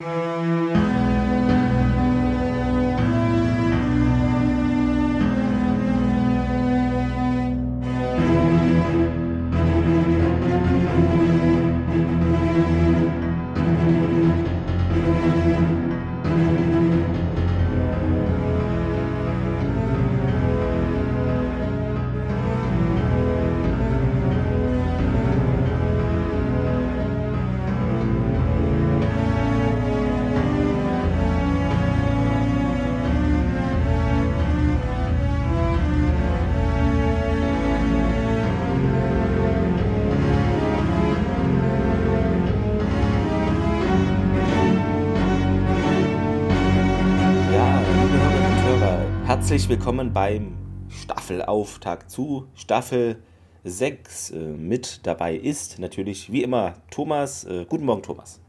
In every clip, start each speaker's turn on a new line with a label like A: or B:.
A: Música herzlich willkommen beim Staffelauftakt zu Staffel 6. Äh, mit dabei ist natürlich wie immer Thomas. Äh, guten Morgen, Thomas.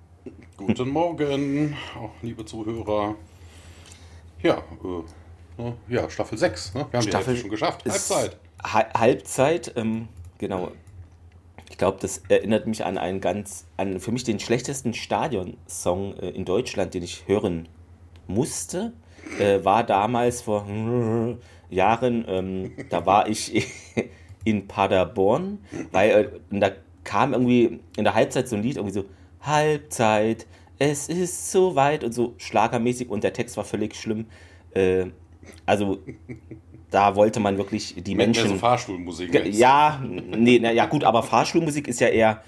B: Guten Morgen, auch liebe Zuhörer. Ja, äh, ne, ja Staffel 6. Ne? Wir haben
A: Staffel
B: die schon geschafft. Halbzeit.
A: Halbzeit, ähm, genau. Ich glaube, das erinnert mich an einen ganz, an für mich den schlechtesten Stadionsong äh, in Deutschland, den ich hören musste äh, war damals vor Jahren, ähm, da war ich in Paderborn, weil äh, da kam irgendwie in der Halbzeit so ein Lied, irgendwie so Halbzeit, es ist so weit und so schlagermäßig und der Text war völlig schlimm. Äh, also da wollte man wirklich die Mit Menschen.
B: Mehr so Fahrstuhlmusik.
A: Ja, nee, na, ja gut, aber Fahrstuhlmusik ist ja eher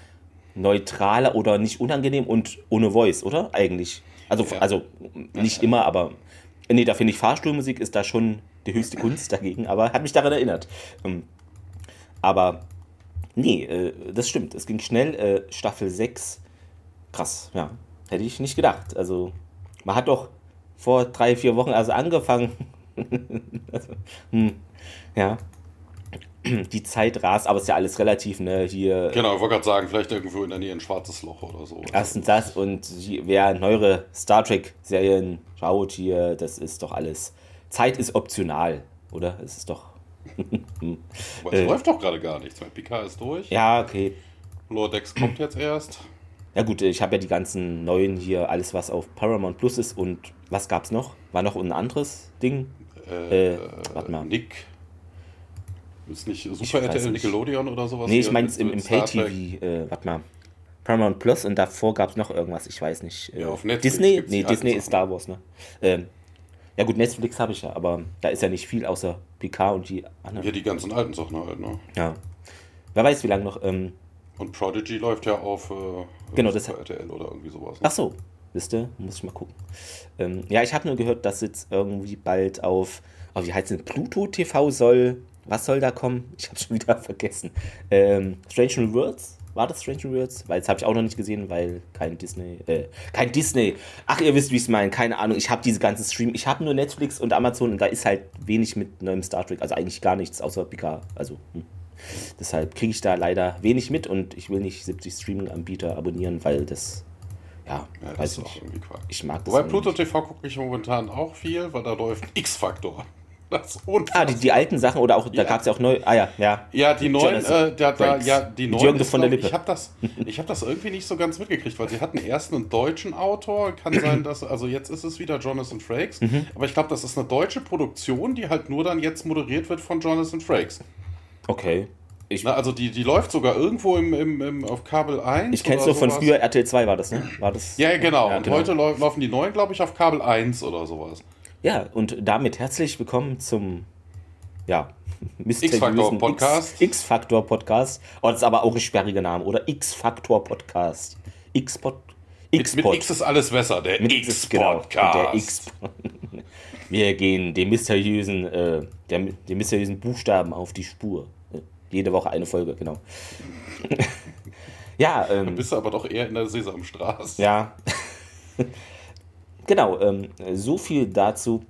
A: neutraler oder nicht unangenehm und ohne Voice, oder? Eigentlich. Also, ja. also nicht immer, aber Nee, da finde ich Fahrstuhlmusik ist da schon die höchste Kunst dagegen, aber hat mich daran erinnert. Ähm, aber nee, äh, das stimmt. Es ging schnell. Äh, Staffel 6. Krass, ja. Hätte ich nicht gedacht. Also, man hat doch vor drei, vier Wochen also angefangen. also, hm, ja. die Zeit rast, aber es ist ja alles relativ, ne? Hier.
B: Genau, ich wollte gerade sagen, vielleicht irgendwo in der Nähe ein schwarzes Loch oder so.
A: Erstens das und wer neuere Star Trek-Serien schaut hier, das ist doch alles. Zeit ist optional, oder? Es ist doch.
B: aber es äh, läuft doch gerade gar nichts. Mein Picard ist durch.
A: Ja, okay.
B: Lower Decks kommt jetzt erst.
A: Ja gut, ich habe ja die ganzen neuen hier, alles was auf Paramount Plus ist und was gab's noch? War noch ein anderes Ding?
B: Äh, äh warte mal. Nick ist nicht Super RTL Nickelodeon oder sowas?
A: Nee, ich meine im, im Pay-TV, äh, warte mal. Paramount Plus und davor gab es noch irgendwas, ich weiß nicht.
B: Äh, ja, auf Netflix
A: Disney? Nee, Disney ist Star Wars, ne? Ähm, ja gut, Netflix habe ich ja, aber da ist ja nicht viel außer PK und die
B: anderen. Ja, die ganzen alten Sachen halt, ne?
A: Ja. Wer weiß, wie lange noch. Ähm,
B: und Prodigy läuft ja auf äh,
A: genau, das
B: RTL oder irgendwie sowas.
A: Ne? Ach so, wisst ihr? Muss ich mal gucken. Ähm, ja, ich habe nur gehört, dass jetzt irgendwie bald auf, oh, wie heißt es, Pluto TV soll was soll da kommen? Ich habe schon wieder vergessen. Ähm, Strange New Worlds? War das Strange New Worlds? Weil das habe ich auch noch nicht gesehen, weil kein Disney. Äh, kein Disney. Ach, ihr wisst, wie ich es meine. Keine Ahnung. Ich habe diese ganzen Stream. Ich habe nur Netflix und Amazon und da ist halt wenig mit neuem Star Trek. Also eigentlich gar nichts außer Picard. Also. Hm. Deshalb kriege ich da leider wenig mit und ich will nicht 70 Streaming-Anbieter abonnieren, weil das ja, ja weiß ich nicht. Ich mag
B: das. Wobei Pluto TV gucke ich momentan auch viel, weil da läuft X-Faktor.
A: Das ah, die, die alten Sachen oder auch, da gab es ja auch neu. Ah ja, ja.
B: Ja, die neuen, äh, da, da, ja, die neuen.
A: Jürgen von der Lippe.
B: Ich habe das, hab das irgendwie nicht so ganz mitgekriegt, weil sie hatten erst einen deutschen Autor. Kann sein, dass, also jetzt ist es wieder Jonathan Frakes, mhm. aber ich glaube, das ist eine deutsche Produktion, die halt nur dann jetzt moderiert wird von Jonathan Frakes.
A: Okay.
B: Ich, Na, also die, die läuft sogar irgendwo im, im, im auf Kabel 1.
A: Ich kenne es nur von früher, RTL 2 war das, ne? War das,
B: ja, genau. Ja, und genau. heute laufen die neuen, glaube ich, auf Kabel 1 oder sowas.
A: Ja, und damit herzlich willkommen zum ja,
B: X-Factor Podcast.
A: X-Factor Podcast. Oh, das ist aber auch ein sperriger Name, oder? X-Factor Podcast. X-Pod.
B: X mit, mit, X ist alles besser, der X-Podcast. Genau, der
A: Wir gehen dem mysteriösen, äh, der, dem mysteriösen Buchstaben auf die Spur. Jede Woche eine Folge, genau. ja, ähm,
B: Dann bist du aber doch eher in der Sesamstraße.
A: Ja. Genau, ähm, so viel dazu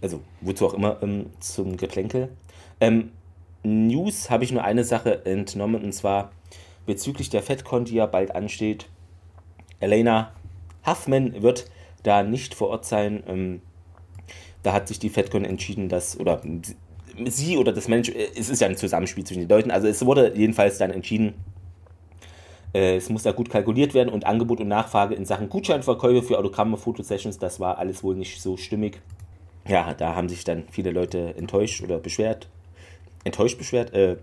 A: also wozu auch immer, ähm, zum Geplänkel. Ähm, News habe ich nur eine Sache entnommen und zwar bezüglich der FedCon, die ja bald ansteht. Elena Huffman wird da nicht vor Ort sein. Ähm, da hat sich die FedCon entschieden, dass, oder sie oder das Mensch, es ist ja ein Zusammenspiel zwischen den Leuten, also es wurde jedenfalls dann entschieden, es muss da gut kalkuliert werden und Angebot und Nachfrage in Sachen Gutscheinverkäufe für Autogramme, Fotosessions, das war alles wohl nicht so stimmig. Ja, da haben sich dann viele Leute enttäuscht oder beschwert. Enttäuscht beschwert. Äh,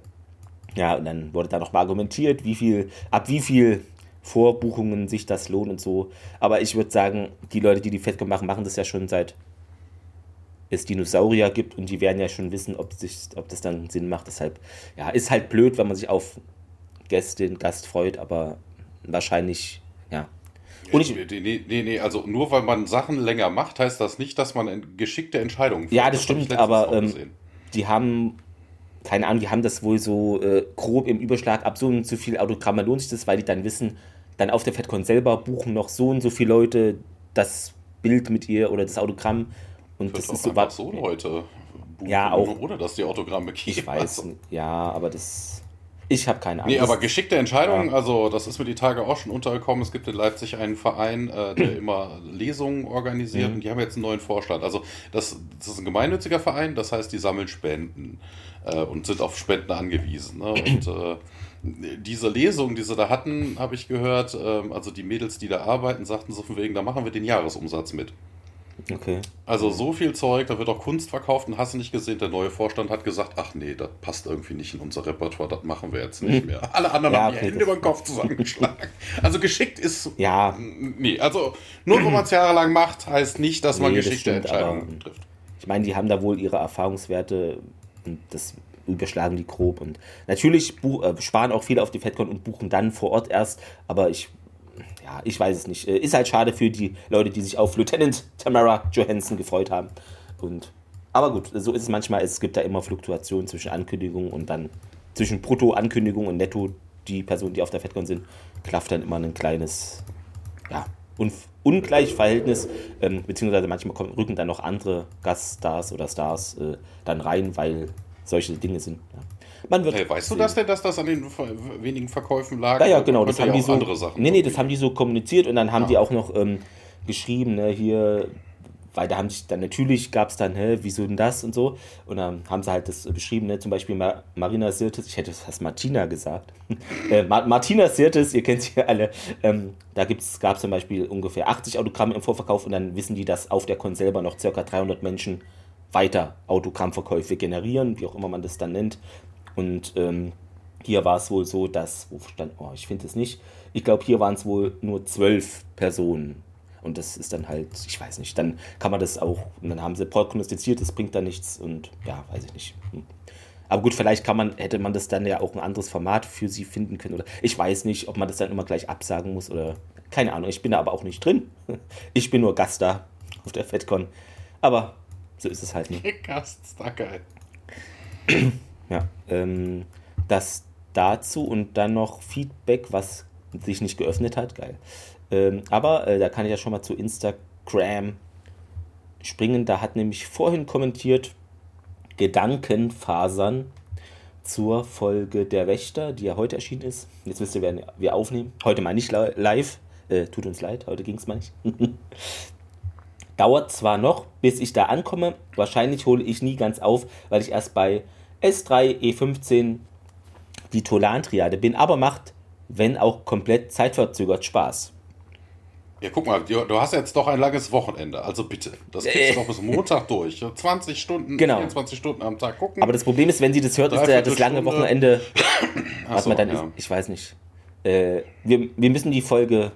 A: ja, und dann wurde da nochmal argumentiert, wie viel, ab wie viel Vorbuchungen sich das lohnt und so. Aber ich würde sagen, die Leute, die die FedCon machen, machen das ja schon seit es Dinosaurier gibt und die werden ja schon wissen, ob, sich, ob das dann Sinn macht. Deshalb, ja, ist halt blöd, wenn man sich auf Gäste, Gast freut, aber wahrscheinlich, ja.
B: Und ich, nee, nee, nee, nee, also nur weil man Sachen länger macht, heißt das nicht, dass man geschickte Entscheidungen.
A: Ja, das, das stimmt, aber ähm, die haben, keine Ahnung, die haben das wohl so äh, grob im Überschlag, ab so und so viel Autogramme lohnt sich das, weil die dann wissen, dann auf der FedCon selber buchen noch so und so viele Leute das Bild mit ihr oder das Autogramm. Und das ist so,
B: was, so Leute
A: buchen, ja, auch,
B: ohne dass die Autogramme
A: geben. Ich weiß, ja, aber das ich habe keine Ahnung.
B: Nee, aber geschickte Entscheidungen, ja. also das ist mir die Tage auch schon untergekommen. Es gibt in Leipzig einen Verein, äh, der immer Lesungen organisiert mhm. und die haben jetzt einen neuen Vorstand. Also das, das, ist ein gemeinnütziger Verein, das heißt, die sammeln Spenden äh, und sind auf Spenden angewiesen. Ne? Und äh, diese Lesung, die sie da hatten, habe ich gehört, ähm, also die Mädels, die da arbeiten, sagten so von wegen, da machen wir den Jahresumsatz mit.
A: Okay.
B: Also so viel Zeug, da wird auch Kunst verkauft und hast du nicht gesehen, der neue Vorstand hat gesagt, ach nee, das passt irgendwie nicht in unser Repertoire, das machen wir jetzt nicht mehr. Alle anderen ja, haben okay, die Hände über den Kopf zusammengeschlagen. also geschickt ist...
A: Ja.
B: Nee, also nur weil man es jahrelang macht, heißt nicht, dass nee, man geschickte stimmt, Entscheidungen trifft.
A: Ich meine, die haben da wohl ihre Erfahrungswerte und das überschlagen die grob und natürlich äh, sparen auch viele auf die FedCon und buchen dann vor Ort erst, aber ich ja, ich weiß es nicht. Äh, ist halt schade für die Leute, die sich auf Lieutenant Tamara Johansson gefreut haben. Und, aber gut, so ist es manchmal. Es gibt da immer Fluktuationen zwischen Ankündigungen und dann zwischen Brutto-Ankündigung und Netto, die Personen, die auf der FedCon sind, klafft dann immer ein kleines, ja, un Ungleichverhältnis, ähm, beziehungsweise manchmal kommen, rücken dann noch andere Gaststars oder Stars äh, dann rein, weil solche Dinge sind.
B: Man wird hey, weißt sehen. du das denn, dass das an den wenigen Verkäufen lag?
A: Ja, ja, genau. Das haben ja die so, andere Sachen. Nee, nee, das haben die so kommuniziert und dann haben ja. die auch noch ähm, geschrieben, ne, hier, weil da haben sich dann natürlich gab es dann, hä, wieso denn das und so. Und dann haben sie halt das beschrieben, ne, zum Beispiel Mar Marina Sirtis, ich hätte fast Martina gesagt. äh, Ma Martina Sirtis, ihr kennt sie ja alle, ähm, da gab es zum Beispiel ungefähr 80 Autogramme im Vorverkauf und dann wissen die, dass auf der Con selber noch ca. 300 Menschen weiter Autogrammverkäufe generieren, wie auch immer man das dann nennt. Und ähm, hier war es wohl so, dass, wo stand, oh, ich finde es nicht, ich glaube, hier waren es wohl nur zwölf Personen. Und das ist dann halt, ich weiß nicht, dann kann man das auch, und dann haben sie prognostiziert, das bringt da nichts und ja, weiß ich nicht. Hm. Aber gut, vielleicht kann man, hätte man das dann ja auch ein anderes Format für sie finden können. Oder ich weiß nicht, ob man das dann immer gleich absagen muss oder keine Ahnung. Ich bin da aber auch nicht drin. Ich bin nur Gast da auf der FedCon. Aber so ist es halt nicht.
B: Gast, da geil.
A: Ja, ähm, das dazu und dann noch Feedback, was sich nicht geöffnet hat. Geil. Ähm, aber äh, da kann ich ja schon mal zu Instagram springen. Da hat nämlich vorhin kommentiert Gedankenfasern zur Folge Der Wächter, die ja heute erschienen ist. Jetzt wisst ihr, werden wir aufnehmen. Heute mal nicht live. Äh, tut uns leid, heute ging es mal nicht. Dauert zwar noch, bis ich da ankomme. Wahrscheinlich hole ich nie ganz auf, weil ich erst bei S3, E15 die Tolan-Triade bin, aber macht, wenn auch komplett zeitverzögert, Spaß.
B: Ja, guck mal, du hast jetzt doch ein langes Wochenende, also bitte. Das kriegst du doch bis Montag durch. 20 Stunden,
A: genau.
B: 24 Stunden am Tag gucken.
A: Aber das Problem ist, wenn sie das hört, ist der, das lange Wochenende. was so, man dann ja. ist, ich weiß nicht. Äh, wir, wir müssen die Folge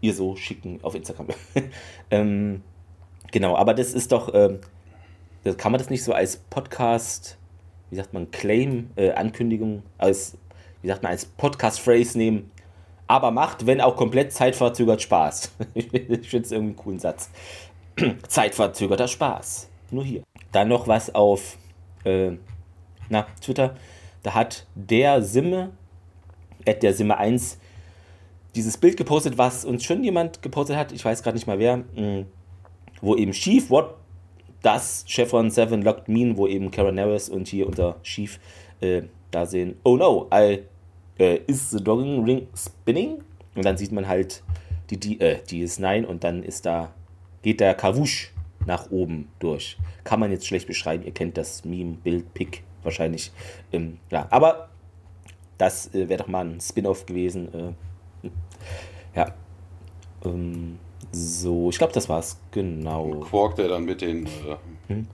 A: ihr so schicken auf Instagram. ähm, genau, aber das ist doch. Ähm, kann man das nicht so als Podcast wie sagt man, Claim, äh, Ankündigung als, wie sagt man, als Podcast-Phrase nehmen. Aber macht, wenn auch komplett zeitverzögert Spaß. ich finde es irgendwie einen coolen Satz. Zeitverzögerter Spaß. Nur hier. Dann noch was auf äh, na, Twitter. Da hat der Simme, at der Simme 1, dieses Bild gepostet, was uns schon jemand gepostet hat. Ich weiß gerade nicht mal wer. Mh, mm, wo eben Chief What das Chevron 7 Locked Mean, wo eben Karen Harris und hier unser Chief äh, da sehen, oh no, I, äh, is the dogging ring spinning? Und dann sieht man halt die, die, äh, DS9 und dann ist da, geht der Kawusch nach oben durch. Kann man jetzt schlecht beschreiben, ihr kennt das Meme, Bild, Pick wahrscheinlich. Ähm, ja, aber das äh, wäre doch mal ein Spin-off gewesen. Äh, Ja. Ähm, so, ich glaube, das war's. Genau.
B: Quark, der dann mit den, äh, hm?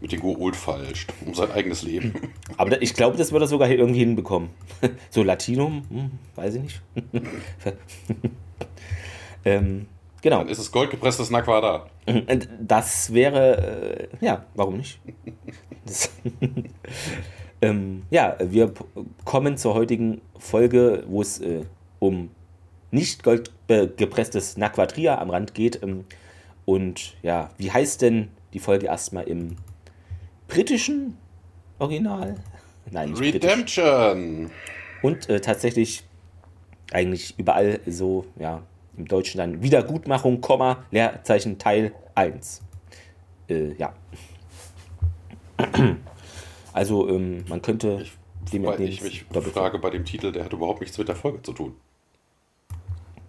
B: mit den Goa'uld falscht, um sein eigenes Leben.
A: Aber ich glaube, das wird er sogar irgendwie hinbekommen. so Latinum, hm, weiß ich nicht. ähm, genau.
B: Dann ist es goldgepresstes Naquada.
A: Das wäre, äh, ja, warum nicht? ähm, ja, wir kommen zur heutigen Folge, wo es äh, um nicht goldgepresstes Naquadria am Rand geht. Ähm, und ja, wie heißt denn die Folge erstmal im britischen Original?
B: Nein, nicht Redemption.
A: Britisch. Und äh, tatsächlich eigentlich überall so, ja, im Deutschen dann Wiedergutmachung, Komma, Leerzeichen Teil 1. Äh, ja. Also ähm, man könnte
B: ich, dem ich mich frage bei dem Titel, der hat überhaupt nichts mit der Folge zu tun.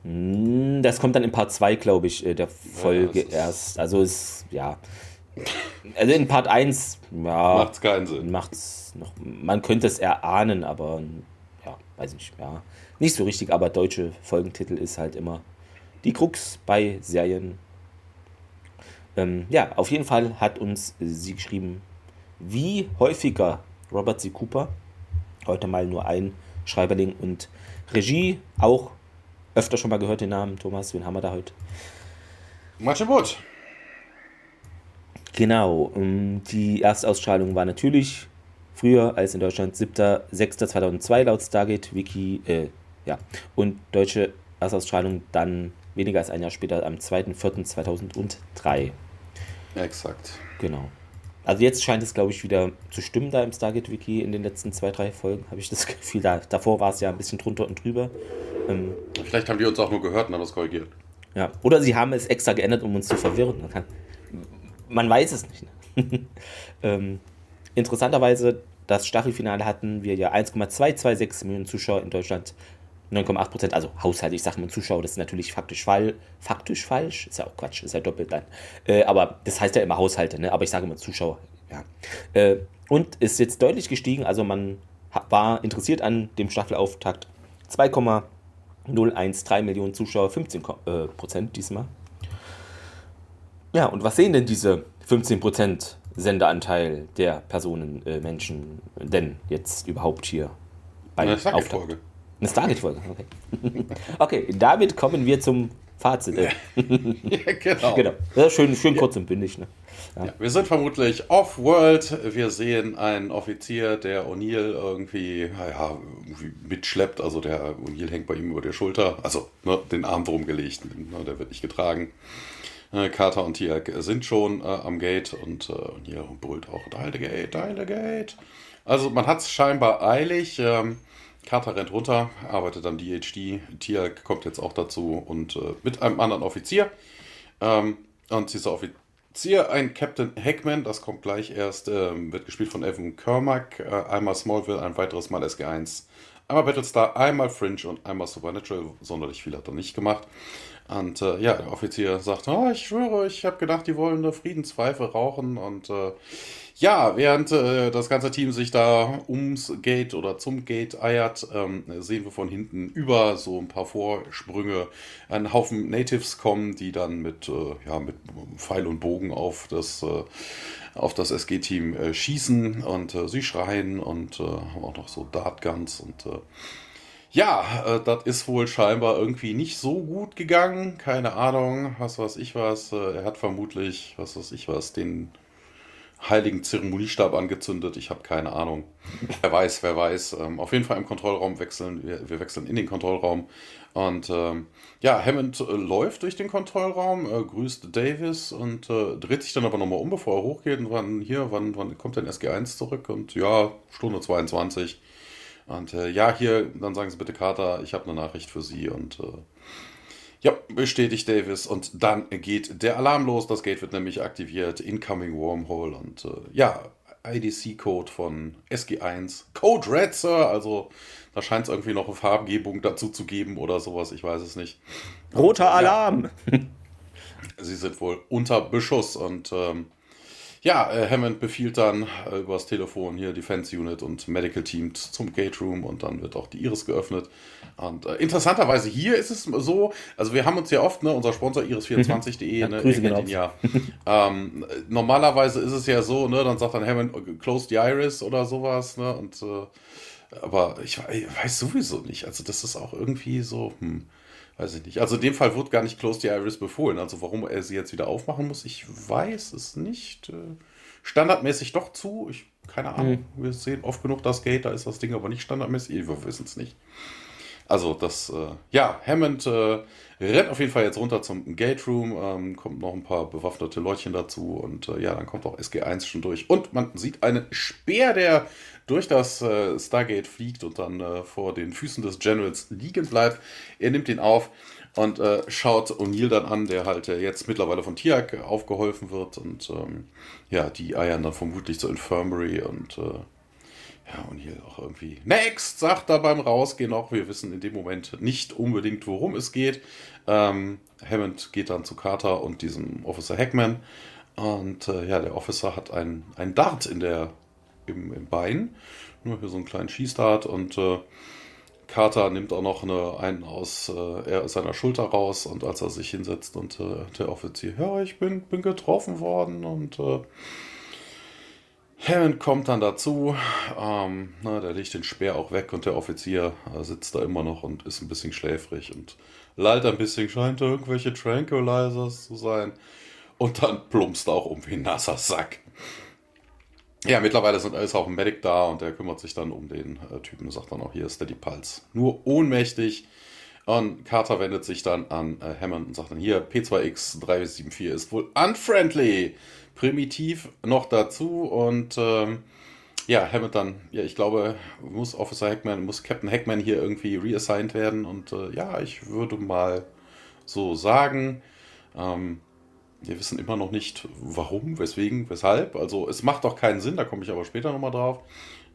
A: Hm, das kommt dann in Part 2, glaube ich, äh, der Folge ja, erst. Also ist, ja. Also in Part 1, ja.
B: Macht's keinen Sinn.
A: Macht's noch, man könnte es erahnen, aber ja, weiß ich, ja. Nicht so richtig, aber deutsche Folgentitel ist halt immer die Krux bei Serien. Ähm, ja, auf jeden Fall hat uns sie geschrieben, wie häufiger Robert C. Cooper. Heute mal nur ein Schreiberling und Regie auch öfter schon mal gehört den Namen. Thomas, wen haben wir da heute?
B: Wood.
A: Genau, ähm, die Erstausstrahlung war natürlich früher als in Deutschland 7.6.2002 laut Stargate Wiki, äh, ja, und deutsche Erstausstrahlung dann weniger als ein Jahr später am 2.4.2003.
B: Exakt.
A: Genau. Also jetzt scheint es, glaube ich, wieder zu stimmen da im Stargate-Wiki in den letzten zwei, drei Folgen, habe ich das Gefühl. Da, davor war es ja ein bisschen drunter und drüber.
B: Ähm, Vielleicht haben die uns auch nur gehört und haben es korrigiert.
A: Ja, oder sie haben es extra geändert, um uns zu verwirren. Man, kann, man weiß es nicht. Ne? ähm, interessanterweise, das Staffelfinale hatten wir ja 1,226 Millionen Zuschauer in Deutschland 9,8 Prozent, also Haushalt, ich sage mal Zuschauer, das ist natürlich faktisch, fall, faktisch falsch, ist ja auch Quatsch, ist ja doppelt dann. Äh, aber das heißt ja immer Haushalte, ne? aber ich sage immer Zuschauer. Ja. Äh, und ist jetzt deutlich gestiegen, also man war interessiert an dem Staffelauftakt. 2,013 Millionen Zuschauer, 15 äh, Prozent diesmal. Ja, und was sehen denn diese 15 Prozent Sendeanteil der Personen, äh, Menschen denn jetzt überhaupt hier
B: bei Auftakt? Folge.
A: Eine Stargate-Folge, okay. okay, damit kommen wir zum Fazit. ja, genau. genau. Ja, schön, schön kurz ja. und bündig. Ne?
B: Ja. Ja, wir sind vermutlich off-world. Wir sehen einen Offizier, der O'Neill irgendwie, naja, mitschleppt. Also der O'Neill hängt bei ihm über der Schulter. Also ne, den Arm drum gelegt. Ne, der wird nicht getragen. Äh, Carter und Tiak sind schon äh, am Gate und äh, O'Neill brüllt auch, Dial the Gate, Dial the Gate. Also man hat es scheinbar eilig. Ähm, Carter rennt runter, arbeitet am DHD. Tia kommt jetzt auch dazu und äh, mit einem anderen Offizier. Ähm, und dieser Offizier, ein Captain Hackman, das kommt gleich erst, ähm, wird gespielt von Evan Kermack. Äh, einmal Smallville, ein weiteres Mal SG1. Einmal Battlestar, einmal Fringe und einmal Supernatural. Sonderlich viel hat er nicht gemacht. Und äh, ja, der Offizier sagt, oh, ich schwöre, ich habe gedacht, die wollen eine Friedenspfeife rauchen. Und äh, ja, während äh, das ganze Team sich da ums Gate oder zum Gate eiert, ähm, sehen wir von hinten über so ein paar Vorsprünge einen Haufen Natives kommen, die dann mit, äh, ja, mit Pfeil und Bogen auf das, äh, das SG-Team äh, schießen und äh, sie schreien und äh, haben auch noch so Dartguns und ja, das ist wohl scheinbar irgendwie nicht so gut gegangen. Keine Ahnung, was weiß ich was. er hat vermutlich, was weiß ich was, den heiligen Zeremoniestab angezündet. Ich habe keine Ahnung. wer weiß, wer weiß. Ähm, auf jeden Fall im Kontrollraum wechseln. Wir, wir wechseln in den Kontrollraum. Und ähm, ja, Hammond äh, läuft durch den Kontrollraum, äh, grüßt Davis und äh, dreht sich dann aber nochmal um, bevor er hochgeht. Und wann hier, wann, wann kommt denn SG1 zurück? Und ja, Stunde 22. Und äh, ja, hier, dann sagen Sie bitte Carter, ich habe eine Nachricht für Sie. Und äh, ja, bestätigt Davis. Und dann geht der Alarm los. Das Gate wird nämlich aktiviert. Incoming Wormhole. Und äh, ja, IDC-Code von SG1. Code Red, Sir. Also da scheint es irgendwie noch eine Farbgebung dazu zu geben oder sowas. Ich weiß es nicht.
A: Roter Alarm.
B: Ja, sie sind wohl unter Beschuss und ähm, Ja, äh, Hammond befiehlt dann äh, übers Telefon hier Defense Unit und Medical Team zum Gate Room und dann wird auch die Iris geöffnet. Und äh, interessanterweise hier ist es so, also wir haben uns ja oft, ne, unser Sponsor iris24.de,
A: Mhm. Grüße gehen
B: ihn ja. ähm, normalerweise ist es ja so, ne, dann sagt dann Hammond, close the iris oder sowas, ne, und äh, aber ich, ich weiß sowieso nicht. Also das ist auch irgendwie so, hm, weiß ich nicht. Also in dem Fall wurde gar nicht Close the Iris befohlen. Also warum er sie jetzt wieder aufmachen muss, ich weiß es nicht. Äh, Standardmäßig doch zu. Ich, keine Ahnung. Wir sehen oft genug das Gate, da ist das Ding aber nicht standardmäßig. Wir wissen es nicht. Also das, äh, ja, Hammond äh, rennt auf jeden Fall jetzt runter zum Gate Room, ähm, kommt noch ein paar bewaffnete Leutchen dazu und äh, ja, dann kommt auch SG1 schon durch. Und man sieht einen Speer, der durch das äh, Stargate fliegt und dann äh, vor den Füßen des Generals liegen bleibt. Er nimmt ihn auf und äh, schaut O'Neill dann an, der halt jetzt mittlerweile von Tiak aufgeholfen wird und ähm, ja, die eiern dann vermutlich zur Infirmary und ja, und hier auch irgendwie. Next, sagt er beim Rausgehen auch. Wir wissen in dem Moment nicht unbedingt, worum es geht. Ähm, Hammond geht dann zu Carter und diesem Officer Hackman. Und äh, ja, der Officer hat ein, ein Dart in der, im, im Bein. Nur hier so einen kleinen Schießdart. Und äh, Carter nimmt auch noch eine, einen aus äh, er, seiner Schulter raus. Und als er sich hinsetzt und äh, der Offizier, ja, ich bin, bin getroffen worden. Und äh, Hammond kommt dann dazu, ähm, na, der legt den Speer auch weg und der Offizier äh, sitzt da immer noch und ist ein bisschen schläfrig und lallt ein bisschen, scheint irgendwelche Tranquilizers zu sein. Und dann plumpst er auch um wie ein nasser Sack. Ja, mittlerweile sind alles auch ein Medic da und der kümmert sich dann um den äh, Typen und sagt dann auch, hier ist Steady Pulse. Nur ohnmächtig. Und Carter wendet sich dann an äh, Hammond und sagt dann, hier, P2X374 ist wohl unfriendly. Primitiv noch dazu und ähm, ja, dann, ja, ich glaube, muss Officer Hackman, muss Captain Hackman hier irgendwie reassigned werden und äh, ja, ich würde mal so sagen, ähm, wir wissen immer noch nicht, warum, weswegen, weshalb. Also es macht doch keinen Sinn, da komme ich aber später nochmal drauf.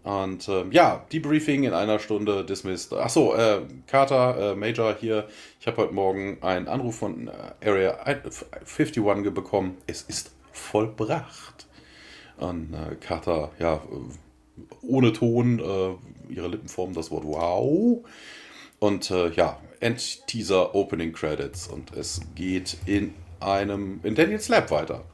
B: Und ähm, ja, Debriefing in einer Stunde dismissed. Achso, äh, Carter, äh, Major hier. Ich habe heute Morgen einen Anruf von äh, Area 51 ge- bekommen. Es ist vollbracht. Und äh, Carter, ja, äh, ohne Ton, äh, ihre Lippen formen das Wort Wow. Und äh, ja, End-Teaser Opening Credits. Und es geht in einem, in Daniels Lab weiter.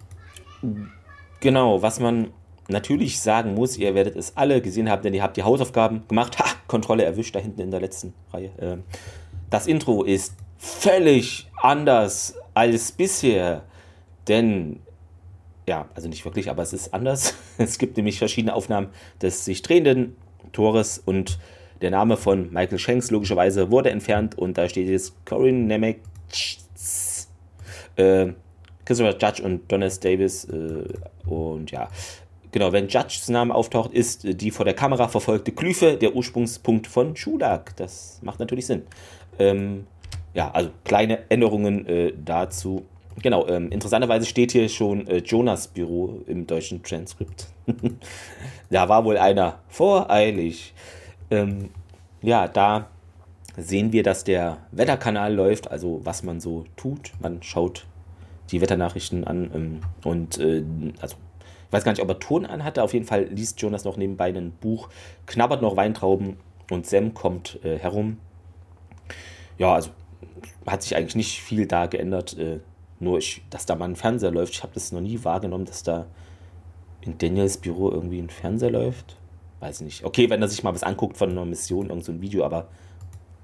A: Genau, was man natürlich sagen muss, ihr werdet es alle gesehen haben, denn ihr habt die Hausaufgaben gemacht. Ha, Kontrolle erwischt da hinten in der letzten Reihe. Ähm, Das Intro ist völlig anders als bisher, denn ja, also nicht wirklich, aber es ist anders. Es gibt nämlich verschiedene Aufnahmen des sich drehenden Tores und der Name von Michael Shanks logischerweise wurde entfernt und da steht jetzt Corinne Nemec, äh, Christopher Judge und Donis Davis äh, und ja, genau, wenn Judges Name auftaucht, ist die vor der Kamera verfolgte Glyphe der Ursprungspunkt von Schudak. Das macht natürlich Sinn. Ähm, ja, also kleine Änderungen äh, dazu. Genau, ähm, interessanterweise steht hier schon äh, Jonas Büro im deutschen Transkript. da war wohl einer voreilig. Ähm, ja, da sehen wir, dass der Wetterkanal läuft, also was man so tut. Man schaut die Wetternachrichten an ähm, und äh, also ich weiß gar nicht, ob er Ton anhatte. Auf jeden Fall liest Jonas noch nebenbei ein Buch, knabbert noch Weintrauben und Sam kommt äh, herum. Ja, also hat sich eigentlich nicht viel da geändert. Äh, nur, ich, dass da mal ein Fernseher läuft. Ich habe das noch nie wahrgenommen, dass da in Daniels Büro irgendwie ein Fernseher läuft. Weiß nicht. Okay, wenn er sich mal was anguckt von einer Mission, irgend so ein Video, aber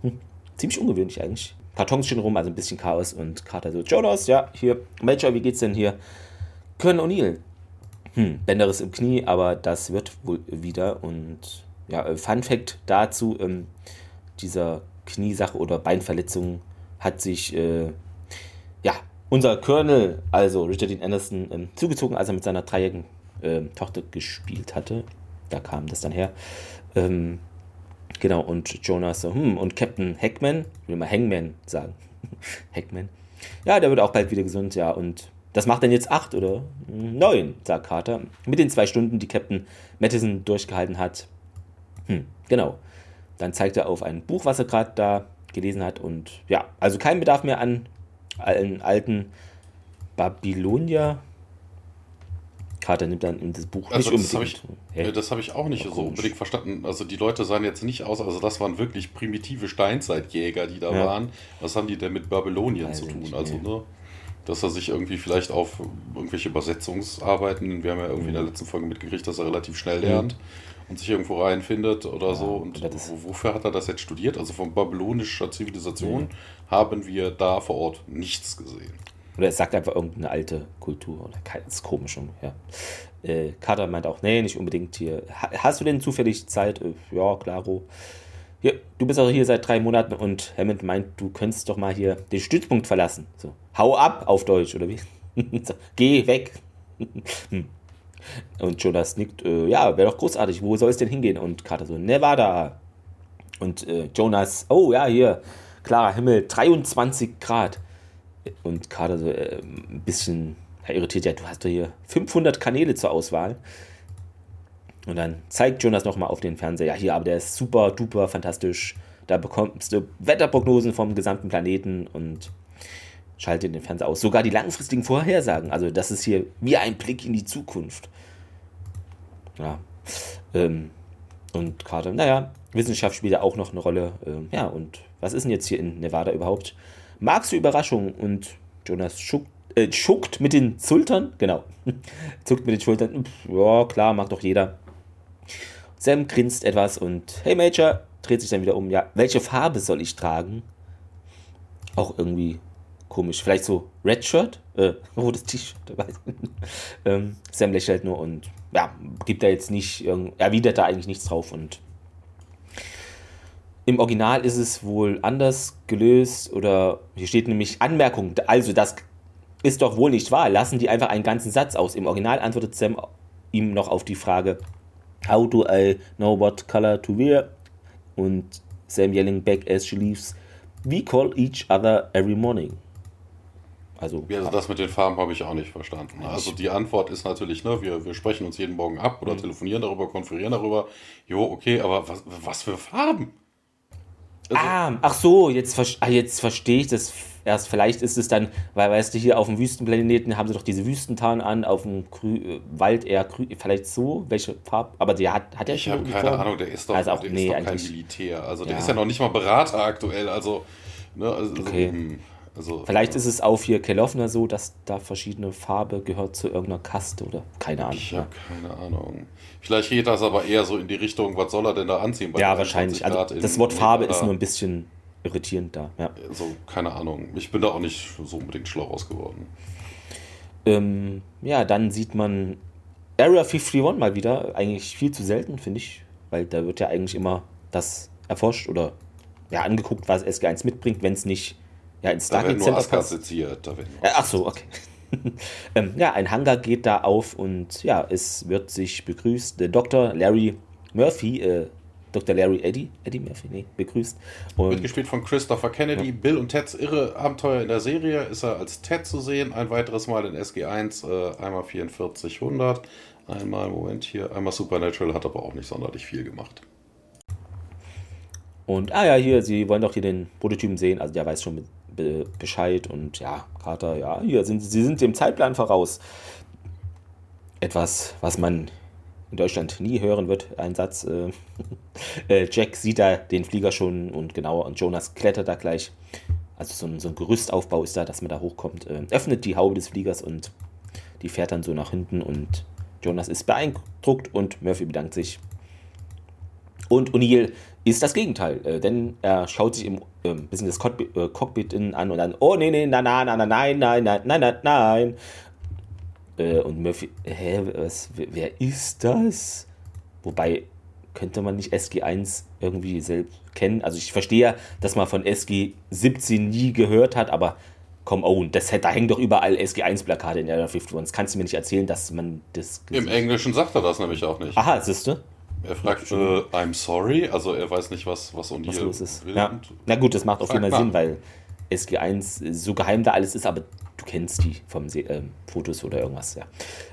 A: hm, ziemlich ungewöhnlich eigentlich. Kartons stehen rum, also ein bisschen Chaos und Carter so, Jonas, ja, hier, Major, wie geht's denn hier? Colonel O'Neill. Hm, Bänderes im Knie, aber das wird wohl wieder. Und ja, äh, Fun Fact dazu, ähm, dieser Kniesache oder Beinverletzung hat sich, äh, ja, unser Colonel, also Richard Dean Anderson, ähm, zugezogen, als er mit seiner dreijährigen ähm, Tochter gespielt hatte. Da kam das dann her. Ähm, genau, und Jonas so, hm, und Captain Hackman, ich will mal Hangman sagen. Hackman. Ja, der wird auch bald wieder gesund, ja, und das macht dann jetzt acht oder neun, sagt Carter. Mit den zwei Stunden, die Captain Madison durchgehalten hat. Hm, genau. Dann zeigt er auf ein Buch, was er gerade da gelesen hat. Und ja, also kein Bedarf mehr an allen alten Babylonier Carter nimmt dann in das Buch
B: Also
A: nicht
B: das habe
A: unbedingt.
B: ich,
A: Hä?
B: äh, das hab ich auch nicht
A: Ja,
B: so unbedingt verstanden. Also die Leute sahen jetzt nicht aus, also das waren wirklich primitive Steinzeitjäger, die da
A: Ja.
B: waren. Was haben die denn mit Babylonien
A: Weiß
B: zu
A: ich
B: tun?
A: nicht,
B: also, ne? Dass er sich irgendwie vielleicht auf irgendwelche Übersetzungsarbeiten, wir haben ja irgendwie in der
A: Mhm.
B: letzten Folge mitgekriegt, dass er relativ schnell lernt und sich irgendwo reinfindet oder so. Und wofür hat er das jetzt studiert? Also von babylonischer Zivilisation haben wir da vor Ort nichts gesehen.
A: Oder es sagt einfach irgendeine alte Kultur. Oder ist komisch. und, Ja. Äh, Carter meint auch, nee, nicht unbedingt hier. Ha hast du denn zufällig Zeit? Äh, ja, klaro. Hier, du bist auch hier seit drei Monaten und Hammond meint, du könntest doch mal hier den Stützpunkt verlassen. So, hau ab auf Deutsch, oder wie? so, geh weg. Und Jonas nickt, äh, ja, wäre doch großartig, wo soll es denn hingehen? Und Carter so, Nevada. Und äh, Jonas, oh ja, hier, klarer Himmel, 23 Grad. Und Carter so äh, ein bisschen irritiert, ja, du hast doch hier 500 Kanäle zur Auswahl. Und dann zeigt Jonas nochmal auf den Fernseher, ja, hier, aber der ist super, duper, fantastisch. Da bekommst du Wetterprognosen vom gesamten Planeten und schaltet den Fernseher aus. Sogar die langfristigen Vorhersagen. Also, das ist hier wie ein Blick in die Zukunft. Ja. Ähm, und Carter, naja, Wissenschaft spielt ja auch noch eine Rolle. Ähm, ja, und was ist denn jetzt hier in Nevada überhaupt? Magst du Überraschungen? Und Jonas schuckt, äh, schuckt mit den Schultern, genau, zuckt mit den Schultern. Ja, klar, mag doch jeder. Sam grinst etwas und hey Major, dreht sich dann wieder um. Ja, welche Farbe soll ich tragen? Auch irgendwie komisch. Vielleicht so Red Shirt? Äh, rotes T-Shirt. ähm, Sam lächelt nur und ja, gibt da jetzt nicht, erwidert da eigentlich nichts drauf und im Original ist es wohl anders gelöst oder hier steht nämlich Anmerkung, also das ist doch wohl nicht wahr. Lassen die einfach einen ganzen Satz aus. Im Original antwortet Sam ihm noch auf die Frage, How do I know what color to wear? Und Sam yelling back as she leaves, We call each other every morning. Also,
B: Ja, also das mit den Farben habe ich auch nicht verstanden. Also die Antwort ist natürlich, ne, wir, wir sprechen uns jeden Morgen ab oder
A: Mhm.
B: telefonieren darüber, konferieren darüber. Jo, okay, aber was, was für Farben? Also,
A: ah, ach so, jetzt, ah, jetzt verstehe ich das erst. Vielleicht ist es dann, weil, weißt du, hier auf dem Wüstenplaneten haben sie doch diese Wüstentarn an, auf dem Grü äh, Wald eher grün, vielleicht so, welche Farbe, aber der hat, hat er
B: ich
A: schon
B: habe
A: eine
B: keine? Ahnung, der ist doch,
A: Also auch-
B: der
A: nee,
B: ist doch kein Militär. Also der
A: Ja.
B: ist ja noch nicht mal Berater aktuell. Also, ne, also,
A: Okay.
B: hm, also
A: Vielleicht ist es auf hier Kelowna so, dass da verschiedene Farbe gehört zu irgendeiner Kaste oder keine Ahnung.
B: Ich
A: Ja,
B: habe keine Ahnung. Vielleicht geht das aber eher so in die Richtung, was soll er denn da anziehen? bei
A: ja
B: 23
A: wahrscheinlich. Also das Wort Farbe ist nur ein bisschen irritierend da. Ja.
B: So, keine Ahnung. Ich bin da auch nicht so unbedingt schlau raus geworden.
A: Ähm, ja, dann sieht man Area 51 mal wieder. Eigentlich viel zu selten, finde ich. Weil da wird ja eigentlich immer das erforscht oder ja, angeguckt, was SG1 mitbringt, wenn es nicht ja,
B: werden
A: Stargate
B: nur
A: Center passt.
B: seziert. Da werden nur
A: Äh, ach so, okay. ähm, ja, ein Hangar geht da auf und ja, es wird sich begrüßt. Der Dr. Larry Murphy, äh, Dr. Larry Eddie, Eddie Murphy, nee, begrüßt. Und
B: Mitgespielt von Christopher Kennedy. Bill und Teds irre Abenteuer in der Serie ist er als Ted zu sehen. Ein weiteres Mal in SG1, äh, einmal 4400, einmal, Moment hier, einmal Supernatural, hat aber auch nicht sonderlich viel gemacht.
A: Und, ah ja, hier, sie wollen doch hier den Prototypen sehen. Also der weiß schon be be Bescheid. Und ja, Carter, ja, hier sind sie sind dem Zeitplan voraus. Etwas, was man in Deutschland nie hören wird. Ein Satz. Äh, äh, Jack sieht da den Flieger schon und genauer. Und Jonas klettert da gleich. Also so ein, so ein Gerüstaufbau ist da, dass man da hochkommt. Äh, öffnet die Haube des Fliegers und die fährt dann so nach hinten. Und Jonas ist beeindruckt und Murphy bedankt sich. Und O'Neill ist das Gegenteil, äh, denn er schaut sich im äh, bisschen das Cockpit, äh, Cockpit innen an und dann, oh nee, nee, nein, nein, nein, nein, nein, nein, nein, nein, nein. Äh, und Murphy, hä, was, wer, ist das? Wobei, könnte man nicht SG1 irgendwie selbst kennen? Also ich verstehe dass man von SG17 nie gehört hat, aber komm, oh, das, da hängen doch überall SG1-Plakate in Area 51. Das kannst du mir nicht erzählen, dass man das...
B: Im Englischen sagt er das nämlich auch nicht.
A: Aha, siehst du?
B: Er fragt, äh, I'm sorry, also er weiß nicht, was, was O'Neill will.
A: Ja. Na gut, das macht auf jeden Fall Sinn, weil SG1 so geheim da alles ist, aber du kennst die vom Se ähm, Fotos oder irgendwas, ja.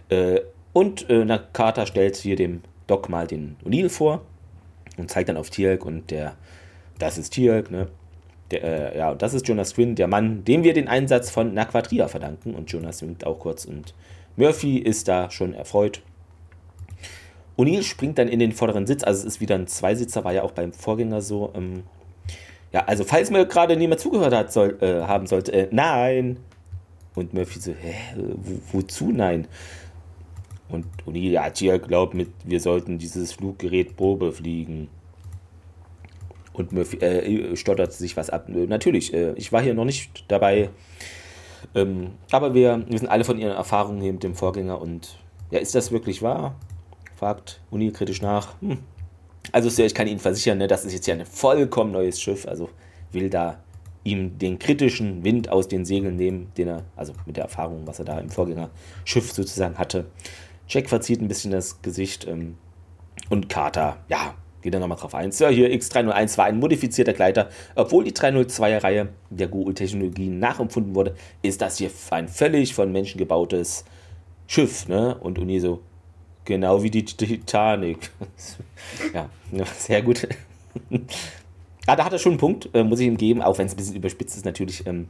A: Äh, und äh, na, Carter stellt hier dem Doc mal den O'Neill vor und zeigt dann auf Teal'c und der, das ist Teal'c, ne? Der, äh, ja, und das ist Jonas Quinn, der Mann, dem wir den Einsatz von Naquadria verdanken. Und Jonas winkt auch kurz und Murphy ist da schon erfreut. O'Neill springt dann in den vorderen Sitz, also es ist wieder ein Zweisitzer, war ja auch beim Vorgänger so. Ähm, ja, also falls mir gerade niemand zugehört hat, soll, äh, haben sollte, äh, nein. Und Murphy so, hä, wo, wozu nein? Und O'Neill, ja, glaubt mit, wir sollten dieses Fluggerät Probe fliegen. Und Murphy äh, stottert sich was ab. Natürlich, äh, ich war hier noch nicht dabei. Ähm, aber wir, sind alle von ihren Erfahrungen hier mit dem Vorgänger und ja, ist das wirklich wahr? Fragt Uni kritisch nach. Hm. Also ich kann Ihnen versichern, ne, das ist jetzt ja ein vollkommen neues Schiff. Also will da ihm den kritischen Wind aus den Segeln nehmen, den er, also mit der Erfahrung, was er da im Vorgängerschiff sozusagen hatte. Jack verzieht ein bisschen das Gesicht ähm, und Carter, ja, geht er nochmal drauf ein. Sir, hier X301 war ein modifizierter Gleiter. Obwohl die 302er-Reihe der Google-Technologien nachempfunden wurde, ist das hier ein völlig von Menschen gebautes Schiff. Ne? Und Uni so, genau wie die Titanic. ja, sehr gut. ah, da hat er schon einen Punkt, äh, muss ich ihm geben, auch wenn es ein bisschen überspitzt ist natürlich. Ähm,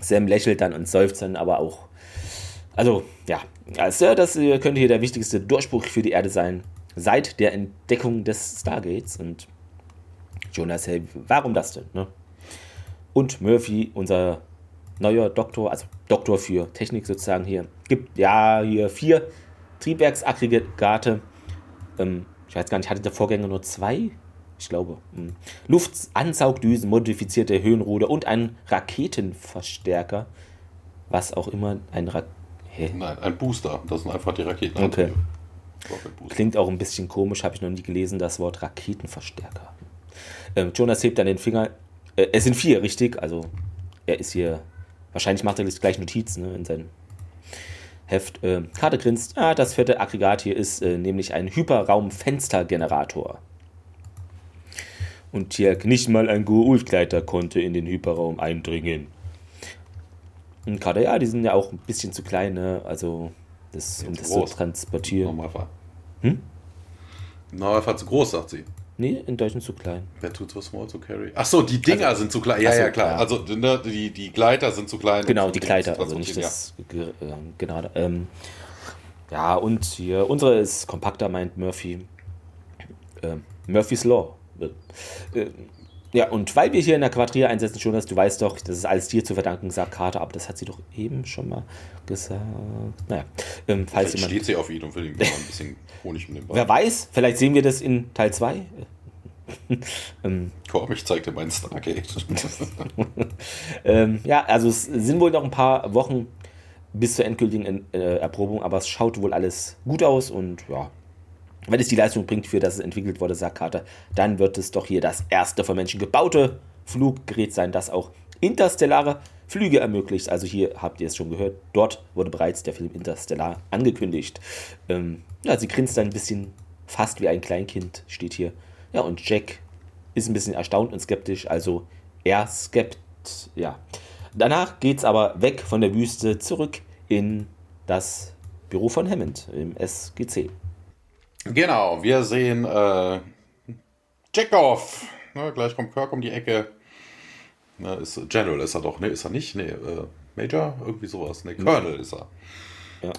A: Sam lächelt dann und seufzt dann aber auch. Also, ja, Sir, das äh, könnte hier der wichtigste Durchbruch für die Erde sein seit der Entdeckung des Stargates. Und Jonas, hey, warum das denn? Ne? Und Murphy, unser neuer Doktor, also Doktor für Technik sozusagen hier, gibt ja hier vier Triebwerksaggregate. Ähm, ich weiß gar nicht, hatte der Vorgänger nur zwei? Ich glaube. Hm. Luftansaugdüsen, modifizierte Höhenruder und einen Raketenverstärker. Was auch immer ein Ra
B: Nein, ein Booster. Das sind einfach die Raketen.
A: Okay. Klingt auch ein bisschen komisch, habe ich noch nie gelesen, das Wort Raketenverstärker. Ähm, Jonas hebt dann den Finger. Äh, es sind vier, richtig? Also er ist hier. Wahrscheinlich macht er jetzt gleich Notizen ne, in seinem Heft. Äh, Karte grinst. Ah, das vierte Aggregat hier ist äh, nämlich ein Hyperraumfenstergenerator. Und hier nicht mal ein Goa'uld-Gleiter konnte in den Hyperraum eindringen. Und Karte, ja, die sind ja auch ein bisschen zu klein, ne? Also das, um das groß. zu transportieren.
B: Normalfall. Hm? Normalfall zu groß, sagt sie.
A: Nee, in Deutschland zu klein.
B: Wer tut so small to carry? Achso, die Dinger also, sind zu klein. Ja, so, ja, klar. Ja. Also ne, die, die Gleiter sind zu klein.
A: Genau, die Gleiter, also nicht das ja. gerade. Ähm, ja, und hier, unsere ist kompakter, meint Murphy. Äh, Murphy's Law. Äh, ja, und weil wir hier in der Quadrier einsetzen, schon, dass du weißt doch, das ist alles dir zu verdanken, sagt Carter, aber das hat sie doch eben schon mal gesagt. Naja,
B: ähm, falls vielleicht steht sie auf ihn und will ihm mal ein bisschen Honig
A: mit dem Ball. Wer weiß, vielleicht sehen wir das in Teil 2.
B: ähm, Komm, ich zeig dir meinen Stargate.
A: ähm, ja, also es sind wohl noch ein paar Wochen bis zur endgültigen äh, Erprobung, aber es schaut wohl alles gut aus und ja, wenn es die Leistung bringt, für das es entwickelt wurde, sagt Carter, dann wird es doch hier das erste von Menschen gebaute Fluggerät sein, das auch interstellare Flüge ermöglicht. Also hier habt ihr es schon gehört, dort wurde bereits der Film Interstellar angekündigt. Ähm, ja, sie grinst ein bisschen fast wie ein Kleinkind, steht hier. Ja, und Jack ist ein bisschen erstaunt und skeptisch, also er skeptisch, ja. Danach geht es aber weg von der Wüste zurück in das Büro von Hammond im SGC.
B: Genau, wir sehen äh, Chekhov. Ne, gleich kommt Kirk um die Ecke. Ne, ist, General ist er doch. Ne, ist er nicht? Ne, äh, Major? Irgendwie sowas. Ne, Colonel ist er.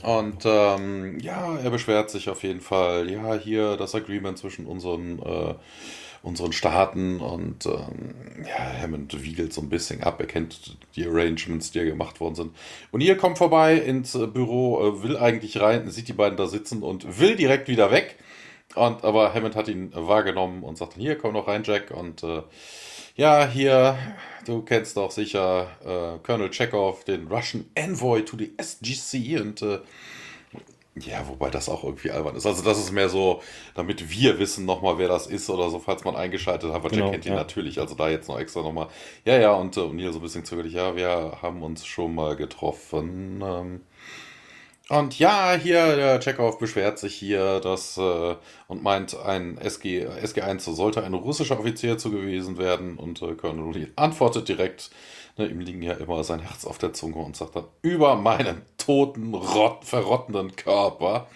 B: Und ähm, ja, er beschwert sich auf jeden Fall. Ja, hier das Agreement zwischen unseren, äh, unseren Staaten und ähm, ja, Hammond wiegelt so ein bisschen ab. Er kennt die Arrangements, die ja gemacht worden sind. Und ihr kommt vorbei ins äh, Büro, äh, will eigentlich rein, sieht die beiden da sitzen und will direkt wieder weg. Und, aber Hammond hat ihn wahrgenommen und sagt hier, komm noch rein, Jack. Und äh, ja, hier, du kennst doch sicher äh, Colonel Chekhov, den Russian Envoy to the SGC. Und äh, ja, wobei das auch irgendwie albern ist. Also das ist mehr so, damit wir wissen nochmal, wer das ist oder so, falls man eingeschaltet hat. Weil genau, Jack kennt ihn ja. natürlich. Also da jetzt noch extra nochmal. Ja, ja, und, äh, und hier so ein bisschen zögerlich. Ja, wir haben uns schon mal getroffen. Ähm, und ja, hier, der Chekhov beschwert sich hier, dass äh, und meint, ein SG, SG1 sollte ein russischer Offizier zu gewesen werden. Und äh, Colonel antwortet direkt, ne, ihm liegen ja immer sein Herz auf der Zunge und sagt dann, über meinen toten, rott, verrottenden Körper.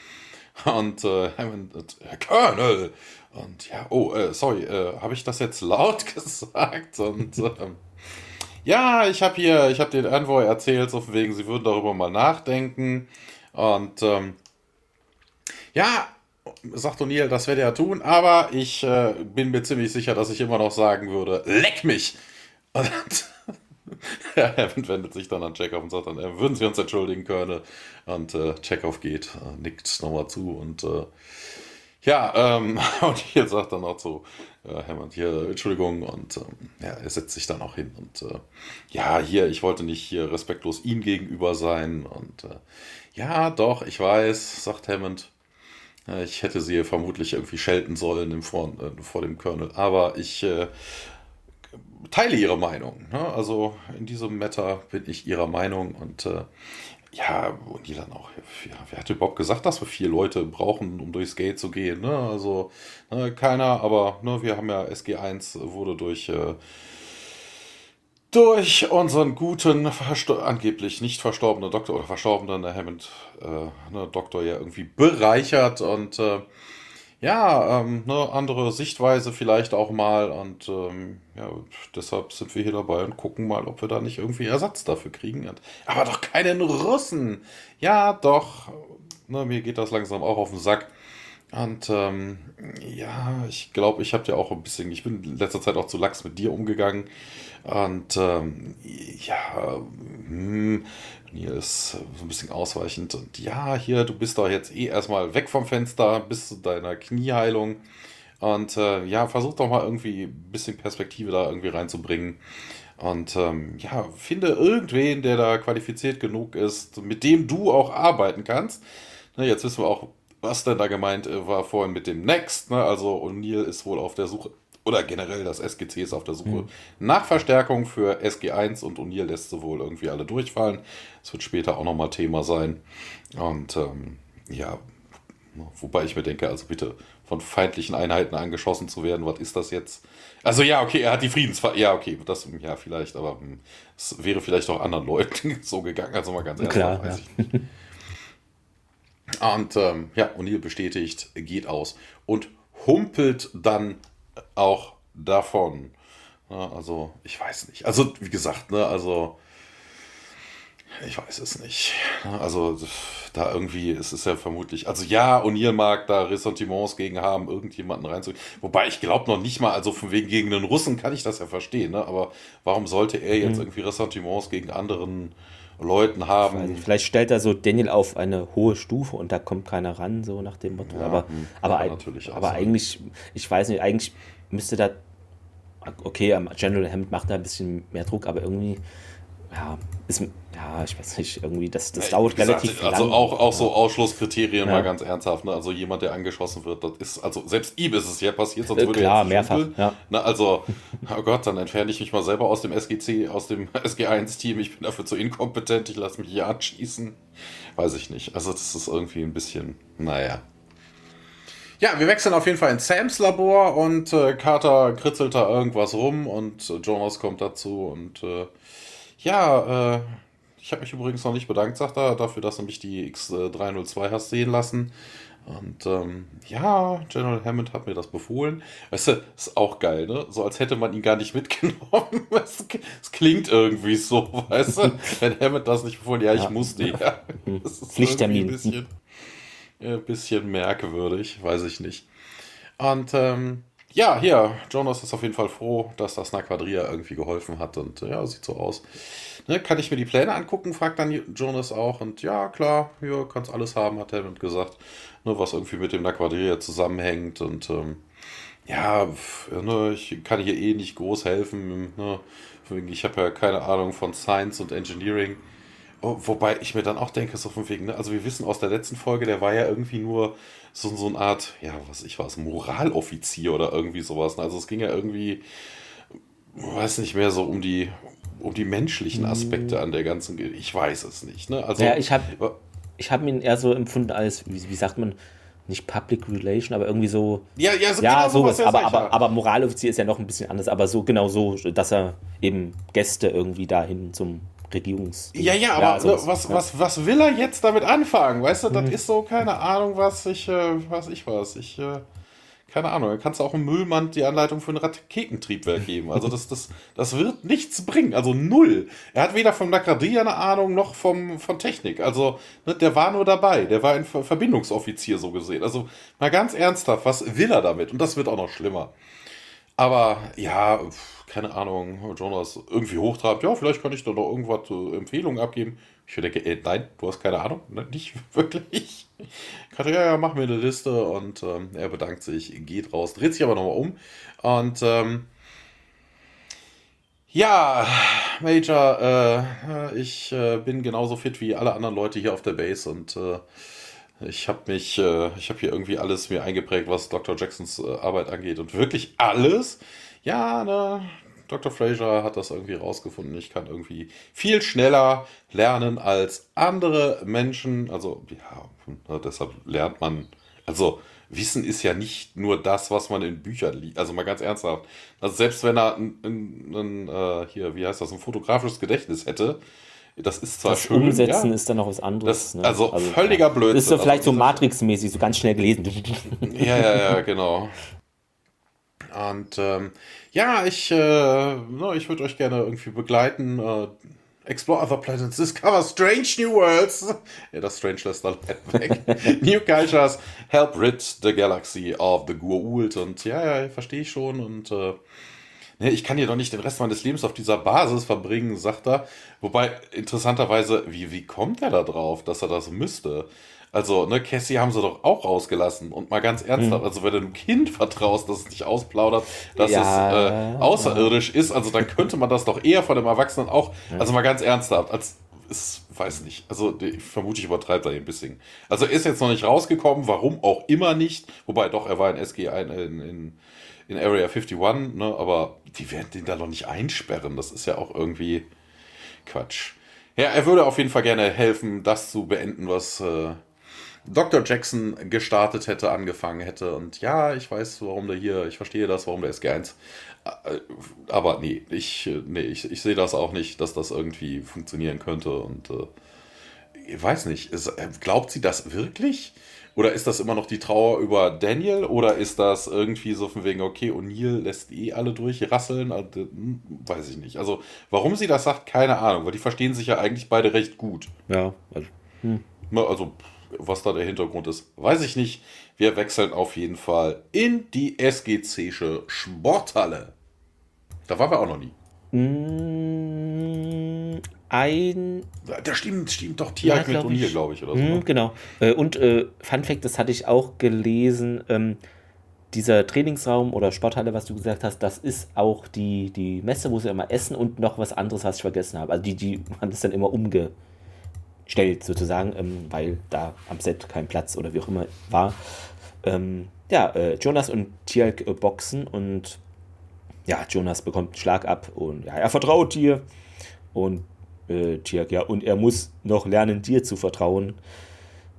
B: Und äh, Hammond, äh, Colonel! Und ja, oh, äh, sorry, äh, habe ich das jetzt laut gesagt? Und ähm, ja, ich habe hier, ich habe den Envoy erzählt, so wegen, sie würden darüber mal nachdenken. Und ähm, ja, sagt O'Neill, das werde er tun, aber ich äh, bin mir ziemlich sicher, dass ich immer noch sagen würde, leck mich! Und ja, Hammond wendet sich dann an Chekhov und sagt dann, würden Sie uns entschuldigen, Colonel? Und äh, Chekhov geht, äh, nickt nochmal zu und äh, ja, ähm, und hier sagt dann auch zu äh, Hammond hier, Entschuldigung, und ähm, ja, er setzt sich dann auch hin und äh, ja, hier, ich wollte nicht hier respektlos ihm gegenüber sein und äh, ja, doch, ich weiß, sagt Hammond, äh, ich hätte sie vermutlich irgendwie schelten sollen im vor, äh, vor dem Colonel, aber ich äh, teile ihre Meinung. Ne? Also in diesem Matter bin ich ihrer Meinung und äh, ja, und die dann auch, ja, wer hat überhaupt gesagt, dass wir vier Leute brauchen, um durchs Gate zu gehen? Ne? Also ne, keiner, aber ne, wir haben ja SG1 wurde durch äh, durch unseren guten, angeblich nicht verstorbenen Doktor oder verstorbenen Hammond äh, ne, Doktor ja irgendwie bereichert und äh, ja, ähm, ne, andere Sichtweise vielleicht auch mal und ähm, ja, deshalb sind wir hier dabei und gucken mal, ob wir da nicht irgendwie Ersatz dafür kriegen. Aber doch keinen Russen! Ja, doch, ne, mir geht das langsam auch auf den Sack. Und ähm, ja, ich glaube, ich habe dir auch ein bisschen, ich bin in letzter Zeit auch zu lax mit dir umgegangen. Und ähm, ja, hm, hier ist so ein bisschen ausweichend. Und ja, hier, du bist doch jetzt eh erstmal weg vom Fenster bis zu deiner Knieheilung. Und äh, ja, versuch doch mal irgendwie ein bisschen Perspektive da irgendwie reinzubringen. Und ähm, ja, finde irgendwen, der da qualifiziert genug ist, mit dem du auch arbeiten kannst. Ne, jetzt wissen wir auch, was denn da gemeint äh, war vorhin mit dem Next. Ne? Also O'Neill ist wohl auf der Suche oder generell das SGC ist auf der Suche mhm. nach Verstärkung für SG1 und O'Neill lässt sie wohl irgendwie alle durchfallen. Das wird später auch nochmal Thema sein. Und ähm, ja, wobei ich mir denke, also bitte von feindlichen Einheiten angeschossen zu werden, was ist das jetzt? Also ja, okay, er hat die Friedensver... Ja, okay, das, ja, vielleicht, aber hm, es wäre vielleicht auch anderen Leuten so gegangen, also mal ganz ehrlich, Klar, ja. Und ähm, ja, O'Neill bestätigt, geht aus und humpelt dann auch davon. Ja, also, ich weiß nicht. Also, wie gesagt, ne, also, ich weiß es nicht. Also, da irgendwie ist es ja vermutlich, also ja, O'Neill mag da Ressentiments gegen haben, irgendjemanden reinzugehen. Wobei ich glaube noch nicht mal, also von wegen gegen den Russen kann ich das ja verstehen, ne? aber warum sollte er jetzt mhm. irgendwie Ressentiments gegen anderen Leuten haben.
A: Vielleicht stellt er so Daniel auf eine hohe Stufe und da kommt keiner ran, so nach dem Motto. Ja, aber hm, aber, aber eigentlich, ich weiß nicht, eigentlich müsste da, okay, General Hammond macht da ein bisschen mehr Druck, aber irgendwie, ja, ist, ja, ich weiß nicht, irgendwie, das, das dauert gesagt, relativ
B: also lang. Also auch, auch so Ausschlusskriterien ja. mal ganz ernsthaft, ne? Also jemand, der angeschossen wird, das ist, also selbst ihm ist es ja passiert, sonst
A: äh, würde Klar, mehrfach, ja.
B: Na, also, oh Gott, dann entferne ich mich mal selber aus dem SGC, aus dem SG1-Team, ich bin dafür zu inkompetent, ich lasse mich hier anschießen. Weiß ich nicht. Also das ist irgendwie ein bisschen, naja. Ja, wir wechseln auf jeden Fall in Sams Labor und äh, Carter kritzelt da irgendwas rum und äh, Jonas kommt dazu und äh, ja, äh, ich habe mich übrigens noch nicht bedankt, sagt er, dafür, dass du mich die X302 hast sehen lassen. Und ähm, ja, General Hammond hat mir das befohlen. Weißt du, ist auch geil, ne? So als hätte man ihn gar nicht mitgenommen. Es, klingt irgendwie so, weißt du? Wenn Hammond das nicht befohlen, ja, ich ja. musste ja.
A: Das ist Pflichttermin.
B: Ein bisschen, ein bisschen merkwürdig, weiß ich nicht. Und ähm, ja, hier, Jonas ist auf jeden Fall froh, dass das Naquadria irgendwie geholfen hat und ja, sieht so aus. Ne, kann ich mir die Pläne angucken, fragt dann Jonas auch und ja, klar, hier kannst alles haben, hat Hammond gesagt, ne, was irgendwie mit dem Naquadria zusammenhängt und ähm, ja, ne, ich kann hier eh nicht groß helfen, ne, ich habe ja keine Ahnung von Science und Engineering. Oh, wobei ich mir dann auch denke, so von wegen, ne? also wir wissen aus der letzten Folge, der war ja irgendwie nur so, so eine Art, ja, was ich weiß, Moraloffizier oder irgendwie sowas. Also es ging ja irgendwie, weiß nicht mehr, so um die, um die menschlichen Aspekte mhm. an der ganzen, ich weiß es nicht. Ne? Also,
A: ja, ich habe ich hab ihn eher so empfunden als, wie, wie sagt man, nicht Public Relation, aber irgendwie so.
B: Ja, ja, so
A: ja, genau sowas. Aber, aber, aber Moraloffizier ist ja noch ein bisschen anders, aber so genau so, dass er eben Gäste irgendwie dahin zum Regierungs.
B: Ja, ja, aber ja, sowas, was, ja. was, was will er jetzt damit anfangen? Weißt du, das mhm. ist so, keine Ahnung, was ich, äh, was ich was. Ich, äh, keine Ahnung, dann kannst du auch einem Müllmann die Anleitung für ein Raketentriebwerk geben. Also das, das, das wird nichts bringen, also null. Er hat weder vom Nacradie eine Ahnung, noch vom, von Technik. Also ne, der war nur dabei, der war ein Verbindungsoffizier so gesehen. Also mal ganz ernsthaft, was will er damit? Und das wird auch noch schlimmer. Aber ja, keine Ahnung, Jonas irgendwie hochtreibt, ja, vielleicht kann ich da noch irgendwas äh, Empfehlungen abgeben. Ich denke, äh, nein, du hast keine Ahnung, ne? nicht wirklich. Ich ja, ja, mach mir eine Liste und ähm, er bedankt sich, geht raus, dreht sich aber nochmal um und ähm, ja, Major, äh, ich äh, bin genauso fit wie alle anderen Leute hier auf der Base und äh, ich habe mich, äh, ich habe hier irgendwie alles mir eingeprägt, was Dr. Jacksons äh, Arbeit angeht und wirklich alles. Ja, ne, Dr. Fraser hat das irgendwie rausgefunden. Ich kann irgendwie viel schneller lernen als andere Menschen. Also, ja, ne, deshalb lernt man. Also, Wissen ist ja nicht nur das, was man in Büchern liest. Also mal ganz ernsthaft. Also selbst wenn er ein, ein, ein äh, hier, wie heißt das, ein fotografisches Gedächtnis hätte, das ist zwar
A: das schön. Umsetzen ja, ist dann noch was anderes.
B: Das, ne? also, also, völliger ja. Blödsinn.
A: Das ist so vielleicht also, so Matrix-mäßig, so ganz schnell gelesen.
B: Ja, ja, ja, genau. Und ähm, ja, ich, äh, ich würde euch gerne irgendwie begleiten. Äh, explore other planets, discover strange new worlds. ja, das Strange lässt dann weg. new cultures, help rid the galaxy of the Goa'uld. Und ja, ja, verstehe ich schon. Und äh, ne, ich kann hier doch nicht den Rest meines Lebens auf dieser Basis verbringen, sagt er. Wobei, interessanterweise, wie, wie kommt er da drauf, dass er das müsste? Also, ne, Cassie haben sie doch auch rausgelassen. Und mal ganz ernsthaft, mhm. also wenn du einem Kind vertraust, dass es nicht ausplaudert, dass ja, es äh, außerirdisch ist, also dann könnte man das doch eher von dem Erwachsenen auch, also mal ganz ernsthaft, als ist, weiß nicht. Also ich vermute, ich übertreibe da ein bisschen. Also er ist jetzt noch nicht rausgekommen, warum auch immer nicht. Wobei doch, er war in SG in, in, in Area 51, ne? aber die werden den da noch nicht einsperren. Das ist ja auch irgendwie Quatsch. Ja, er würde auf jeden Fall gerne helfen, das zu beenden, was äh, Dr. Jackson gestartet hätte, angefangen hätte. Und ja, ich weiß, warum der hier, ich verstehe das, warum der SG1. Äh, aber nee, ich, nee, ich, ich sehe das auch nicht, dass das irgendwie funktionieren könnte. Und äh, ich weiß nicht, ist, äh, glaubt sie das wirklich? Oder ist das immer noch die Trauer über Daniel? Oder ist das irgendwie so von wegen, okay, O'Neill lässt eh alle durchrasseln? Also, hm, weiß ich nicht. Also, warum sie das sagt, keine Ahnung, weil die verstehen sich ja eigentlich beide recht gut.
A: Ja, also. Hm.
B: Also, was da der Hintergrund ist, weiß ich nicht. Wir wechseln auf jeden Fall in die SGC'sche Sporthalle. Da waren wir auch noch nie.
A: Mm, ein.
B: Da stimmt, stimmt doch Tiag ja, mit Turnier, glaube ich, oder so.
A: Mm, ne? genau. Äh, und äh, Fun Fact, das hatte ich auch gelesen. Ähm, dieser Trainingsraum oder Sporthalle, was du gesagt hast, das ist auch die, die Messe, wo sie immer essen und noch was anderes, was ich vergessen habe. Also die, die haben das dann immer umge, stellt, sozusagen, ähm, weil da am Set kein Platz oder wie auch immer war. Ähm, ja, äh, Jonas und Tialk äh, boxen und ja, Jonas bekommt einen Schlag ab und ja, er vertraut dir und äh, Tialk, ja, und er muss noch lernen, dir zu vertrauen.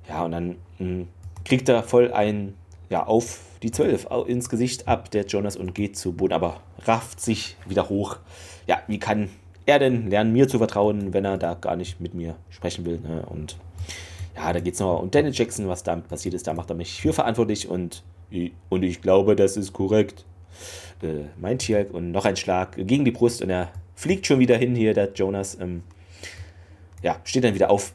A: Ja, und dann mh, hm, kriegt er voll ein, ja, auf die 12 ins Gesicht ab, der Jonas, und geht zu Boden, aber rafft sich wieder hoch. Ja, wie kann er denn lernen, mir zu vertrauen, wenn er da gar nicht mit mir sprechen will. Ne? Und ja, da geht es noch um Daniel Jackson, was damit passiert ist. Da macht er mich für verantwortlich und, und ich glaube, das ist korrekt. Äh, mein Tier und noch ein Schlag gegen die Brust und er fliegt schon wieder hin hier, der Jonas. Ähm, ja, steht dann wieder auf.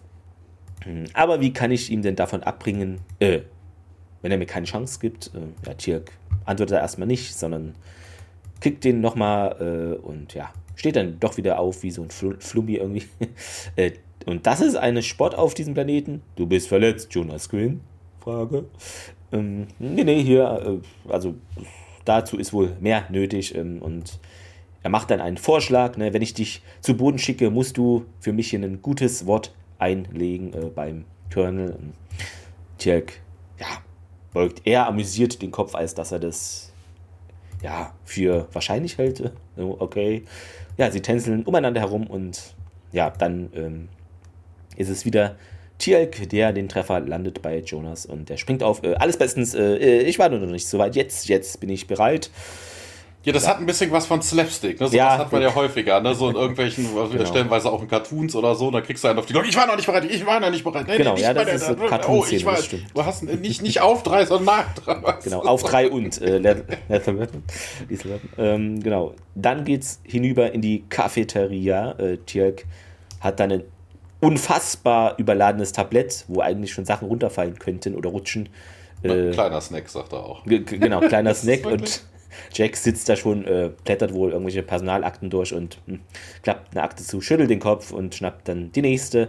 A: Aber wie kann ich ihm denn davon abbringen, äh, wenn er mir keine Chance gibt? Äh, ja, Tirk antwortet er erstmal nicht, sondern kickt den nochmal äh, und ja, steht dann doch wieder auf wie so ein Flummi irgendwie. Äh, und das ist eine Sport auf diesem Planeten. Du bist verletzt, Jonas Quinn? Frage. Ähm, nee, nee, hier, äh, also dazu ist wohl mehr nötig. Ähm, und er macht dann einen Vorschlag. Ne, wenn ich dich zu Boden schicke, musst du für mich hier ein gutes Wort einlegen äh, beim Colonel. Tjelk, ja, beugt eher amüsiert den Kopf, als dass er das ja für wahrscheinlich hält. Okay, ja, sie tänzeln umeinander herum und ja, dann ähm, ist es wieder Tielk, der den Treffer landet bei Jonas und der springt auf. Äh, alles bestens, äh, äh ich war noch nicht so weit. Jetzt, jetzt bin ich bereit.
B: Ja, das hat ein bisschen was von Slapstick, ne? So
A: Ja.
B: das hat man ja häufiger, ne? So in irgendwelchen, was wir
A: Genau.
B: stellenweise auch in Cartoons oder so, da kriegst du einen auf die Glocke. Ich war noch nicht bereit, ich war noch nicht bereit. Nee,
A: Genau,
B: nicht
A: ja, das ist so
B: oh,
A: Cartoon-Szene,
B: ich war. Du hast nicht, nicht auf drei, sondern nach drei.
A: Genau, auf drei und äh. Lethal Weapon. Ähm, genau. Dann geht's hinüber in die Cafeteria. Äh, Tjerk hat dann ein unfassbar überladenes Tablett, wo eigentlich schon Sachen runterfallen könnten oder rutschen. Äh,
B: Kleiner Snack, sagt er auch.
A: Ge- ge- Genau, kleiner Snack und Jack sitzt da schon, äh, blättert wohl irgendwelche Personalakten durch und hm, klappt eine Akte zu, schüttelt den Kopf und schnappt dann die nächste.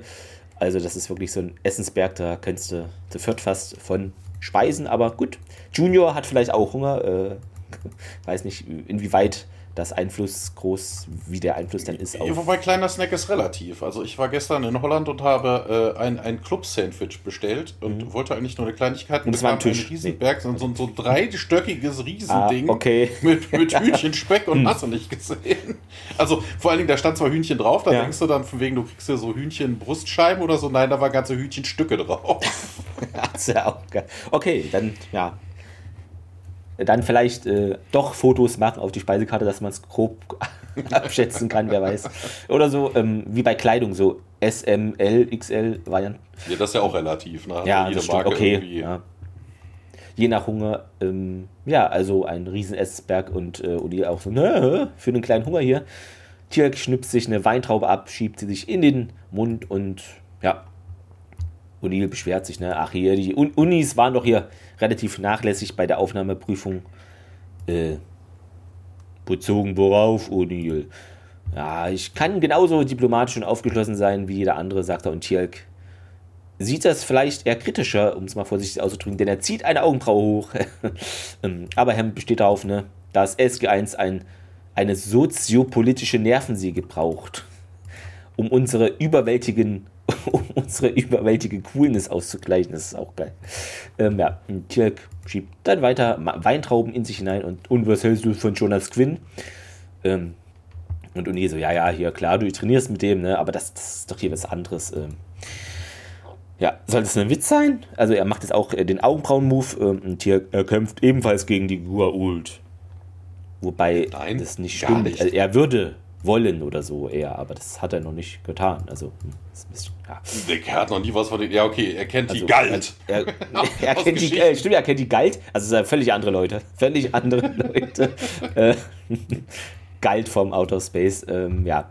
A: Also das ist wirklich so ein Essensberg, da könntest du zu viert fast von speisen, aber gut. Junior hat vielleicht auch Hunger, äh, weiß nicht, inwieweit das Einfluss groß, wie der Einfluss dann ist auf...
B: wobei kleiner Snack ist relativ. Also ich war gestern in Holland und habe äh, ein, ein Club-Sandwich bestellt und wollte eigentlich nur eine Kleinigkeit.
A: Mhm. Und es war ein Tisch.
B: Ein Riesenberg, so, so, so ein dreistöckiges Riesending.
A: Ah, okay.
B: Mit, mit Hühnchen, Speck und hast du nicht gesehen. Also vor allen Dingen, da stand zwar Hühnchen drauf, da
A: Ja.
B: denkst du dann von wegen, du kriegst hier so Hühnchen-Brustscheiben oder so. Nein, da war ganze Hühnchenstücke drauf.
A: Das ist ja auch geil. Okay, dann, ja. Dann vielleicht äh, doch Fotos machen auf die Speisekarte, dass man es grob abschätzen kann, wer weiß. Oder so, ähm, wie bei Kleidung, so S, M, L, XL Varianten.
B: Ja, das ist ja auch relativ. Ne?
A: Ja,
B: jede Marke
A: okay.
B: irgendwie-
A: Ja. Je nach Hunger, ähm, ja, also ein riesen Essberg und äh, Uli auch so, ne, für einen kleinen Hunger hier. Tierk schnipst sich eine Weintraube ab, schiebt sie sich in den Mund und ja, O'Neill beschwert sich, ne? Ach hier, die Un Unis waren doch hier relativ nachlässig bei der Aufnahmeprüfung. Äh, bezogen worauf, O'Neill? Ja, ich kann genauso diplomatisch und aufgeschlossen sein wie jeder andere, sagt er und Tjelk sieht das vielleicht eher kritischer, um es mal vorsichtig auszudrücken, denn er zieht eine Augenbraue hoch. Ähm, Aber Hammond besteht darauf, ne, dass SG1 ein, eine soziopolitische Nervensäge braucht, um unsere überwältigen um unsere überwältige Coolness auszugleichen. Das ist auch geil. Ähm, ja, und Tjerk schiebt dann weiter Weintrauben in sich hinein und, und was hältst du von Jonas Quinn? Ähm, und Uni so, ja, ja, hier, klar, du trainierst mit dem, ne, aber das, das ist doch hier was anderes. Ähm, ja, soll das ein Witz sein? Also er macht jetzt auch äh, den Augenbrauen-Move ähm, und hier, er kämpft ebenfalls gegen die Gua'uld. Wobei
B: Nein,
A: das nicht stimmt.
B: nicht.
A: Also er würde wollen oder so eher, aber das hat er noch nicht getan. Also, hm, bisschen, ja.
B: Der hat noch nie was von den. Ja, okay, er kennt
A: Also,
B: die Galt.
A: Er, er,
B: Aus
A: kennt die, äh, stimmt, er kennt die Galt. Also es sind völlig andere Leute. Völlig andere Leute. äh, Galt vom Outer Space. Ähm, ja.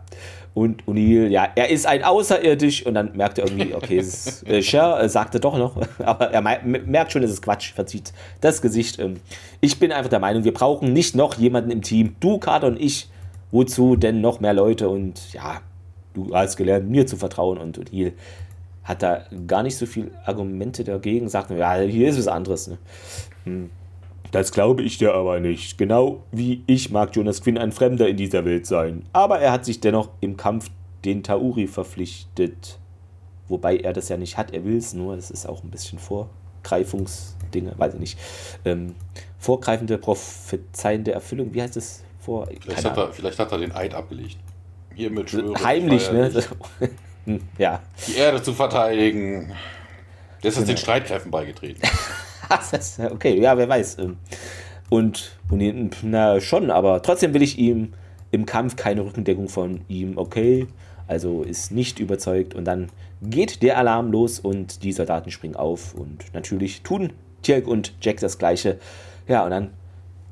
A: Und O'Neill, ja, er ist ein Außerirdisch und dann merkt er irgendwie, okay, es ist, äh, Cher äh, sagte doch noch, aber er merkt schon, es ist Quatsch, verzieht das Gesicht. Ähm, ich bin einfach der Meinung, wir brauchen nicht noch jemanden im Team. Du, Carter und ich. Wozu denn noch mehr Leute? Und ja, du hast gelernt, mir zu vertrauen und O'Neill hat da gar nicht so viel Argumente dagegen, sagt ja, hier ist was anderes. Ne? Hm. Das glaube ich dir aber nicht. Genau wie ich mag Jonas Quinn ein Fremder in dieser Welt sein. Aber er hat sich dennoch im Kampf den Tauri verpflichtet. Wobei er das ja nicht hat, er will es nur. Das ist auch ein bisschen Vorgreifungsdinge, weiß ich nicht. Ähm, vorgreifende, prophezeiende Erfüllung, wie heißt das? Vor,
B: Vielleicht hat, er, vielleicht hat er den Eid abgelegt. Hiermit schwöre ich
A: Heimlich, ne? ja.
B: Die Erde zu verteidigen. Der ist
A: Genau.
B: den Streitkräften beigetreten.
A: Okay, ja, wer weiß. ähm. Und, und na schon, aber trotzdem will ich ihm im Kampf keine Rückendeckung von ihm, okay. Also ist nicht überzeugt und dann geht der Alarm los und die Soldaten springen auf und natürlich tun Tirk und Jack das gleiche. Ja, und dann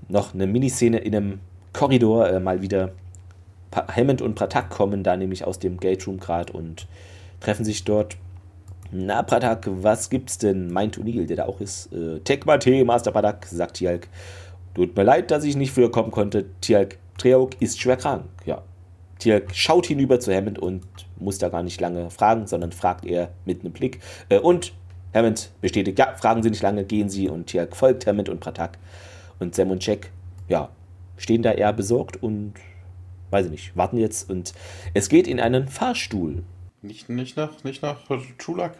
A: noch eine Miniszene in einem Korridor, äh, mal wieder Hammond und Pratak kommen da nämlich aus dem Gate Room gerade und treffen sich dort na, Pratak, was gibt's denn? Meint O'Neill, der da auch ist. Äh, Tekmate, Master Pratak, sagt Tialk. Tut mir leid, dass ich nicht früher kommen konnte. Tialk, Treok ist schwer krank. Ja. Tialk schaut hinüber zu Hammond und muss da gar nicht lange fragen, sondern fragt er mit einem Blick. Äh, und Hammond bestätigt, ja, fragen Sie nicht lange, gehen Sie. Und Tialk folgt Hammond und Pratak. Und Sam und Jack, ja, stehen da eher besorgt und, weiß ich nicht, warten jetzt. Und es geht in einen Fahrstuhl.
B: Nicht, nicht nach, nicht nach Chulak?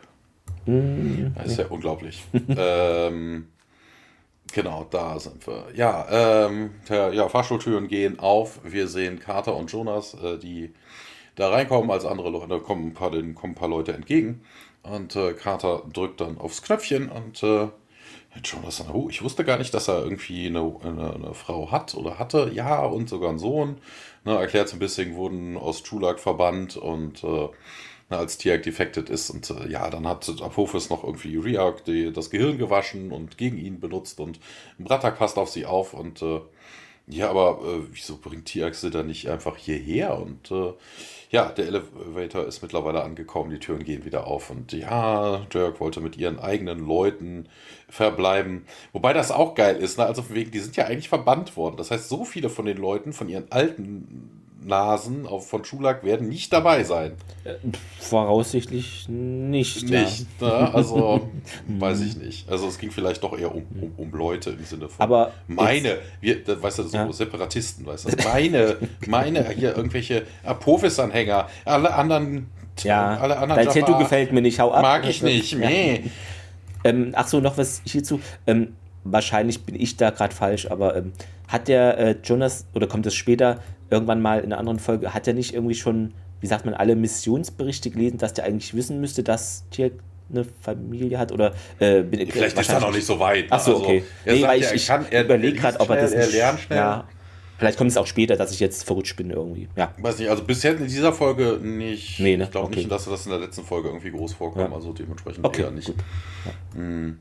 A: Mhm.
B: Das ist ja unglaublich. ähm, genau, da sind wir. Ja, ähm, der, ja, Fahrstuhltüren gehen auf. Wir sehen Carter und Jonas, äh, die da reinkommen als andere Leute. Da kommen ein paar, denen kommen ein paar Leute entgegen. Und äh, Carter drückt dann aufs Knöpfchen und äh, Jonas, oh, ich wusste gar nicht, dass er irgendwie eine, eine, eine, Frau hat oder hatte. Ja, und sogar einen Sohn. Ne, erklärt so ein bisschen, wurden aus Chulak verbannt und äh, als Tiag defected ist. Und äh, ja, dann hat Apophis noch irgendwie Riak das Gehirn gewaschen und gegen ihn benutzt und ein Bratak passt auf sie auf und äh, ja, aber äh, wieso bringt Tiag sie da nicht einfach hierher? Und äh, ja, der Elevator ist mittlerweile angekommen, die Türen gehen wieder auf. Und ja, Dirk wollte mit ihren eigenen Leuten verbleiben. Wobei das auch geil ist, ne? Also wegen, die sind ja eigentlich verbannt worden. Das heißt, so viele von den Leuten, von ihren alten Nasen auf, von Schulak werden nicht dabei sein.
A: Äh, voraussichtlich nicht.
B: Nicht, ja. ne? also weiß ich nicht. Also es ging vielleicht doch eher um, um, um Leute im Sinne von
A: Aber
B: meine, wir, weißt du, so ja. Separatisten, weißt du, meine, meine, hier irgendwelche Apophis-Anhänger, alle anderen,
A: ja, alle anderen dein Tattoo gefällt mir nicht, hau ab.
B: Mag ich nicht, nee. Ja.
A: Ähm, ach so, noch was hierzu. Ähm, wahrscheinlich bin ich da gerade falsch, aber ähm, hat der äh, Jonas, oder kommt es später, irgendwann mal in einer anderen Folge, hat er nicht irgendwie schon, wie sagt man, alle Missionsberichte gelesen, dass der eigentlich wissen müsste, dass Tier eine Familie hat oder
B: äh, bin, vielleicht ist er noch nicht so weit.
A: Ach so, also, okay.
B: nee, weil ich, ich überlege gerade, ob er das
A: nicht, er lernt schnell. Ja, vielleicht kommt es auch später, dass ich jetzt verrutscht bin irgendwie. Ja.
B: Weiß nicht, also bisher in dieser Folge nicht.
A: Nee, ne?
B: Ich glaube okay. nicht, dass das in der letzten Folge irgendwie groß vorkommt, ja. also dementsprechend
A: okay,
B: eher nicht.
A: Ja.
B: Hm.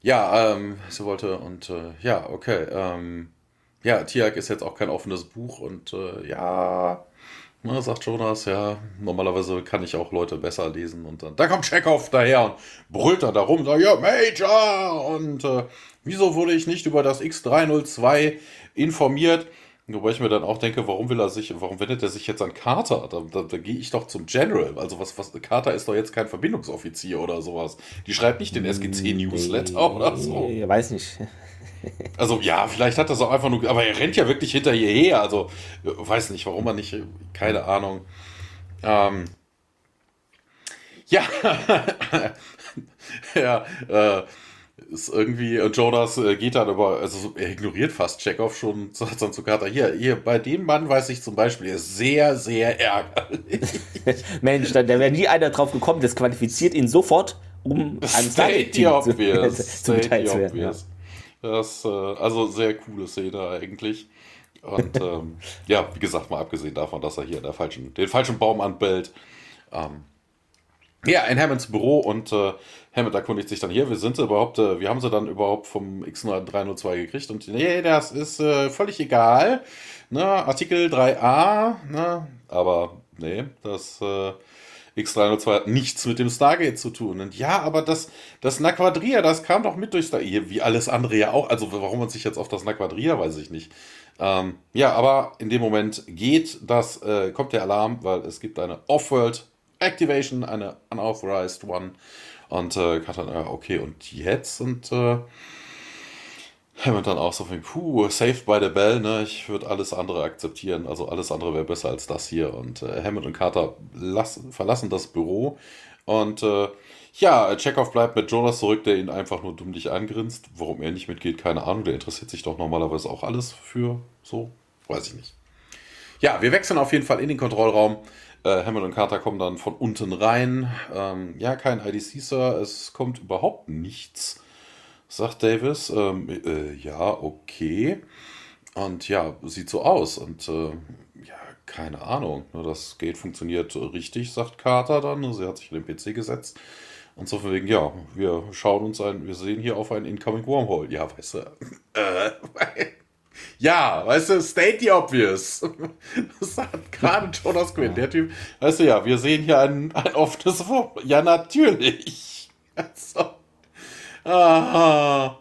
B: Ja, ähm, sie wollte und äh, ja, okay. Ähm, ja, Tiag ist jetzt auch kein offenes Buch und äh, ja, na, sagt Jonas, ja, normalerweise kann ich auch Leute besser lesen und dann, da kommt Chekhov daher und brüllt da rum, sagt, ja, Major! Und äh, wieso wurde ich nicht über das X302 informiert? Wobei ich mir dann auch denke, warum will er sich, warum wendet er sich jetzt an Carter? Da, da, da gehe ich doch zum General. Also was, was, Carter ist doch jetzt kein Verbindungsoffizier oder sowas. Die schreibt nicht den SGC-Newsletter nee, oder so.
A: Ich weiß nicht.
B: Also ja, vielleicht hat das auch einfach nur, aber er rennt ja wirklich hinter ihr her. Also weiß nicht, warum er nicht, keine Ahnung. Ähm, ja, ja, äh, ist irgendwie, und Jonas äh, geht dann aber, also er ignoriert fast Chekhov schon, sagt dann zu Carter, hier, hier, bei dem Mann weiß ich zum Beispiel, er ist sehr, sehr ärgerlich.
A: Mensch, da, da wäre nie einer drauf gekommen, das qualifiziert ihn sofort, um
B: ein State the obvious. zu, State obvious. Das, äh, also sehr coole Szene eigentlich. Und ähm, ja, wie gesagt, mal abgesehen davon, dass er hier der falschen, den falschen Baum anbellt. Ähm, ja, in Hammonds Büro und äh, Hammond erkundigt sich dann hier, wir sind überhaupt, äh, wir haben sie dann überhaupt vom X302 gekriegt und nee, das ist äh, völlig egal. Ne, Artikel 3a, ne, aber nee, das äh, X302 hat nichts mit dem Stargate zu tun. Und ja, aber das, das Naquadria, das kam doch mit durch Stargate, wie alles andere ja auch. Also warum man sich jetzt auf das Naquadria, weiß ich nicht. Ähm, ja, aber in dem Moment geht das, äh, kommt der Alarm, weil es gibt eine Off-World Activation, eine Unauthorized One. Und äh, Katan, äh, okay, und jetzt? Und äh, Hammond dann auch so von, puh, saved by the bell, ne? Ich würde alles andere akzeptieren. Also alles andere wäre besser als das hier. Und äh, Hammond und Carter lassen, verlassen das Büro. Und äh, ja, Chekhov bleibt mit Jonas zurück, der ihn einfach nur dummlich angrinst. Warum er nicht mitgeht, keine Ahnung. Der interessiert sich doch normalerweise auch alles für so. Weiß ich nicht. Ja, wir wechseln auf jeden Fall in den Kontrollraum. Äh, Hammond und Carter kommen dann von unten rein. Ähm, ja, kein IDC, Sir. Es kommt überhaupt nichts sagt Davis. Ähm, äh, ja, okay. Und ja, sieht so aus. Und äh, ja, keine Ahnung. Ne, das Gate funktioniert richtig, sagt Carter dann. Sie hat sich in den PC gesetzt. Und so von wegen, ja, wir schauen uns ein, wir sehen hier auf ein Incoming Wormhole. Ja, weißt du. Äh, ja, weißt du, state the obvious. Das sagt gerade Jonas Quinn, der Typ. Weißt du, ja, wir sehen hier ein, ein offenes Wormhole. Ja, natürlich. Also, Ah,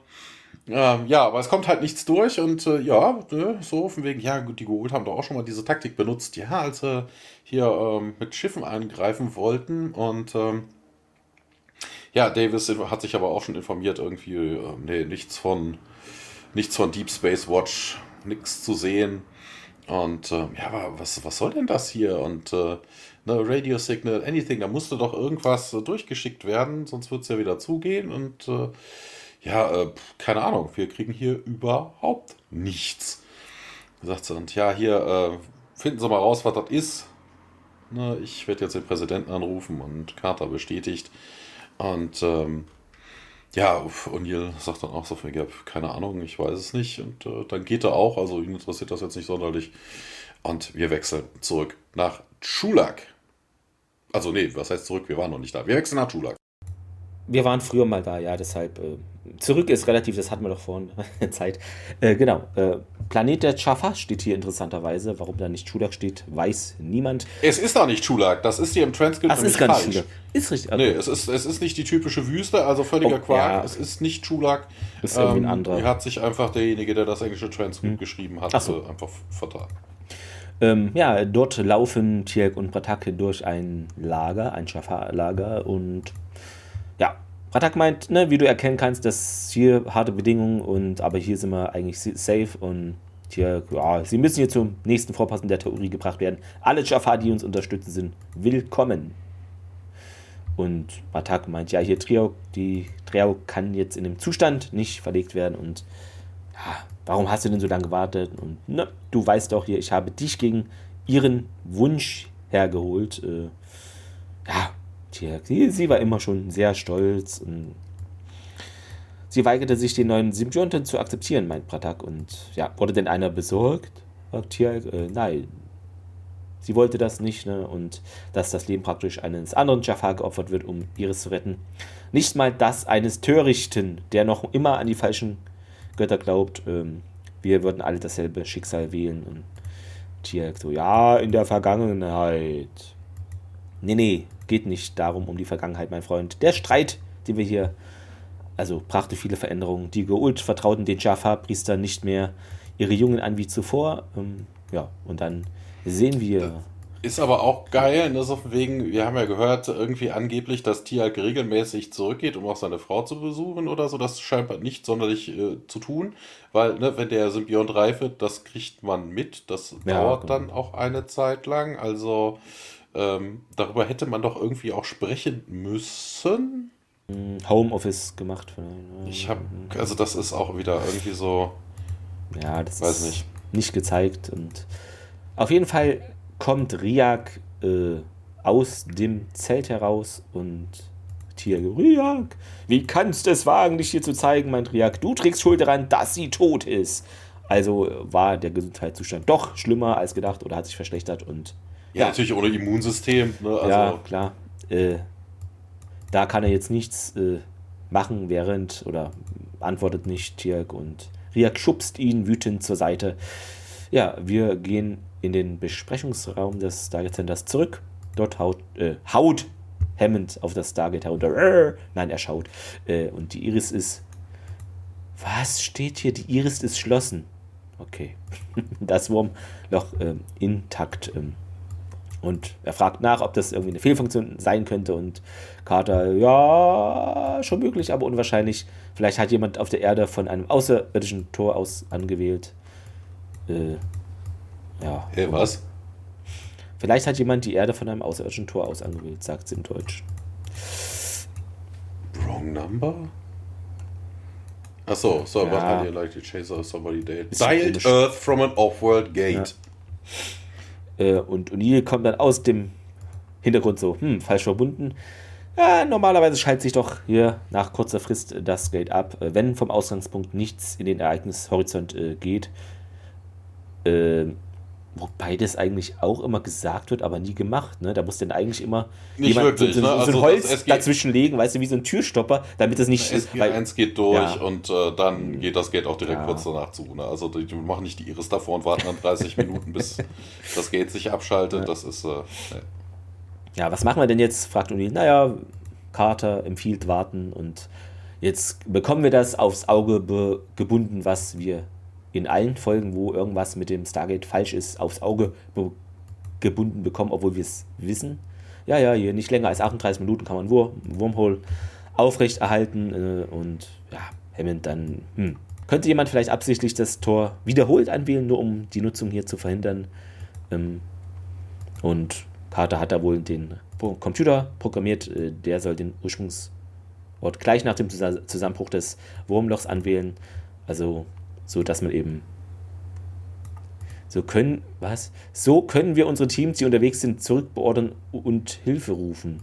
B: ähm, ja, aber es kommt halt nichts durch und äh, ja, ne, so von wegen, ja, gut, die geholt haben doch auch schon mal diese Taktik benutzt, ja, als sie hier ähm, mit Schiffen angreifen wollten und ähm, ja, Davis hat sich aber auch schon informiert, irgendwie, äh, nee, nichts von, nichts von Deep Space Watch, nichts zu sehen. Und äh, ja, aber was, was soll denn das hier? Und äh, ne, Radio Signal, anything, da musste doch irgendwas äh, durchgeschickt werden, sonst wird es ja wieder zugehen. Und äh, ja, äh, keine Ahnung, wir kriegen hier überhaupt nichts. Sagt sie, und ja, hier, äh, finden Sie mal raus, was das ist. Ne, ich werde jetzt den Präsidenten anrufen und Carter bestätigt. Und ähm, Ja, O'Neill sagt dann auch so viel, keine Ahnung, ich weiß es nicht. Und äh, dann geht er auch, also ihn interessiert das jetzt nicht sonderlich. Und wir wechseln zurück nach Schulak. Also nee, was heißt zurück? Wir waren noch nicht da. Wir wechseln nach Schulak.
A: Wir waren früher mal da, ja, deshalb. Äh, zurück ist relativ, das hatten wir doch vorhin Zeit. Äh, genau. Äh, Planet der Jaffa steht hier interessanterweise. Warum da nicht Chulak steht, weiß niemand.
B: Es ist da nicht Chulak, das ist hier im Transkript
A: Ach, ist gar falsch. Nicht
B: ist richtig. Okay. Nee, es ist, es ist nicht die typische Wüste, also völliger oh, Quark. Ja. Es ist nicht Chulak.
A: Ist irgendwie ein ähm, anderer.
B: hat sich einfach derjenige, der das englische Transkript hm. geschrieben hat, so. Äh, einfach vertan.
A: Ähm, ja, dort laufen Tierk und Bratake durch ein Lager, ein Jaffa-Lager und ja, Ratak meint, ne, wie du erkennen kannst, dass hier harte Bedingungen und aber hier sind wir eigentlich safe und hier, ja, sie müssen hier zum nächsten Vorpassen der Theorie gebracht werden. Alle Jaffa, die uns unterstützen, sind willkommen. Und Ratak meint, ja, hier Trio, die Trio kann jetzt in dem Zustand nicht verlegt werden und ja, warum hast du denn so lange gewartet? Und ne, du weißt doch hier, ich habe dich gegen ihren Wunsch hergeholt. Äh, ja, Tja, sie, war immer schon sehr stolz. Sie weigerte sich, den neuen Symbionten zu akzeptieren, meint Pratak. Und ja, wurde denn einer besorgt? fragt Tiag. Äh, nein. Sie wollte das nicht, ne? Und dass das Leben praktisch eines anderen Jafar geopfert wird, um ihres zu retten. Nicht mal das eines Törichten, der noch immer an die falschen Götter glaubt. Ähm, wir würden alle dasselbe Schicksal wählen. Und Tiag so, ja, in der Vergangenheit. Nee, nee, geht nicht darum, um die Vergangenheit, mein Freund. Der Streit, den wir hier, also brachte viele Veränderungen. Die Geult vertrauten den Jaffa-Priestern nicht mehr ihre Jungen an wie zuvor. Ähm, ja, und dann sehen wir.
B: Ist aber auch geil, ne, so wegen, wir haben ja gehört, irgendwie angeblich, dass Tialk regelmäßig zurückgeht, um auch seine Frau zu besuchen oder so. Das scheint nicht sonderlich äh, zu tun, weil, ne, wenn der Symbiont reif wird, das kriegt man mit. Das ja, dauert genau. dann auch eine Zeit lang. Also, ähm, darüber hätte man doch irgendwie auch sprechen müssen.
A: Hm, Homeoffice gemacht.
B: Ich habe, also das ist auch wieder irgendwie so.
A: Ja, das weiß ist nicht. nicht gezeigt. Und auf jeden Fall kommt Riak äh, aus dem Zelt heraus und Tier, Riak, wie kannst du es wagen, dich hier zu zeigen, meint Riak. Du trägst Schuld daran, dass sie tot ist. Also war der Gesundheitszustand doch schlimmer als gedacht oder hat sich verschlechtert und
B: ja, natürlich ohne Immunsystem. Ne?
A: Also ja, klar. Äh, da kann er jetzt nichts äh, machen, während oder antwortet nicht Tirk und Riak schubst ihn wütend zur Seite. Ja, wir gehen in den Besprechungsraum des Stargate Centers zurück. Dort haut, äh, haut Hammond auf das Stargate herunter. Nein, er schaut. Äh, und die Iris ist. Was steht hier? Die Iris ist schlossen. Okay. das Wurmloch ähm, intakt. Ähm, und er fragt nach, ob das irgendwie eine Fehlfunktion sein könnte. Und Carter, ja, schon möglich, aber unwahrscheinlich. Vielleicht hat jemand auf der Erde von einem außerirdischen Tor aus angewählt. Äh, ja.
B: Hey, was?
A: Vielleicht hat jemand die Erde von einem außerirdischen Tor aus angewählt, sagt sie im Deutsch.
B: Wrong number? Achso, so, ja. but you like to chase somebody dead? Dialed Earth from an off-world gate. Ja.
A: Äh, und O'Neill kommt dann aus dem Hintergrund so, hm, falsch verbunden. Ja, normalerweise schaltet sich doch hier nach kurzer Frist das Gate ab, äh, wenn vom Ausgangspunkt nichts in den Ereignishorizont äh, geht. Äh, Wobei das eigentlich auch immer gesagt wird, aber nie gemacht. Ne? Da muss dann eigentlich immer
B: nicht jemand wirklich,
A: so,
B: so,
A: ne? so, ein also Holz dazwischen legen, weißt du, wie so ein Türstopper, damit es nicht.
B: SG1 geht durch ja. und äh, dann geht das Gate auch direkt ja. kurz danach zu. Ne? Also die, die, machen nicht die Iris davor und warten dann 30 Minuten, bis das Gate sich abschaltet. Ja. Das ist. Äh.
A: Ja, was machen wir denn jetzt? fragt Uni. Naja, Carter empfiehlt warten und jetzt bekommen wir das aufs Auge gebunden, was wir in allen Folgen, wo irgendwas mit dem Stargate falsch ist, aufs Auge gebunden bekommen, obwohl wir es wissen. Ja, ja, hier nicht länger als 38 Minuten kann man Wur Wormhole aufrechterhalten äh, und ja, Hammond dann, hm. Könnte jemand vielleicht absichtlich das Tor wiederholt anwählen, nur um die Nutzung hier zu verhindern? Ähm, und Carter hat da wohl den Computer programmiert, äh, der soll den Ursprungsort gleich nach dem Zusammenbruch des Wurmlochs anwählen. Also so dass man eben so können, was? So können wir unsere Teams, die unterwegs sind, zurückbeordern und Hilfe rufen.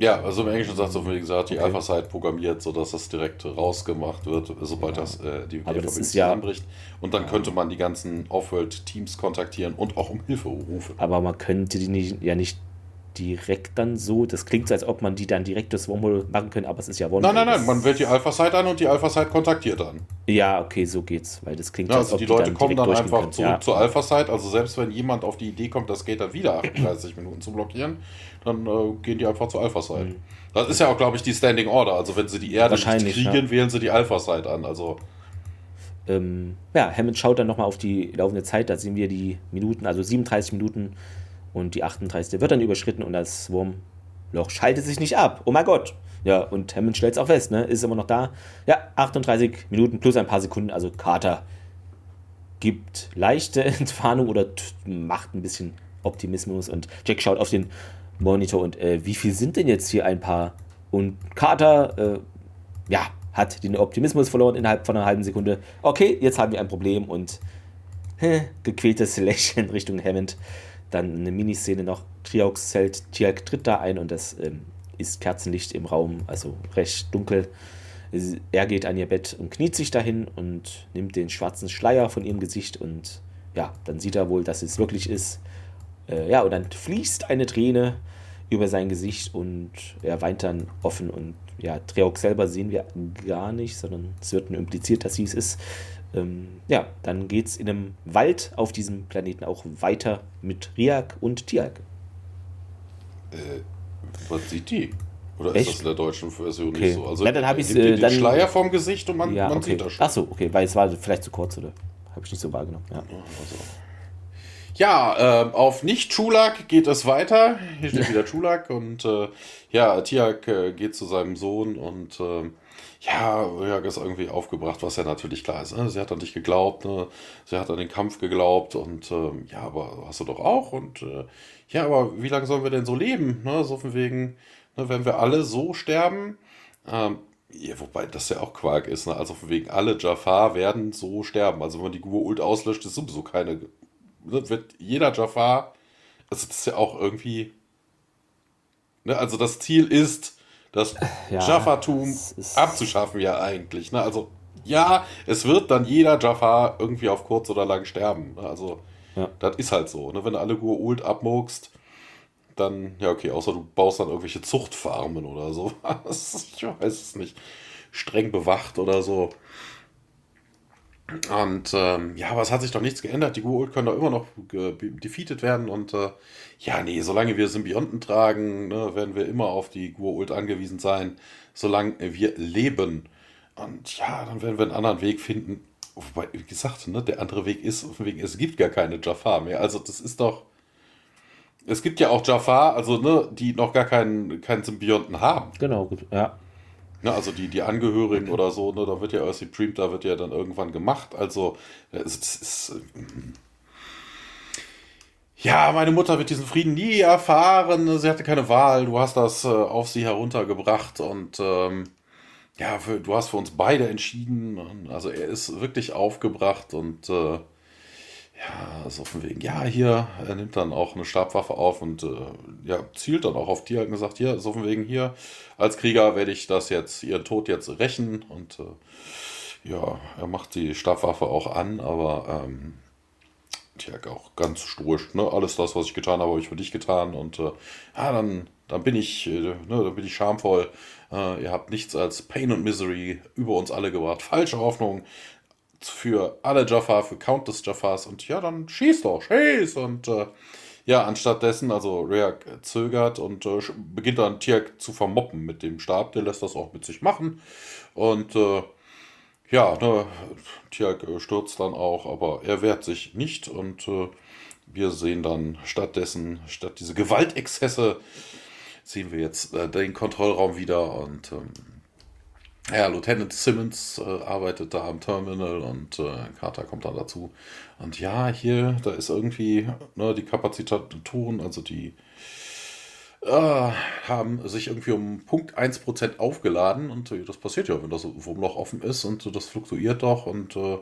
B: Ja, also im Englischen sagt es, wie gesagt, die okay. Alpha-Site programmiert, sodass das direkt rausgemacht wird, sobald ja. das äh, die,
A: das ist ja,
B: anbricht. Und dann könnte man die ganzen Off-World-Teams kontaktieren und auch um Hilfe rufen.
A: Aber man könnte die nicht, ja nicht direkt dann so. Das klingt so, als ob man die dann direkt das Wormhole machen könnte, aber es ist ja
B: Wormhole. Nein, nein, nein, man wählt die Alpha-Site an und die Alpha-Site kontaktiert dann.
A: Ja, okay, so geht's, weil das klingt
B: ja, also die, die Leute kommen dann einfach können. zurück ja. zur Alpha-Site, also selbst wenn jemand auf die Idee kommt, das Gate dann wieder 38 Minuten zu blockieren, dann äh, gehen die einfach zur Alpha-Site. Mhm. Das ist ja auch, glaube ich, die Standing Order, also wenn sie die Erde nicht kriegen, ja. wählen sie die Alpha-Site an, also...
A: Ähm, ja, Hammond schaut dann nochmal auf die laufende Zeit, da sehen wir die Minuten, also 37 Minuten und die 38. wird dann überschritten und das Wurmloch schaltet sich nicht ab. Oh mein Gott. Ja, und Hammond stellt es auch fest, ne? Ist immer noch da. Ja, 38 Minuten plus ein paar Sekunden. Also Carter gibt leichte Entwarnung oder macht ein bisschen Optimismus. Und Jack schaut auf den Monitor und äh, wie viel sind denn jetzt hier ein paar? Und Carter, äh, ja, hat den Optimismus verloren innerhalb von einer halben Sekunde. Okay, jetzt haben wir ein Problem und hä, gequältes Lächeln Richtung Hammond. Dann eine Miniszene noch. Triox zählt, Tiak tritt da ein und das ähm, ist Kerzenlicht im Raum, also recht dunkel. Er geht an ihr Bett und kniet sich dahin und nimmt den schwarzen Schleier von ihrem Gesicht und ja, dann sieht er wohl, dass es wirklich ist. Äh, ja, und dann fließt eine Träne über sein Gesicht und er weint dann offen und ja, Treok selber sehen wir gar nicht, sondern es wird nur impliziert, dass sie es ist ähm, ja, dann geht es in einem Wald auf diesem Planeten auch weiter mit Riak und Tiak.
B: Äh, was sieht die? Oder Echt? ist das in der deutschen Version okay. nicht so?
A: Also, ja, dann habe ich äh,
B: den Schleier vom Gesicht und man,
A: ja,
B: man
A: okay.
B: sieht das schon.
A: Achso, okay, weil es war vielleicht zu kurz, oder? Habe ich nicht so wahrgenommen. Ja, also.
B: ja äh, auf Nicht-Chulak geht es weiter. Hier steht wieder Chulak und äh, ja, Tiak äh, geht zu seinem Sohn und ähm, ja, Röhrg ist irgendwie aufgebracht, was ja natürlich klar ist. Ne? Sie hat an dich geglaubt, ne? sie hat an den Kampf geglaubt und ähm, ja, aber hast du doch auch und äh, ja, aber wie lange sollen wir denn so leben? Ne? So von wegen, ne, wenn wir alle so sterben, ähm, ja, wobei das ja auch Quark ist, ne? also von wegen alle Jafar werden so sterben. Also wenn man die Gur-Ult auslöscht, ist sowieso keine, ne? wird jeder Jafar, also das ist ja auch irgendwie, ne? also das Ziel ist, das ja, Jaffatum abzuschaffen ja eigentlich. Ne? Also ja, es wird dann jeder Jaffa irgendwie auf kurz oder lang sterben. Ne? Also ja. das ist halt so. Ne? Wenn du alle Gur-Ult abmogst, dann, ja okay, außer du baust dann irgendwelche Zuchtfarmen oder so. ich weiß es nicht. Streng bewacht oder so. Und ähm, ja, aber es hat sich doch nichts geändert. Die Gur-Ult können doch immer noch defeated werden und äh, ja, nee, solange wir Symbionten tragen, ne, werden wir immer auf die Gur-Ult angewiesen sein, solange wir leben. Und ja, dann werden wir einen anderen Weg finden. Wobei, wie gesagt, ne, der andere Weg ist, wegen, es gibt gar keine Jafar mehr. Also das ist doch. Es gibt ja auch Jafar, also ne, die noch gar keinen, keinen Symbionten haben.
A: Genau, gut, ja.
B: Ne, also die, die Angehörigen oder so, ne, da wird ja Earthly Dream, da wird ja dann irgendwann gemacht. Also es ist. Ja, meine Mutter wird diesen Frieden nie erfahren. Sie hatte keine Wahl. Du hast das äh, auf sie heruntergebracht und ähm, ja, für, du hast für uns beide entschieden. Also er ist wirklich aufgebracht und äh, ja, so von wegen, ja, hier, er nimmt dann auch eine Stabwaffe auf und äh, ja, zielt dann auch auf die und gesagt, hier, so von wegen, hier, als Krieger werde ich das jetzt, ihren Tod jetzt rächen und äh, ja, er macht die Stabwaffe auch an, aber ähm, ja, auch ganz stoisch, ne? Alles das, was ich getan habe, habe ich für dich getan. Und äh, ja, dann, dann bin ich, äh, ne, dann bin ich schamvoll. Äh, ihr habt nichts als Pain und Misery über uns alle gebracht. Falsche Hoffnung für alle Jaffa, für Countless Jaffas. Und ja, dann schieß doch, schieß! Und äh, ja, anstattdessen, also Reak zögert und äh, beginnt dann Tiak zu vermoppen mit dem Stab. Der lässt das auch mit sich machen. Und äh, ja, ne, Tiag stürzt dann auch, aber er wehrt sich nicht und äh, wir sehen dann stattdessen, statt diese Gewaltexzesse, sehen wir jetzt äh, den Kontrollraum wieder und ähm, ja, Lieutenant Simmons äh, arbeitet da am Terminal und äh, Carter kommt dann dazu. Und ja, hier, da ist irgendwie ne, die Kapazitatoren, also die äh, haben sich irgendwie um Punkt 1% aufgeladen und äh, das passiert ja, wenn das Wurmloch offen ist und äh, das fluktuiert doch und äh,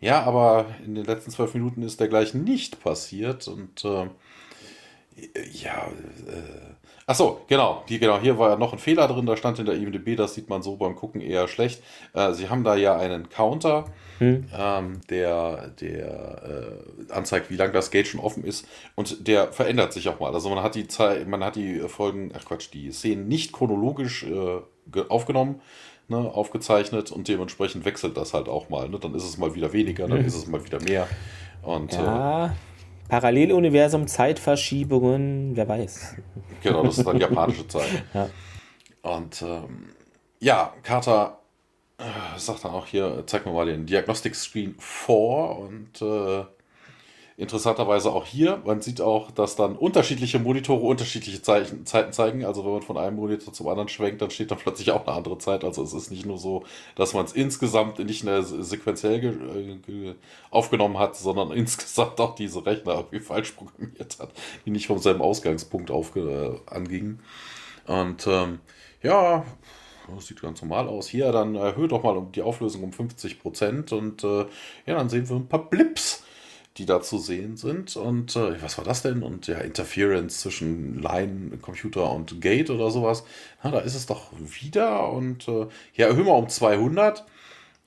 B: ja, aber in den letzten zwölf Minuten ist dergleichen nicht passiert und äh, ja, Achso, genau, die, genau. Hier war ja noch ein Fehler drin, da stand in der IMDB, das sieht man so beim Gucken eher schlecht. Äh, sie haben da ja einen Counter, hm. ähm, der, der äh, anzeigt, wie lange das Gate schon offen ist. Und der verändert sich auch mal. Also man hat die Zeit, man hat die Folgen, ach Quatsch, die Szenen nicht chronologisch äh, aufgenommen, ne, aufgezeichnet und dementsprechend wechselt das halt auch mal. Ne? Dann ist es mal wieder weniger, dann hm. ist es mal wieder mehr. Und,
A: ja. Paralleluniversum, Zeitverschiebungen, wer weiß.
B: Genau, das ist dann japanische Zeit. ja. Und ähm, ja, Carter äh, sagt dann auch hier, zeig mir mal den Diagnostic Screen vor und äh, interessanterweise auch hier, man sieht auch, dass dann unterschiedliche Monitore unterschiedliche Zeichen, Zeiten zeigen. Also wenn man von einem Monitor zum anderen schwenkt, dann steht da plötzlich auch eine andere Zeit. Also es ist nicht nur so, dass man es insgesamt nicht mehr sequenziell ge, aufgenommen hat, sondern insgesamt auch diese Rechner irgendwie falsch programmiert hat, die nicht vom selben Ausgangspunkt äh, angingen. Und ähm, ja, das sieht ganz normal aus. Hier, dann erhöht doch mal die Auflösung um 50 Prozent und äh, ja, dann sehen wir ein paar Blips die da zu sehen sind. Und äh, was war das denn? Und ja, Interference zwischen Line, Computer und Gate oder sowas. Na, da ist es doch wieder. Und äh, ja, erhöhen wir um 200.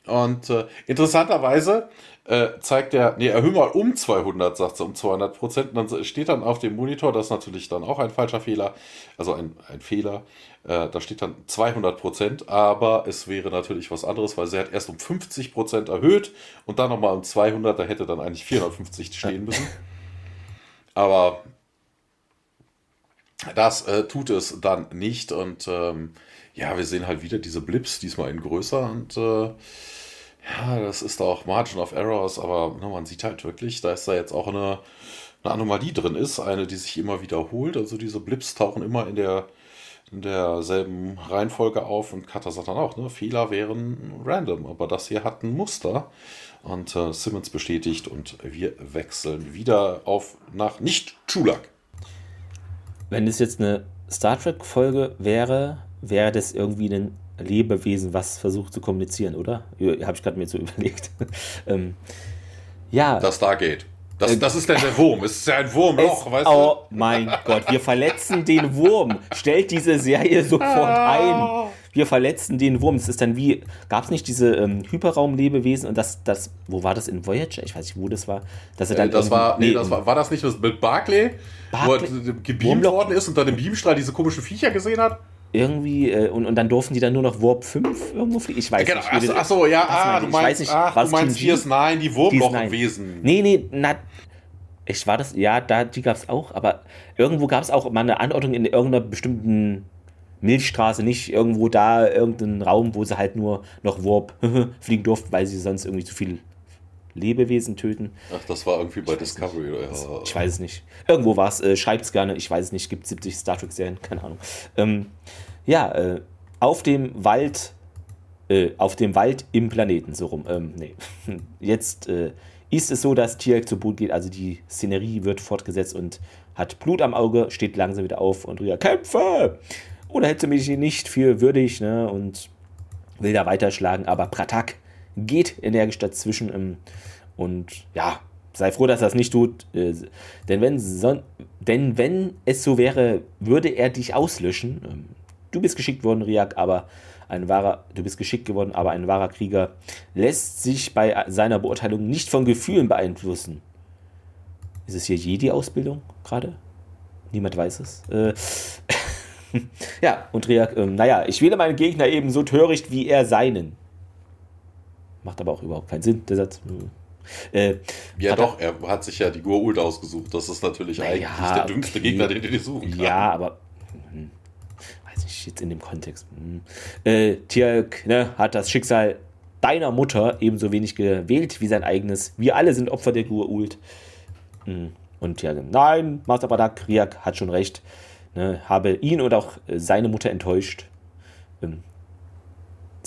B: Und äh, interessanterweise äh, zeigt er, nee, erhöhen wir um 200, sagt sie, um 200 Prozent. Und dann steht dann auf dem Monitor, das ist natürlich dann auch ein falscher Fehler, also ein, ein Fehler. Äh, da steht dann 200 Prozent, aber es wäre natürlich was anderes, weil sie hat erst um 50 Prozent erhöht und dann nochmal um 200, da hätte dann eigentlich 450 stehen müssen. Aber das äh, tut es dann nicht und ähm, ja, wir sehen halt wieder diese Blips, diesmal in größer und äh, ja, das ist auch Margin of Errors, aber ne, man sieht halt wirklich, da ist da jetzt auch eine, eine Anomalie drin ist, eine, die sich immer wiederholt. Also diese Blips tauchen immer in der in derselben Reihenfolge auf und Cutter sagt dann auch, ne, Fehler wären random, aber das hier hat ein Muster. Und äh, Simmons bestätigt und wir wechseln wieder auf nach nicht Chulak.
A: Wenn es jetzt eine Star Trek-Folge wäre, wäre das irgendwie ein Lebewesen, was versucht zu kommunizieren, oder? Habe ich gerade mir so überlegt. ähm, ja.
B: Das da geht. Das, das ist denn der Wurm. Es ist ja ein Wurmloch,
A: es, weißt du? Oh mein Gott, wir verletzen den Wurm. Stellt diese Serie sofort ein. Wir verletzen den Wurm. Es ist dann wie, gab es nicht diese ähm, Hyperraumlebewesen und das, das, wo war das in Voyager? Ich weiß nicht, wo das war.
B: Dass er dann äh, das war, nee, das war, war das nicht mit Barclay, Barclay? wo er gebeamt worden ist und dann im Beamstrahl diese komischen Viecher gesehen hat?
A: Irgendwie äh, und, und dann durften die dann nur noch Warp 5 irgendwo fliegen. Ich weiß
B: genau.
A: nicht.
B: Achso, ach ja, ah, du meinst, ich weiß nicht, ach, du meinst Team DS9, die Wurmlochwesen.
A: Nee, nee, na, ich war das, ja, da, die gab es auch, aber irgendwo gab es auch mal eine Anordnung in irgendeiner bestimmten Milchstraße, nicht irgendwo da, irgendeinen Raum, wo sie halt nur noch Warp fliegen durften, weil sie sonst irgendwie zu viel Lebewesen töten.
B: Ach, das war irgendwie bei ich Discovery, oder?
A: Ja. Ich weiß es nicht. Irgendwo war es, äh, schreibt es gerne, ich weiß es nicht, gibt 70 Star Trek-Serien, keine Ahnung. Ähm, ja, äh, auf dem Wald, äh, auf dem Wald im Planeten, so rum. Ähm, nee. Jetzt äh, ist es so, dass Tierk zu Boot geht, also die Szenerie wird fortgesetzt und hat Blut am Auge, steht langsam wieder auf und Ria, kämpfe! Oder hätte mich nicht für würdig, ne? Und will da weiterschlagen, aber Pratak geht energisch dazwischen ähm, und ja, sei froh, dass er es nicht tut, äh, denn, wenn son denn wenn es so wäre, würde er dich auslöschen. Ähm, du bist geschickt worden, Riak, aber ein wahrer, du bist geschickt geworden, aber ein wahrer Krieger lässt sich bei seiner Beurteilung nicht von Gefühlen beeinflussen. Ist es hier Jedi-Ausbildung gerade? Niemand weiß es. Äh, ja, und Riak, äh, naja, ich wähle meinen Gegner eben so töricht wie er seinen. Macht aber auch überhaupt keinen Sinn, der Satz.
B: Äh, ja, doch, er, hat sich ja die Goa'uld ausgesucht. Das ist natürlich eigentlich ja, der dümmste Gegner, den du dir suchen
A: kannst. Ja, aber. Hm, weiß ich jetzt in dem Kontext. Hm. Äh, Tierk ne, hat das Schicksal deiner Mutter ebenso wenig gewählt wie sein eigenes. Wir alle sind Opfer der Goa'uld. Hm. Und Tierk, nein, Master Badak, Riak hat schon recht. Ne, habe ihn und auch seine Mutter enttäuscht. Ähm,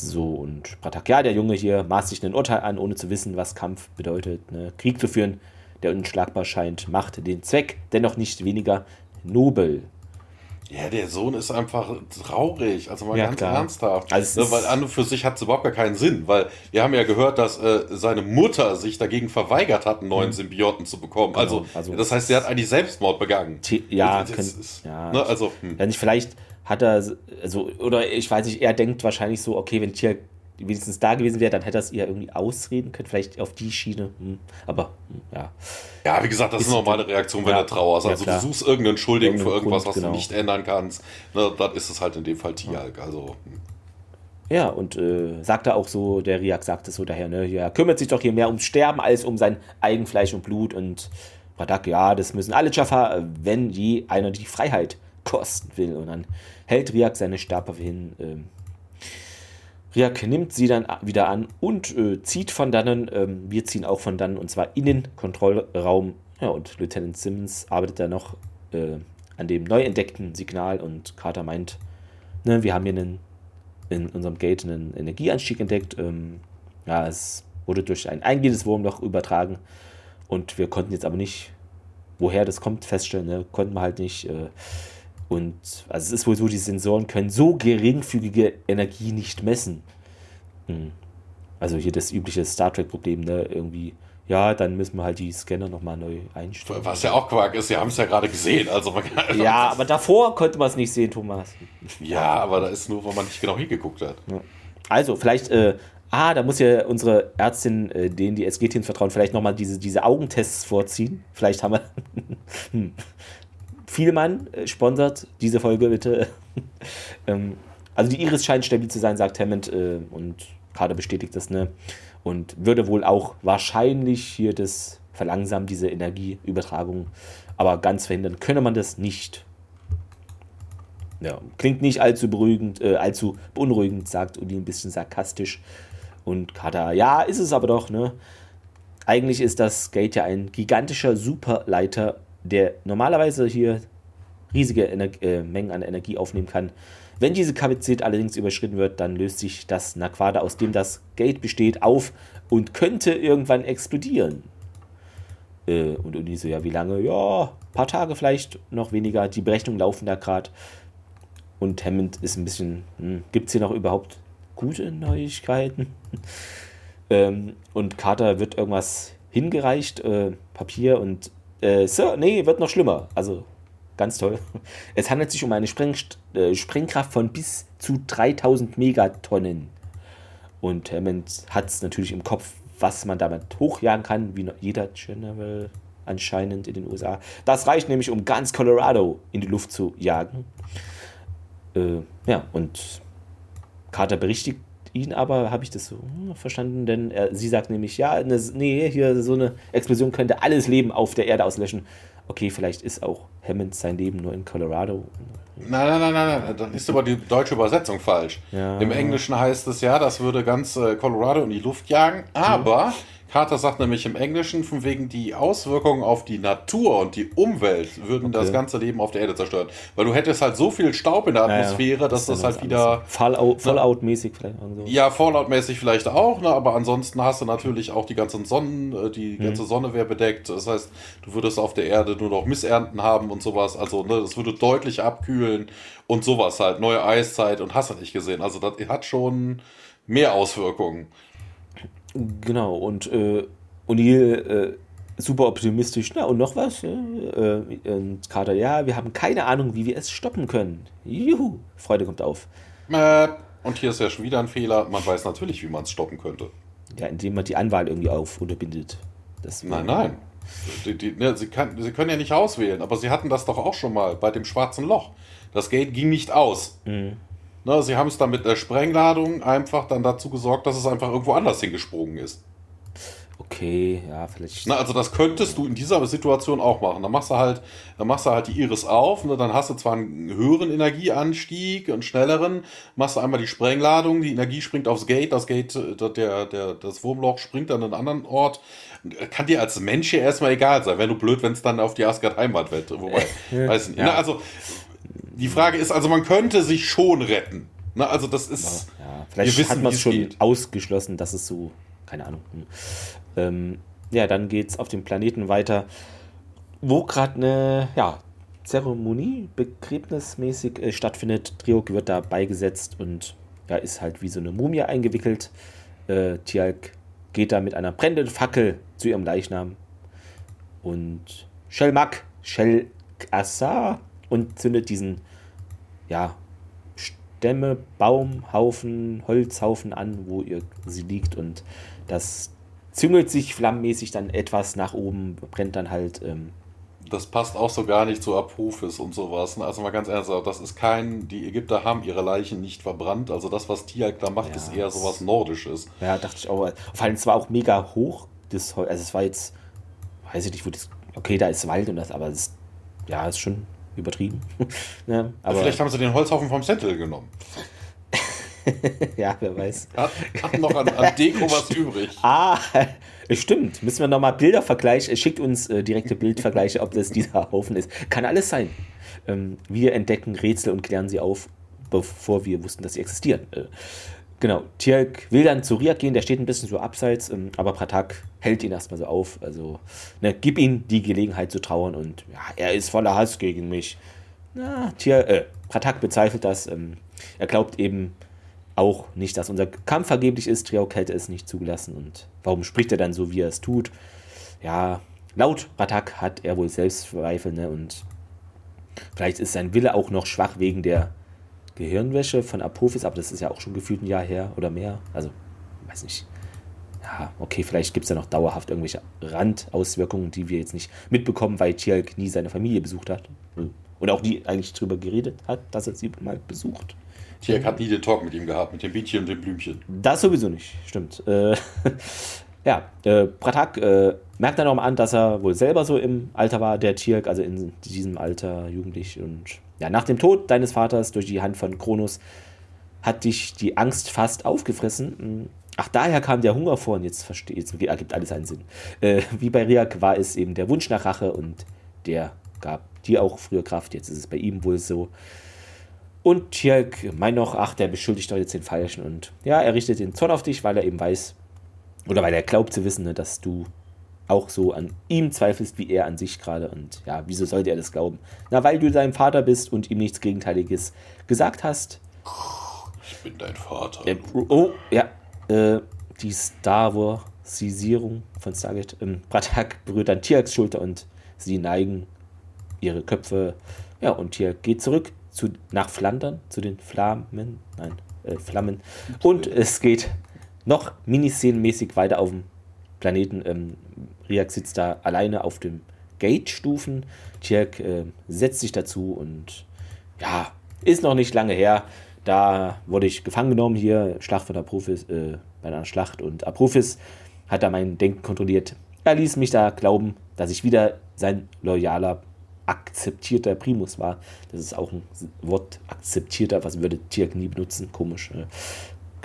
A: so, und Pratak, ja, der Junge hier maßt sich ein Urteil an, ohne zu wissen, was Kampf bedeutet. Ne? Krieg zu führen, der unschlagbar scheint, macht den Zweck dennoch nicht weniger nobel.
B: Ja, der Sohn ist einfach traurig, also mal
A: Ja,
B: ganz
A: klar.
B: ernsthaft.
A: Also
B: Ne, weil an und für sich hat es überhaupt gar keinen Sinn, weil wir haben ja gehört, dass äh, seine Mutter sich dagegen verweigert hat, einen neuen Symbioten zu bekommen. Also,
A: Mhm. also-
B: das heißt, sie hat eigentlich Selbstmord begangen.
A: Ja,
B: Das
A: können-
B: ist-
A: ja.
B: Ne, also, hm.
A: Wenn nicht, vielleicht hat er, also, oder ich weiß nicht, er denkt wahrscheinlich so, okay, wenn Tia wenigstens da gewesen wäre, dann hätte er es ihr irgendwie ausreden können, vielleicht auf die Schiene. Hm. Aber, hm, ja.
B: Ja, wie gesagt, das ist,
A: Ist-
B: eine normale Reaktion, wenn
A: Ja,
B: du trauerst.
A: ja,
B: Also
A: klar.
B: du suchst irgendeinen Schuldigen für
A: Irgendeinen
B: irgendwas,
A: Grund,
B: was
A: genau.
B: du nicht ändern kannst. Ne, dann ist es halt in dem Fall Tialk. Also, hm.
A: Ja, und äh, sagt er auch so, der Riak sagt es so daher, ne, ja, kümmert sich doch hier mehr ums Sterben als um sein Eigenfleisch und Blut. Und Radak, ja, das müssen alle Jaffa, äh, wenn je einer die Freiheit kosten will. Und dann hält Riak seine Stabwaffe hin. Ähm, Riak nimmt sie dann wieder an und äh, zieht von dannen. Ähm, wir ziehen auch von dannen und zwar in den Kontrollraum. Ja, und Lieutenant Simmons arbeitet da noch äh, an dem neu entdeckten Signal und Carter meint, ne, wir haben hier einen, in unserem Gate einen Energieanstieg entdeckt. Ähm, ja, es wurde durch ein eingehendes Wurmloch übertragen und wir konnten jetzt aber nicht, woher das kommt, feststellen. Ne? Konnten wir halt nicht. Äh, und also es ist wohl so, die Sensoren können so geringfügige Energie nicht messen. Hm. Also hier das übliche Star Trek-Problem, ne? Irgendwie, ja, dann müssen wir halt die Scanner nochmal neu einstellen.
B: was ja auch Quark ist, wir haben es ja gerade gesehen. Also
A: Ja, aber davor konnte man es nicht sehen, Thomas.
B: ja, aber da ist nur, weil man nicht genau hingeguckt hat.
A: Also, vielleicht, äh, ah, da muss ja unsere Ärztin, äh, denen die SG-Teams vertrauen, vielleicht nochmal diese, diese Augentests vorziehen. Vielleicht haben wir. hm. Vielmann äh, sponsert diese Folge bitte. ähm, also, die Iris scheint stabil zu sein, sagt Hammond, äh, und Kader bestätigt das, ne? Und würde wohl auch wahrscheinlich hier das verlangsamen, diese Energieübertragung. Aber ganz verhindern könne man das nicht. Ja, klingt nicht allzu beruhigend, äh, allzu beunruhigend, sagt Uli ein bisschen sarkastisch. Und Kader, ja, ist es aber doch, ne? Eigentlich ist das Gate ja ein gigantischer Superleiter, der normalerweise hier riesige Ener äh, Mengen an Energie aufnehmen kann. Wenn diese Kapazität allerdings überschritten wird, dann löst sich das Naquada, aus dem das Gate besteht, auf und könnte irgendwann explodieren. Äh, und Uli so, ja, wie lange? Ja, paar Tage vielleicht, noch weniger. Die Berechnungen laufen da gerade. Und Hammond ist ein bisschen, hm, gibt es hier noch überhaupt gute Neuigkeiten? ähm, und Carter wird irgendwas hingereicht, äh, Papier und äh, Sir, nee, wird noch schlimmer. Also ganz toll. Es handelt sich um eine Spreng äh, Sprengkraft von bis zu 3000 Megatonnen. Und Hammond hat es natürlich im Kopf, was man damit hochjagen kann, wie jeder General anscheinend in den USA. Das reicht nämlich, um ganz Colorado in die Luft zu jagen. Äh, ja, und Carter berichtigt ihn aber, habe ich das so hm, verstanden, denn er, sie sagt nämlich, ja, eine, nee, hier so eine Explosion könnte alles Leben auf der Erde auslöschen. Okay, vielleicht ist auch Hammond sein Leben nur in Colorado.
B: Nein, nein, nein, nein, nein, dann ist aber die deutsche Übersetzung falsch.
A: Ja.
B: Im Englischen heißt es ja, das würde ganz äh, Colorado in die Luft jagen, aber Carter sagt nämlich im Englischen, von wegen die Auswirkungen auf die Natur und die Umwelt würden das
A: Okay.
B: ganze Leben auf der Erde zerstören. Weil du hättest halt so viel Staub in der
A: Ja, ja.
B: Atmosphäre, dass das
A: dann
B: halt wieder
A: anderes. Fallout, Fallout-mäßig vielleicht. so.
B: Ja, Fallout-mäßig vielleicht auch, ne, aber ansonsten hast du natürlich auch die ganzen Sonnen, äh, die
A: Mhm.
B: ganze Sonne wäre bedeckt. Das heißt, du würdest auf der Erde nur noch Missernten haben und sowas. Also, ne, das würde deutlich abkühlen und sowas halt. Neue Eiszeit und hast du nicht gesehen. Also, das hat schon mehr Auswirkungen.
A: Genau, und äh, O'Neill äh, super optimistisch. Na, und noch was? Ja, äh, und Carter, ja, wir haben keine Ahnung, wie wir es stoppen können. Juhu, Freude kommt auf.
B: Äh, Und hier ist ja schon wieder ein Fehler. Man weiß natürlich, wie man es stoppen könnte.
A: Ja, indem man die Anwahl irgendwie auf unterbindet. Das
B: Nein, nein. Die, die, ne, sie, kann, sie können ja nicht auswählen, aber sie hatten das doch auch schon mal bei dem schwarzen Loch. Das Gate ging nicht aus.
A: Mhm.
B: Ne, sie haben es dann mit der Sprengladung einfach dann dazu gesorgt, dass es einfach irgendwo anders hingesprungen ist.
A: Okay, ja, vielleicht.
B: Na, also das könntest du in dieser Situation auch machen. Dann machst du halt, dann machst du halt die Iris auf, ne, dann hast du zwar einen höheren Energieanstieg, einen schnelleren, machst du einmal die Sprengladung, die Energie springt aufs Gate, das Gate, äh, der, der, das Wurmloch springt an einen anderen Ort. Kann dir als Mensch hier erstmal egal sein. Wäre nur blöd, wenn es dann auf die Asgard Heimat wird. Wobei, weiß nicht.
A: Ja.
B: Ne, also, die Frage ist, also man könnte sich schon retten. Ne, also das ist.
A: Ja, vielleicht
B: wir wissen,
A: hat man es schon
B: geht.
A: ausgeschlossen, dass es so, keine Ahnung. Hm. Ähm, ja, dann geht es auf dem Planeten weiter, wo gerade eine, ja, Zeremonie begräbnismäßig äh, stattfindet. Triok wird da beigesetzt und ja, ist halt wie so eine Mumie eingewickelt. Äh, Tialk geht da mit einer brennenden Fackel zu ihrem Leichnam und Shelmak, Shelkassa und zündet diesen ja, Stämme, Baumhaufen, Holzhaufen an, wo ihr sie liegt und das züngelt sich flammenmäßig dann etwas nach oben, brennt dann halt ähm,
B: das passt auch so gar nicht zu Apophis und sowas. Ne? Also mal ganz ernsthaft, das ist kein, die Ägypter haben ihre Leichen nicht verbrannt. Also das, was Tialk da macht, ja, ist eher sowas Nordisches.
A: Ja, dachte ich auch. Vor allem, es war auch mega hoch. Das, also es war jetzt, weiß ich nicht, wo das, okay, da ist Wald und das, aber es, ja, ist schon übertrieben.
B: ja, aber Vielleicht haben sie den Holzhaufen vom Sentinel genommen.
A: ja, wer weiß.
B: Hat, hat noch an, an Deko was übrig.
A: Ah, stimmt. Müssen wir nochmal Bilder vergleichen. Schickt uns äh, direkte Bildvergleiche, ob das dieser Haufen ist. Kann alles sein. Ähm, wir entdecken Rätsel und klären sie auf, bevor wir wussten, dass sie existieren. Äh, genau. Tierk will dann zu Riak gehen, der steht ein bisschen so abseits, ähm, aber Pratak hält ihn erstmal so auf. Also, ne, gib ihm die Gelegenheit zu trauern und ja, er ist voller Hass gegen mich. Na, Tier, äh, Pratak bezweifelt das. Ähm, er glaubt eben, auch nicht, dass unser Kampf vergeblich ist. Triok hätte es nicht zugelassen. Und warum spricht er dann so, wie er es tut? Ja, laut Ratak hat er wohl Selbstzweifel, ne? Und vielleicht ist sein Wille auch noch schwach wegen der Gehirnwäsche von Apophis, aber das ist ja auch schon gefühlt ein Jahr her oder mehr. Also, weiß nicht. Ja, okay, vielleicht gibt es ja noch dauerhaft irgendwelche Randauswirkungen, die wir jetzt nicht mitbekommen, weil Tjalk nie seine Familie besucht hat. Und auch nie eigentlich drüber geredet hat, dass er sie mal besucht.
B: Tierk hat nie den Talk mit ihm gehabt, mit dem Bienchen und dem Blümchen.
A: Das sowieso nicht, stimmt. Äh, ja, äh, Pratak äh, merkt dann auch mal an, dass er wohl selber so im Alter war, der Tierk, also in diesem Alter jugendlich. Und ja, nach dem Tod deines Vaters durch die Hand von Kronos hat dich die Angst fast aufgefressen. Hm, ach, daher kam der Hunger vor und jetzt verstehe jetzt ergibt alles einen Sinn. Äh, wie bei Riak war es eben der Wunsch nach Rache und der gab dir auch früher Kraft. Jetzt ist es bei ihm wohl so. Und Tjalk meint noch, ach, der beschuldigt doch jetzt den Falschen. Und ja, er richtet den Zorn auf dich, weil er eben weiß, oder weil er glaubt zu wissen, ne, dass du auch so an ihm zweifelst, wie er an sich gerade. Und ja, wieso sollte er das glauben? Na, weil du dein Vater bist und ihm nichts Gegenteiliges gesagt hast.
B: Ich bin dein Vater.
A: Äh, oh, ja. Äh, die Star Warsisierung von Stargate. Ähm, Bratak berührt dann Tiaks Schulter und sie neigen ihre Köpfe. Ja, und Tiak geht zurück zu, nach Flandern, zu den Flammen, nein, äh, Flammen. Und es geht noch miniszenenmäßig weiter auf dem Planeten. Ähm, Riak sitzt da alleine auf dem Gate-Stufen. Tjerk äh, setzt sich dazu und ja, ist noch nicht lange her. Da wurde ich gefangen genommen hier, Schlacht von Apophis, äh, bei einer Schlacht und Apophis hat da mein Denken kontrolliert. Er ließ mich da glauben, dass ich wieder sein loyaler akzeptierter Primus war. Das ist auch ein Wort akzeptierter, was würde Tirk nie benutzen. Komisch. Äh,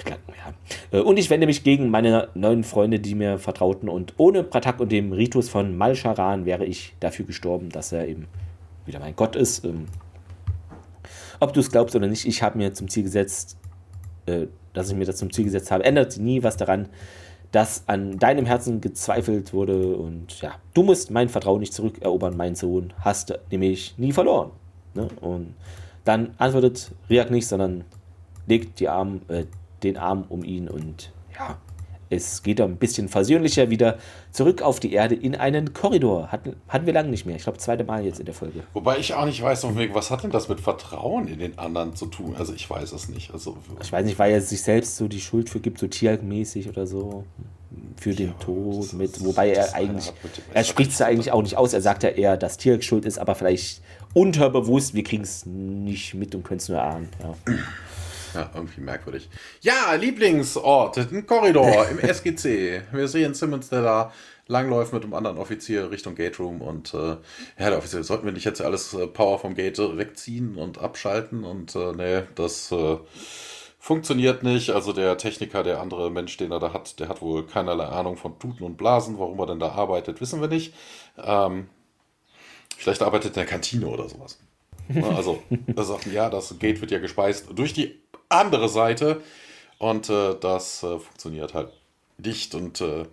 A: ja. Äh, und ich wende mich gegen meine neuen Freunde, die mir vertrauten. Und ohne Pratak und dem Ritus von Malcharan wäre ich dafür gestorben, dass er eben wieder mein Gott ist. Ähm, ob du es glaubst oder nicht, ich habe mir zum Ziel gesetzt, äh, dass ich mir das zum Ziel gesetzt habe, ändert nie was daran, dass an deinem Herzen gezweifelt wurde und ja, du musst mein Vertrauen nicht zurückerobern, mein Sohn, hast nämlich nie verloren. Ne? Und dann antwortet Riak nicht, sondern legt die Arm, äh, den Arm um ihn und ja, es geht ein bisschen versöhnlicher wieder zurück auf die Erde in einen Korridor. Hatten, hatten wir lange nicht mehr. Ich glaube, zweite Mal jetzt in der Folge.
B: Wobei ich auch nicht weiß, was hat denn das mit Vertrauen in den anderen zu tun? Also ich weiß es nicht. Also,
A: ich weiß nicht, weil er sich selbst so die Schuld für gibt, so tiermäßig oder so. Für den ja, Tod mit. Wobei er eigentlich. Er spricht es eigentlich auch nicht aus. Er sagt ja eher, dass Tierk schuld ist, aber vielleicht unterbewusst. Wir kriegen es nicht mit und können es nur ahnen. Ja.
B: Ja, irgendwie merkwürdig. Ja, Lieblingsort, ein Korridor im SGC. Wir sehen Simmons, der da langläuft mit einem anderen Offizier Richtung Gate Room und äh, ja, der Offizier, sollten wir nicht jetzt alles äh, Power vom Gate wegziehen und abschalten und äh, nee, das äh, funktioniert nicht. Also der Techniker, der andere Mensch, den er da hat, der hat wohl keinerlei Ahnung von Tuten und Blasen. Warum er denn da arbeitet, wissen wir nicht. Ähm, vielleicht arbeitet er in der Kantine oder sowas. Also, er sagt, ja, das Gate wird ja gespeist durch die andere Seite. Und äh, das äh, funktioniert halt nicht. Und äh,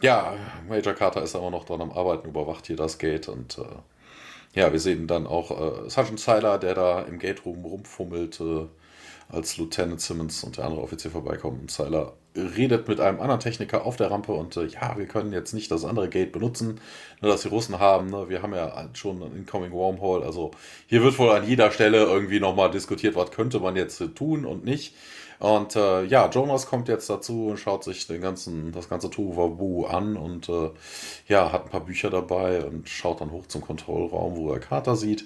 B: ja, Major Carter ist aber noch dran am Arbeiten, überwacht hier das Gate. Und äh, ja, wir sehen dann auch äh, Sergeant Seiler, der da im Gate Room rumfummelt, äh, als Lieutenant Simmons und der andere Offizier vorbeikommen. Und Seiler redet mit einem anderen Techniker auf der Rampe und äh, ja, wir können jetzt nicht das andere Gate benutzen, nur dass die Russen haben. Ne? Wir haben ja schon ein Incoming Wormhole. Also hier wird wohl an jeder Stelle irgendwie nochmal diskutiert, was könnte man jetzt tun und nicht. Und äh, ja, Jonas kommt jetzt dazu und schaut sich den ganzen, das ganze Tohuwabu an und äh, ja, hat ein paar Bücher dabei und schaut dann hoch zum Kontrollraum, wo er Carter sieht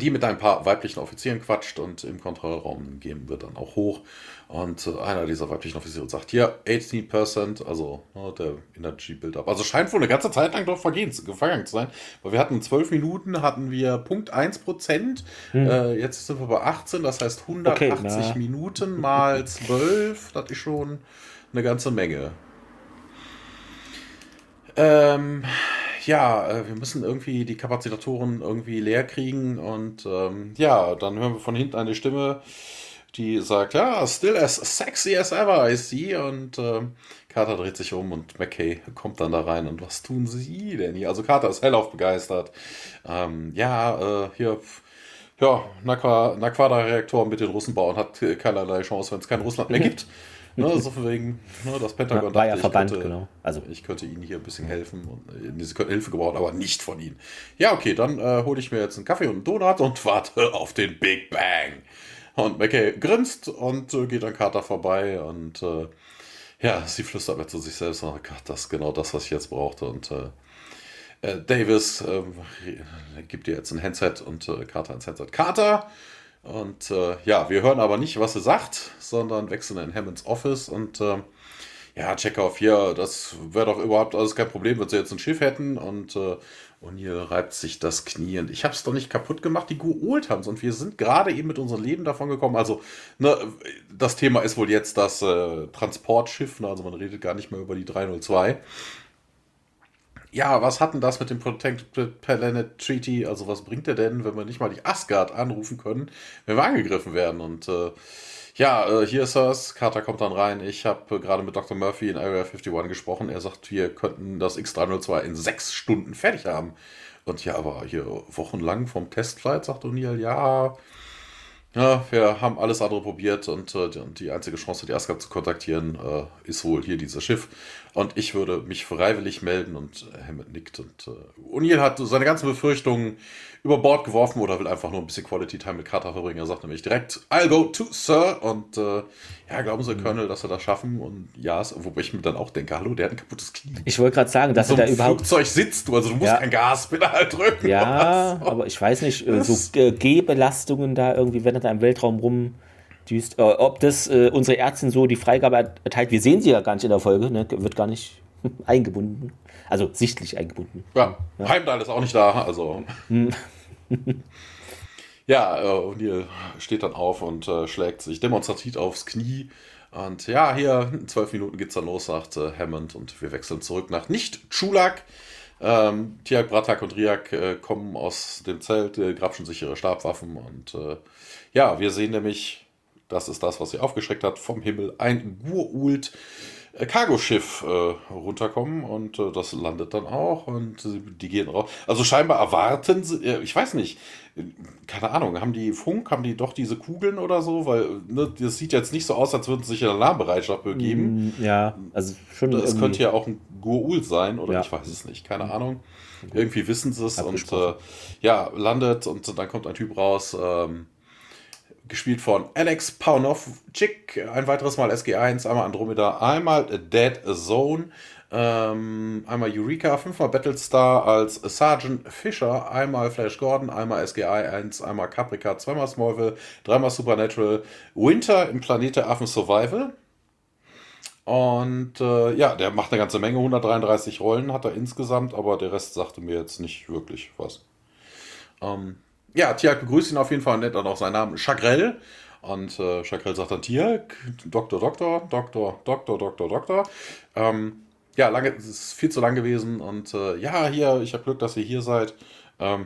B: die mit ein paar weiblichen Offizieren quatscht und im Kontrollraum gehen wir dann auch hoch. Und äh, einer dieser weiblichen Offiziere sagt, hier, 18%, also ne, der Energy Build-Up. Also scheint wohl eine ganze Zeit lang doch vergehen, vergangen zu sein. Weil wir hatten 12 Minuten, hatten wir Punkt 1%. Hm. Äh, jetzt sind wir bei 18, das heißt 180 okay, Minuten mal 12. Das ist schon eine ganze Menge. Ähm, ja, äh, wir müssen irgendwie die Kapazitatoren irgendwie leer kriegen und ähm, ja, dann hören wir von hinten eine Stimme, die sagt, ja, still as sexy as ever I see und äh, Carter dreht sich um und McKay kommt dann da rein und was tun sie denn hier? Also Carter ist hellauf begeistert. Ähm, ja, äh, hier ja, Naquada-Reaktor mit den Russen bauen hat keinerlei Chance, wenn es kein Russland mehr gibt. Ne, so wegen, ne, das Pentagon
A: war ja verbannt, könnte, genau.
B: Also. Ich könnte ihnen hier ein bisschen helfen. Und, äh, sie könnten Hilfe gebrauchen, aber nicht von ihnen. Ja, okay, dann äh, hole ich mir jetzt einen Kaffee und einen Donut und warte auf den Big Bang. Und McKay grinst und äh, geht an Carter vorbei und äh, ja, sie flüstert mir zu sich selbst, oh Gott, das ist genau das, was ich jetzt brauchte. Und äh, äh Davis ähm, gibt ihr jetzt ein Handset und Carter ein Handset. Carter! Und äh, ja, wir hören aber nicht, was sie sagt, sondern wechseln in Hammonds Office und äh, ja, Chekhov hier, das wäre doch überhaupt alles kein Problem, wenn sie jetzt ein Schiff hätten und äh, hier reibt sich das Knie. Und ich habe es doch nicht kaputt gemacht, die geholt haben und wir sind gerade eben mit unserem Leben davon gekommen. Also, ne, das Thema ist wohl jetzt das äh, Transportschiff, ne, also man redet gar nicht mehr über die 302 ja, was hat denn das mit dem Protected Planet Treaty? Also, was bringt der denn, wenn wir nicht mal die Asgard anrufen können, wenn wir angegriffen werden? Und äh, ja, äh, hier ist es. Carter kommt dann rein. Ich habe äh, gerade mit Dr. Murphy in Area 51 gesprochen. Er sagt, wir könnten das X302 in sechs Stunden fertig haben. Und ja, aber hier wochenlang vom Testflight, sagt O'Neill, ja, ja, wir haben alles andere probiert und äh, die einzige Chance, die Asgard zu kontaktieren, äh, ist wohl hier dieses Schiff. Und ich würde mich freiwillig melden und Hammond nickt. Und äh, O'Neill hat seine ganzen Befürchtungen über Bord geworfen oder will einfach nur ein bisschen Quality Time mit Carter verbringen. Er sagt nämlich direkt, I'll go to Sir. Und äh, ja, glauben Sie, mhm. Colonel, dass wir das schaffen? Und ja, wobei ich mir dann auch denke, hallo, der hat ein kaputtes Knie.
A: Ich wollte gerade sagen, dass so er da überhaupt.
B: Flugzeug sitzt du, also du musst ja. kein Gaspedal drücken.
A: Ja, aber ich weiß nicht, äh, so äh, G-Belastungen da irgendwie, wenn er da im Weltraum rum düst. Äh, ob das äh, unsere Ärztin so die Freigabe erteilt, wir sehen sie ja gar nicht in der Folge, ne? wird gar nicht eingebunden. Also sichtlich eingebunden.
B: Ja, ja. Heimdall ist auch nicht da, also. Hm. ja, äh, O'Neill steht dann auf und äh, schlägt sich demonstrativ aufs Knie. Und ja, hier in zwölf Minuten geht's dann los, sagt äh, Hammond, und wir wechseln zurück nach Nicht-Chulak. Ähm, Tiak, Bratak und Riak äh, kommen aus dem Zelt, äh, grapschen sich ihre Stabwaffen und äh, ja, wir sehen nämlich das ist das, was sie aufgeschreckt hat, vom Himmel ein Gurult äh, Cargoschiff äh, runterkommen und äh, das landet dann auch und die gehen raus. Also scheinbar erwarten sie, äh, ich weiß nicht, keine Ahnung, haben die Funk, haben die doch diese Kugeln oder so? Weil ne, das sieht jetzt nicht so aus, als würden sie sich in Alarmbereitschaft begeben.
A: Mm, ja, also schon.
B: Es könnte ja auch ein Gurul sein oder ja. ich weiß es nicht, keine Ahnung. Irgendwie wissen sie es und äh, ja, landet und dann kommt ein Typ raus. Ähm, gespielt von Alex Paunovchik, ein weiteres Mal SG1, einmal Andromeda, einmal Dead Zone, ähm, einmal Eureka, fünfmal Battlestar als Sergeant Fisher, einmal Flash Gordon, einmal SGI 1, einmal Caprica, zweimal Smallville, dreimal Supernatural, Winter im Planete Affen Survival. Und äh, ja, der macht eine ganze Menge, 133 Rollen hat er insgesamt, aber der Rest sagte mir jetzt nicht wirklich was. Ähm, ja, Tiak begrüßt ihn auf jeden Fall und nennt dann auch seinen Namen Chagrel. Und äh, Chagrel sagt dann Tiak, Doktor, Doktor, Doktor, Doktor, Doktor, Doktor. Ähm, ja, lange, es ist viel zu lang gewesen und äh, ja, hier, ich habe Glück, dass ihr hier seid. Ähm,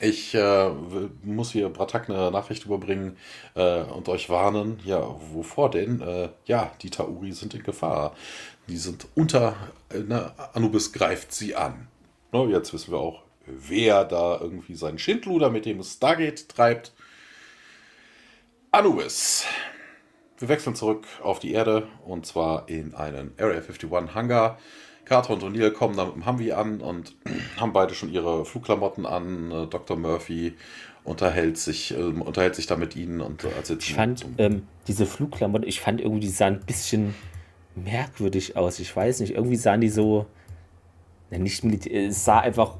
B: ich äh, muss hier Bratak eine Nachricht überbringen äh, und euch warnen. Ja, wovor denn? Äh, ja, die Tauri sind in Gefahr. Die sind unter, äh, ne, Anubis greift sie an. ne, jetzt wissen wir auch, wer da irgendwie seinen Schindluder mit dem Stargate treibt. Anubis. Wir wechseln zurück auf die Erde und zwar in einen Area 51 Hangar. Carter und O'Neill kommen da mit dem Humvee an und haben beide schon ihre Flugklamotten an. Äh, Dr. Murphy unterhält sich, äh, unterhält sich da mit ihnen und äh,
A: Ich fand ähm, diese Flugklamotten, ich fand irgendwie, die sahen ein bisschen merkwürdig aus. Ich weiß nicht, irgendwie sahen die so, nicht militär, es sah einfach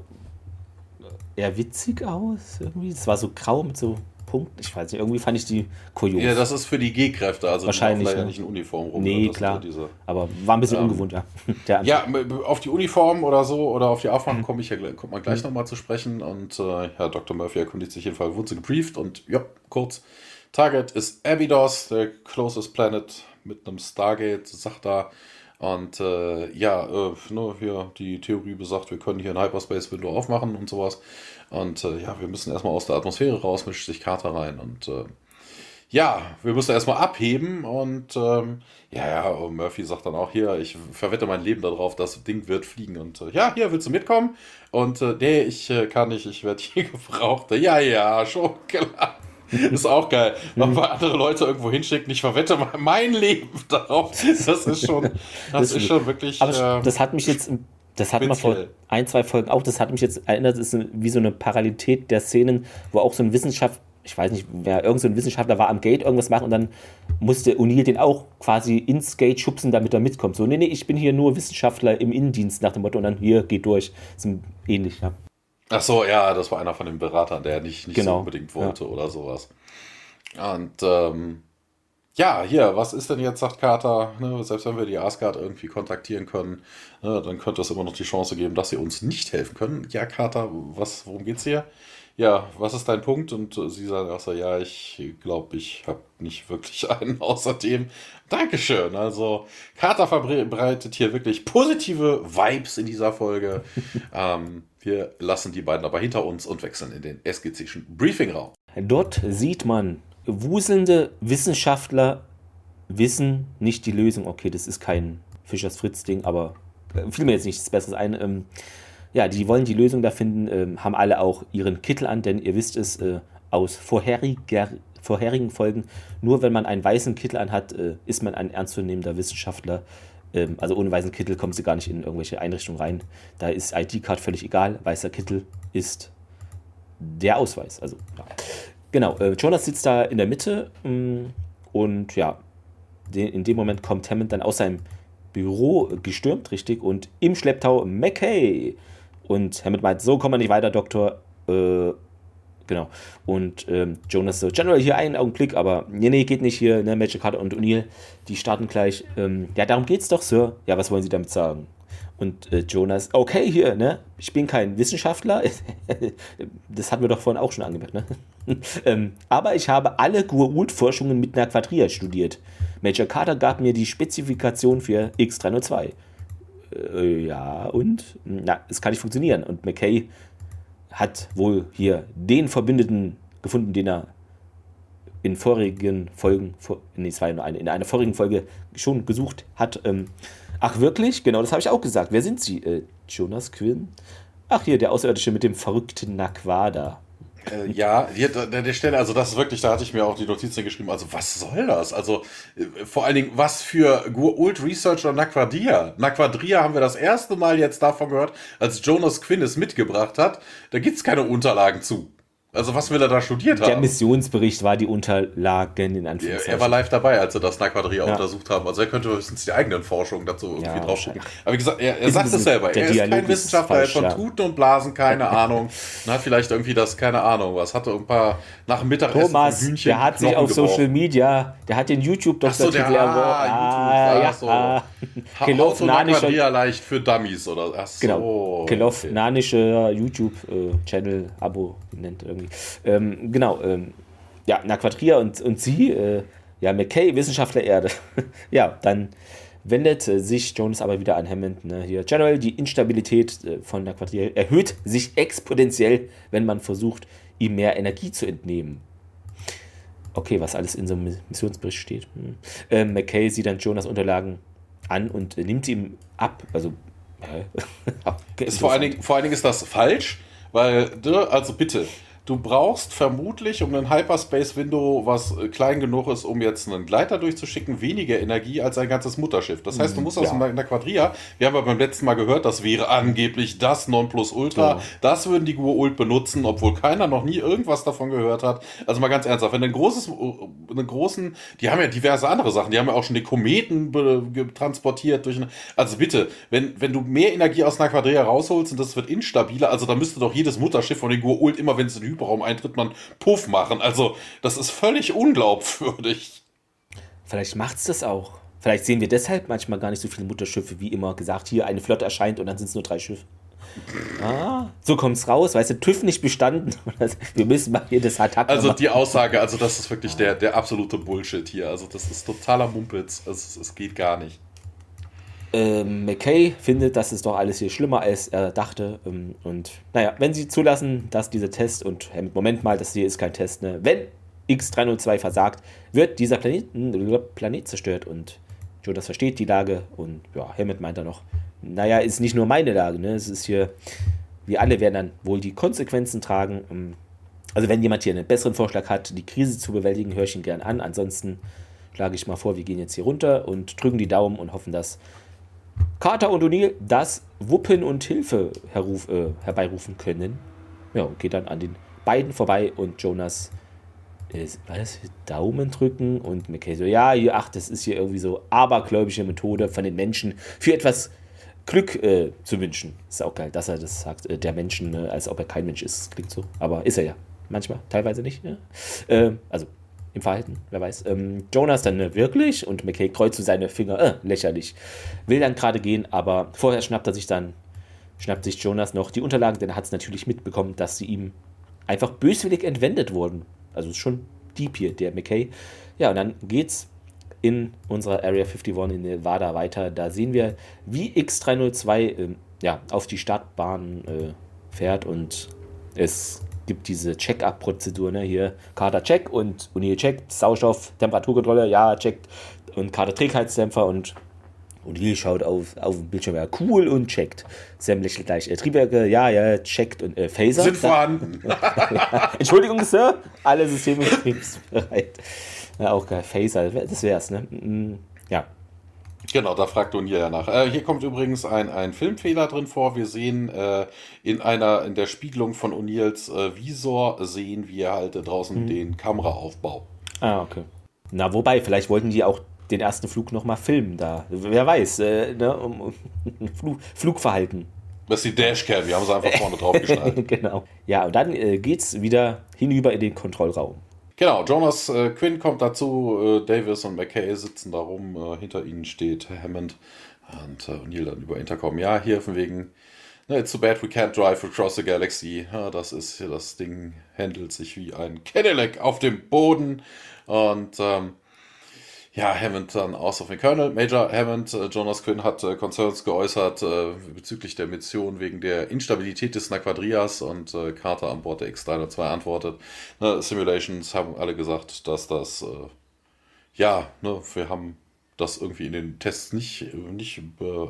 A: eher witzig aus. Irgendwie. Es war so grau mit so Punkten. Ich weiß nicht, irgendwie fand ich die kurios.
B: Ja, das ist für die G-Kräfte, also
A: Wahrscheinlich,
B: die ja nicht in Uniform rum.
A: nee,
B: Das
A: klar.
B: diese-
A: aber war ein bisschen
B: Ähm,
A: ungewohnt, ja.
B: Ja, auf die Uniform oder so oder auf die
A: Mhm.
B: Aufnahmen komme ich ja, kommt man gleich nochmal zu sprechen. Und äh, ja, Dr. Murphy erkundigt sich jedenfalls, wurde sie gebrieft und ja, kurz. Target ist Abydos, der closest planet mit einem Stargate, sagt da. Und äh, ja, äh, ne, hier die Theorie besagt, wir können hier ein Hyperspace-Window aufmachen und sowas. Und äh, ja, wir müssen erstmal aus der Atmosphäre raus, mischt sich Carter rein. Und äh, ja, wir müssen erstmal abheben und ähm, ja, ja, und Murphy sagt dann auch hier, ich verwette mein Leben darauf, das Ding wird fliegen und äh, ja, hier willst du mitkommen? Und äh, nee, ich äh, kann nicht, ich werde hier gebraucht. Ja, ja, schon klar. Ist auch geil. Noch mal andere Leute irgendwo hinschicken, ich verwette mein, mein Leben darauf. Das ist schon, das,
A: Das
B: ist
A: ist-
B: schon wirklich.
A: Aber
B: äh,
A: das hat mich jetzt, das hat man vor ein, zwei Folgen auch, das hat mich jetzt erinnert, das ist wie so eine Parallelität der Szenen, wo auch so ein Wissenschaft, ich weiß nicht, wer irgend so ein Wissenschaftler war am Gate irgendwas machen und dann musste O'Neill den auch quasi ins Gate schubsen, damit er mitkommt. So, nee, nee, ich bin hier nur Wissenschaftler im Innendienst nach dem Motto und dann hier, geht durch. ist ein- ähnlich, ja.
B: Ach so, ja, das war einer von den Beratern, der nicht, nicht
A: Genau,
B: so unbedingt wollte oder sowas. Und ähm, ja, hier, was ist denn jetzt, sagt Carter, ne, selbst wenn wir die Asgard irgendwie kontaktieren können, ne, dann könnte es immer noch die Chance geben, dass sie uns nicht helfen können. Ja, Carter, was, worum geht's hier? Ja, was ist dein Punkt? Und äh, sie sagt auch so, ja, ich glaube, ich habe nicht wirklich einen. Außerdem, Dankeschön. Also, Carter verbreitet hier wirklich positive Vibes in dieser Folge. ähm, wir lassen die beiden aber hinter uns und wechseln in den SGC'schen Briefingraum.
A: Dort sieht man, wuselnde Wissenschaftler wissen nicht die Lösung. Okay, das ist kein Fischers Fritz-Ding, aber äh, fiel mir jetzt nichts Besseres ein. Ähm, ja, die wollen die Lösung da finden, ähm, haben alle auch ihren Kittel an, denn ihr wisst es äh, aus vorheriger, vorherigen Folgen, nur wenn man einen weißen Kittel anhat, äh, ist man ein ernstzunehmender Wissenschaftler. Ähm, also ohne weißen Kittel kommen sie gar nicht in irgendwelche Einrichtungen rein. Da ist ID-Card völlig egal. Weißer Kittel ist der Ausweis. Also, ja. Genau, äh, Jonas sitzt da in der Mitte mh, und ja, de, in dem Moment kommt Hammond dann aus seinem Büro gestürmt, richtig, und im Schlepptau McKay. Und Hammond meint, so kommen wir nicht weiter, Doktor. Äh, genau. Und ähm, Jonas so, General, hier einen Augenblick, aber nee, nee, geht nicht hier, ne, Magic Carter und O'Neill, die starten gleich. Ähm, ja, darum geht's doch, Sir. Ja, was wollen Sie damit sagen? Und äh, Jonas, okay, hier, ne? Ich bin kein Wissenschaftler. das hatten wir doch vorhin auch schon angemerkt, ne? ähm, aber ich habe alle Goa'uld-Forschungen mit einer Quadria studiert. Major Carter gab mir die Spezifikation für X302. Äh, ja, und? Na, es kann nicht funktionieren. Und McKay hat wohl hier den Verbündeten gefunden, den er in vorigen Folgen, nee, es war in einer vorigen Folge schon gesucht hat. Ähm, ach, wirklich? Genau, das habe ich auch gesagt. Wer sind Sie? Äh, Jonas Quinn? Ach, hier, der Außerirdische mit dem verrückten Naquada.
B: Äh, ja, hier, an der Stelle, also das ist wirklich, da hatte ich mir auch die Notizen geschrieben, also was soll das? Also äh, vor allen Dingen, was für Old Research oder Naquadria? Naquadria haben wir das erste Mal jetzt davon gehört, als Jonas Quinn es mitgebracht hat. Da gibt es keine Unterlagen zu. Also was will er da studiert
A: Der
B: haben?
A: Missionsbericht war die Unterlagen in Anführungszeichen.
B: er war live dabei, als sie das Naquadria
A: Ja.
B: untersucht haben. Also er könnte höchstens die eigenen Forschungen dazu irgendwie
A: Ja,
B: draufschicken. Aber wie gesagt, er, er sagt es selber.
A: der
B: Er ist
A: Dialog
B: kein Wissenschaftler, er hat
A: falsch,
B: von
A: ja.
B: Tuten und Blasen keine Ahnung. Hat vielleicht irgendwie das, keine Ahnung, was, hatte ein paar nach dem Mittagessen
A: Thomas,
B: Hühnchen
A: der hat sich
B: Knochen
A: auf Social
B: geworfen.
A: Media, der hat den YouTube-Doktor
B: so, der- ah. YouTube,
A: ja,
B: ach so.
A: ah. Kelov Nanischer,
B: leicht für Dummies oder ach so.
A: genau, Kelov
B: okay.
A: Nanischer YouTube-Channel, Abo nennt irgendwie. Ähm, genau, ähm, ja, Naquadria und, und sie, äh, ja, McKay, Wissenschaftler Erde. ja, dann wendet äh, sich Jones aber wieder an Hammond. Ne? Hier, General, die Instabilität äh, von Naquadria erhöht sich exponentiell, wenn man versucht, ihm mehr Energie zu entnehmen. Okay, was alles in so einem Missionsbericht steht. Hm. Ähm, McKay sieht dann Jonas Unterlagen an und äh, nimmt sie ihm ab. Also
B: ist vor, allen Dingen, vor allen Dingen ist das falsch, weil, ne, also bitte, Du brauchst vermutlich, um ein Hyperspace-Window, was äh, klein genug ist, um jetzt einen Gleiter durchzuschicken, weniger Energie als ein ganzes Mutterschiff. Das heißt, du musst ja. aus der Quadria, wir haben ja beim letzten Mal gehört, das wäre angeblich das Nonplusultra. Ja. Das würden die Gur-Ult benutzen, obwohl keiner noch nie irgendwas davon gehört hat. Also mal ganz ernsthaft, wenn ein großes, äh, einen großen, die haben ja diverse andere Sachen, die haben ja auch schon die Kometen transportiert durch, also bitte, wenn, wenn du mehr Energie aus einer Quadria rausholst und das wird instabiler, also da müsste doch jedes Mutterschiff von den Gur-Ult immer, wenn es in Hyperraum eintritt, man Puff machen. Also, das ist völlig unglaubwürdig.
A: Vielleicht macht es das auch. Vielleicht sehen wir deshalb manchmal gar nicht so viele Mutterschiffe, wie immer gesagt, hier eine Flotte erscheint und dann sind es nur drei Schiffe. Ah, so kommt es raus, weißt du, TÜV nicht bestanden. Wir müssen mal hier das Attack.
B: Also die Aussage, also das ist wirklich der, der absolute Bullshit hier. Also das ist totaler Mumpitz. Also, es geht gar nicht.
A: Ähm, McKay findet, das ist doch alles hier schlimmer, als er dachte. Ähm, und naja, wenn sie zulassen, dass dieser Test, und äh, Moment mal, das hier ist kein Test, ne? wenn X302 versagt, wird dieser Planet, Planet zerstört. Und Jonas versteht die Lage und ja, Hammond meint dann noch, naja, ist nicht nur meine Lage, ne? es ist hier, wir alle werden dann wohl die Konsequenzen tragen. Ähm, also wenn jemand hier einen besseren Vorschlag hat, die Krise zu bewältigen, höre ich ihn gern an. Ansonsten schlage ich mal vor, wir gehen jetzt hier runter und drücken die Daumen und hoffen, dass Carter und O'Neill das Wuppen und Hilfe herruf, äh, herbeirufen können. Ja, und geht dann an den beiden vorbei und Jonas äh, war das Daumen drücken und McKay so, ja, ach, das ist hier irgendwie so abergläubische Methode von den Menschen für etwas Glück äh, zu wünschen. Ist auch geil, dass er das sagt, äh, der Menschen, äh, als ob er kein Mensch ist. Klingt so, aber ist er ja. Manchmal, teilweise nicht. Ja? Äh, also im Verhalten, wer weiß. Ähm, Jonas dann äh, wirklich und McKay kreuzt seine Finger, äh, lächerlich. Will dann gerade gehen, aber vorher schnappt er sich dann, schnappt sich Jonas noch die Unterlagen, denn er hat es natürlich mitbekommen, dass sie ihm einfach böswillig entwendet wurden. Also ist schon deep hier, der McKay. Ja, und dann geht's in unserer Area 51 in Nevada weiter. Da sehen wir, wie X302 äh, ja, auf die Startbahn äh, fährt und es gibt diese Check-up-Prozedur, ne? Hier Kader check und O'Neill checkt, Sauerstoff, Temperaturkontrolle, ja, checkt und Kader Trägheitsdämpfer und O'Neill schaut auf, auf den Bildschirm, ja, cool und checkt. Sam lächelt gleich. Äh, Triebwerke, ja, ja, checkt und äh, Phaser.
B: Sind vorhanden.
A: ja, Entschuldigung, Sir, alle Systeme bereit. Ja, auch geil. Phaser, das wär's, ne? Mm, ja.
B: Genau, da fragt O'Neill ja nach. Äh, hier kommt übrigens ein, ein Filmfehler drin vor. Wir sehen äh, in einer, in der Spiegelung von O'Neills äh, Visor sehen wir halt draußen mhm. den Kameraaufbau.
A: Ah, okay. Na, wobei, vielleicht wollten die auch den ersten Flug nochmal filmen da. Wer weiß, äh, ne, um, um Flug, Flugverhalten.
B: Das ist die Dashcam, wir haben sie einfach vorne drauf geschnallt.
A: genau. Ja, und dann äh, geht's wieder hinüber in den Kontrollraum.
B: Genau, Jonas äh, Quinn kommt dazu, äh, Davis und McKay sitzen da rum, äh, hinter ihnen steht Hammond und äh, O'Neill dann über Intercom. Ja, hier von wegen, no, it's too bad we can't drive across the galaxy. Ja, das ist hier, das Ding handelt sich wie ein Cadillac auf dem Boden und ähm, ja, Hammond dann aus auf den Colonel. Major Hammond, äh, Jonas Quinn hat äh, Concerns geäußert äh, bezüglich der Mission wegen der Instabilität des Naquadrias und äh, Carter an Bord der X-302 antwortet. Ne, Simulations haben alle gesagt, dass das, äh, ja, ne, wir haben das irgendwie in den Tests nicht, nicht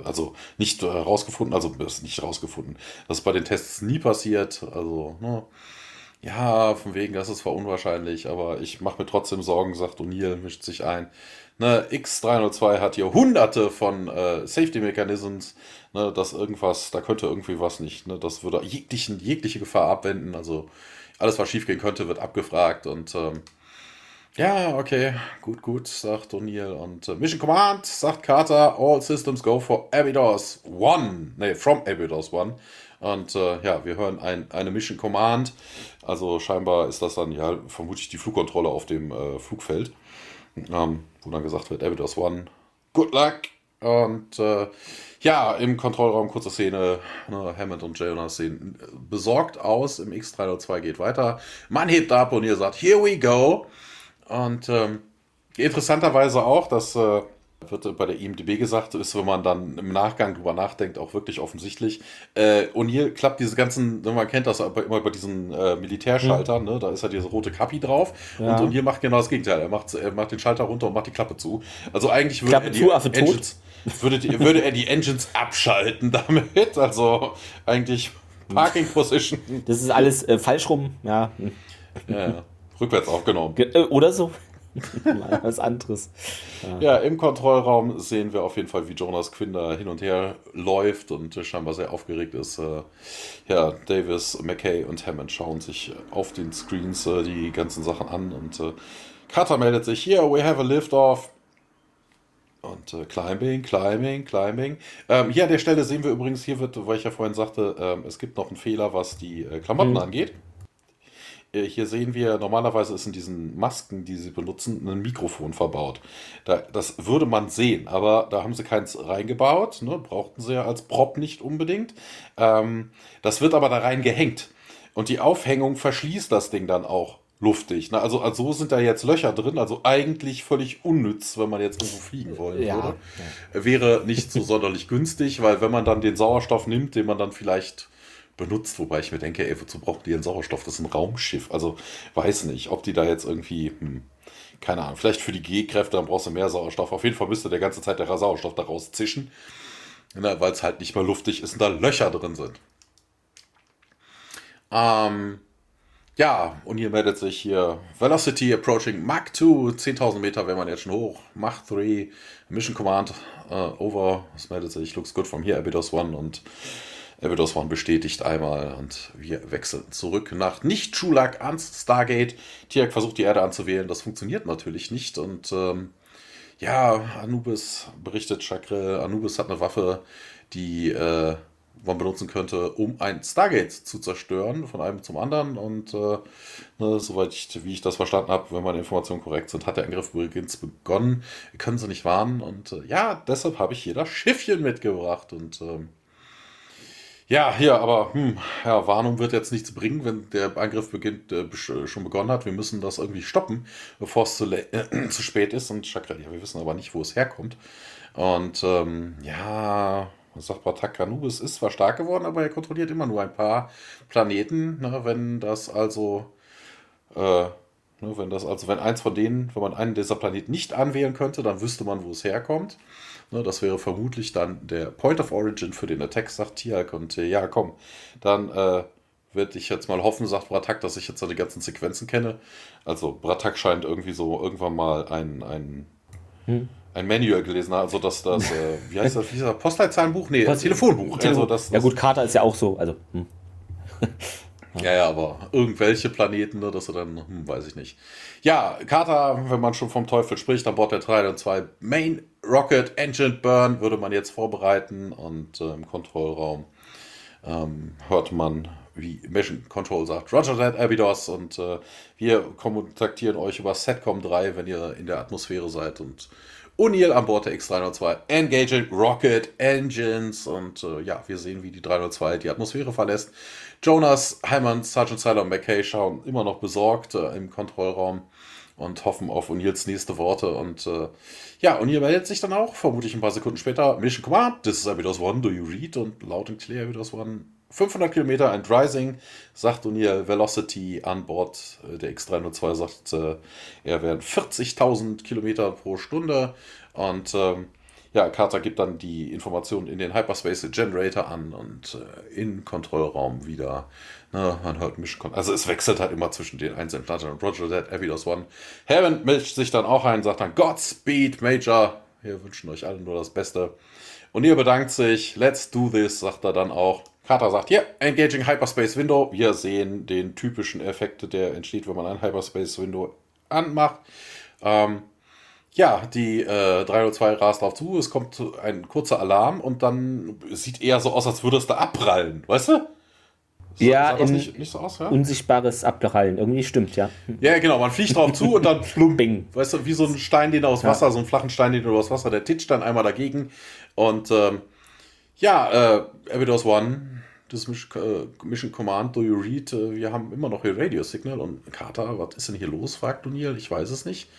B: also nicht herausgefunden, also nicht herausgefunden. Das ist bei den Tests nie passiert, also, ne, ja, von wegen, das ist zwar unwahrscheinlich, aber ich mache mir trotzdem Sorgen, sagt O'Neill, mischt sich ein. Ne, X302 hat hier hunderte von äh, Safety Mechanisms, ne, dass irgendwas, da könnte irgendwie was nicht, ne, das würde jeglichen, jegliche Gefahr abwenden, also alles, was schiefgehen könnte, wird abgefragt und ähm, ja, okay, gut, gut, sagt O'Neill. Und äh, Mission Command, sagt Carter, all systems go for Abydos 1. Ne, from Abydos 1. Und äh, ja, wir hören ein, eine Mission Command. Also scheinbar ist das dann ja vermutlich die Flugkontrolle auf dem äh, Flugfeld. Ähm, wo dann gesagt wird, Abydos One, good luck. Und äh, ja, im Kontrollraum, kurze Szene, ne, Hammond und Jonas sehen besorgt aus. Im X302 geht weiter. Man hebt ab und ihr sagt, here we go. Und ähm, interessanterweise auch, dass äh, wird bei der IMDB gesagt, ist, wenn man dann im Nachgang drüber nachdenkt, auch wirklich offensichtlich. Äh, O'Neill klappt diese ganzen, man kennt das aber immer bei diesen äh, Militärschaltern, mhm. ne? da ist halt diese rote Kapi drauf ja. und O'Neill macht genau das Gegenteil. Er macht, er macht den Schalter runter und macht die Klappe zu. Also eigentlich würde er, die zu, Engines, würde, würde er die Engines abschalten damit. Also eigentlich Parking Position.
A: Das ist alles äh, falsch rum, ja.
B: ja. Rückwärts aufgenommen.
A: Äh, oder so. was anderes.
B: Ja. ja. im Kontrollraum sehen wir auf jeden Fall, wie Jonas Quinn da hin und her läuft und scheinbar sehr aufgeregt ist. Äh, ja, Davis, McKay und Hammond schauen sich auf den Screens äh, die ganzen Sachen an und äh, Carter meldet sich, here we have a lift off. Und äh, Climbing, Climbing, Climbing. Ähm, hier an der Stelle sehen wir übrigens, hier wird, weil ich ja vorhin sagte, ähm, es gibt noch einen Fehler, was die äh, Klamotten mhm. angeht. Äh, hier sehen wir, normalerweise ist in diesen Masken, die sie benutzen, ein Mikrofon verbaut. Da, das würde man sehen, aber da haben sie keins reingebaut. Ne? Brauchten sie ja als Prop nicht unbedingt. Ähm, das wird aber da rein gehängt. Und die Aufhängung verschließt das Ding dann auch luftig. Ne? Also, also sind da jetzt Löcher drin, also eigentlich völlig unnütz, wenn man jetzt irgendwo fliegen wollen ja, würde. Wäre nicht so sonderlich günstig, weil wenn man dann den Sauerstoff nimmt, den man dann vielleicht benutzt, wobei ich mir denke, ey, wozu brauchen die einen Sauerstoff? Das ist ein Raumschiff. Also weiß nicht, ob die da jetzt irgendwie, hm, keine Ahnung, vielleicht für die G-Kräfte, dann brauchst du mehr Sauerstoff. Auf jeden Fall müsste der ganze Zeit der Sauerstoff daraus zischen, ne, weil es halt nicht mehr luftig ist und da Löcher drin sind. Ähm, ja, und hier meldet sich hier Velocity approaching Mach 2, 10.000 Meter wenn man jetzt schon hoch. Mach 3, Mission Command, uh, over. Es meldet sich, looks good from here, Abydos 1 und Abydos One bestätigt einmal und wir wechseln zurück nach nicht Chulak ans Stargate. Tiak versucht die Erde anzuwählen, das funktioniert natürlich nicht und ähm, ja, Anubis berichtet Chakre, Anubis hat eine Waffe, die äh, man benutzen könnte, um ein Stargate zu zerstören, von einem zum anderen. Und äh, ne, soweit ich, wie ich das verstanden habe, wenn meine Informationen korrekt sind, hat der Angriff übrigens begonnen. Wir können sie nicht warnen. Und äh, ja, deshalb habe ich hier das Schiffchen mitgebracht. Und ähm, ja, hier, aber hm, ja, Warnung wird jetzt nichts bringen, wenn der Angriff beginnt, äh, schon begonnen hat. Wir müssen das irgendwie stoppen, bevor es zu, äh, zu spät ist. Und Chakra, ja, wir wissen aber nicht, wo es herkommt. Und ähm, ja, was sagt Batak Anubis ist zwar stark geworden, aber er kontrolliert immer nur ein paar Planeten. Ne, wenn das also, äh, ne, wenn das also, wenn eins von denen, wenn man einen dieser Planeten nicht anwählen könnte, dann wüsste man, wo es herkommt. Ne, das wäre vermutlich dann der Point of Origin für den Attack, sagt Tiak. Und äh, ja, komm, dann äh, würde ich jetzt mal hoffen, sagt Bratak, dass ich jetzt seine ganzen Sequenzen kenne. Also Bratak scheint irgendwie so irgendwann mal ein, ein, hm. ein Manual gelesen, also dass das, äh, wie heißt das, dieser Postleitzahlenbuch? Nee, das Telefonbuch.
A: Telefon. Also das, das, ja gut, Carter ist ja auch so, also. Hm.
B: Ja, ja, aber irgendwelche Planeten, ne, dass er dann, hm, weiß ich nicht. Ja, Carter, wenn man schon vom Teufel spricht, an Bord der 3 und 2 Main Rocket Engine Burn würde man jetzt vorbereiten und äh, im Kontrollraum ähm, hört man, wie Mission Control sagt, Roger that, Abydos und äh, wir kontaktieren euch über Setcom 3, wenn ihr in der Atmosphäre seid und O'Neill an Bord der X-302, engaging Rocket Engines und äh, ja, wir sehen, wie die 302 die Atmosphäre verlässt. Jonas, Hyman, Sergeant Siler und McKay schauen immer noch besorgt äh, im Kontrollraum und hoffen auf O'Neills nächste Worte und äh, ja, O'Neill meldet sich dann auch, vermutlich ein paar Sekunden später, Mission Command, this is Abydos One, do you read? Und laut und clear Abydos One 500 Kilometer and rising, sagt O'Neill, Velocity an Bord äh, der X302 sagt, äh, er wären 40.000 Kilometer pro Stunde. Und ähm, ja, Carter gibt dann die Informationen in den Hyperspace Generator an und äh, in Kontrollraum wieder. Ne, man hört Mission Also es wechselt halt immer zwischen den einzelnen Planeten und Roger That, Abydos One. Hammond mischt sich dann auch ein, sagt dann Godspeed, Major. Wir wünschen euch allen nur das Beste. Und ihr bedankt sich. Let's do this, sagt er dann auch. Carter sagt, ja, Engaging Hyperspace Window. Wir sehen den typischen Effekt, der entsteht, wenn man ein Hyperspace Window anmacht. Ähm, ja, die äh, 302 rast drauf zu, es kommt ein kurzer Alarm und dann sieht eher so aus, als würde es da abprallen, weißt du?
A: So, ja, nicht, nicht so aus, ja, unsichtbares Abprallen, irgendwie stimmt, ja.
B: Ja, genau, man fliegt drauf zu und dann plump, Bing. weißt du, wie so ein Stein, den aus Wasser, ja. so einen flachen Stein, den du aus Wasser, der titscht dann einmal dagegen und ähm, ja, äh, Abydos One das äh, Mission Command, do you read? Äh, wir haben immer noch hier Radio Signal und Carter, was ist denn hier los? fragt O'Neill. Ich weiß es nicht.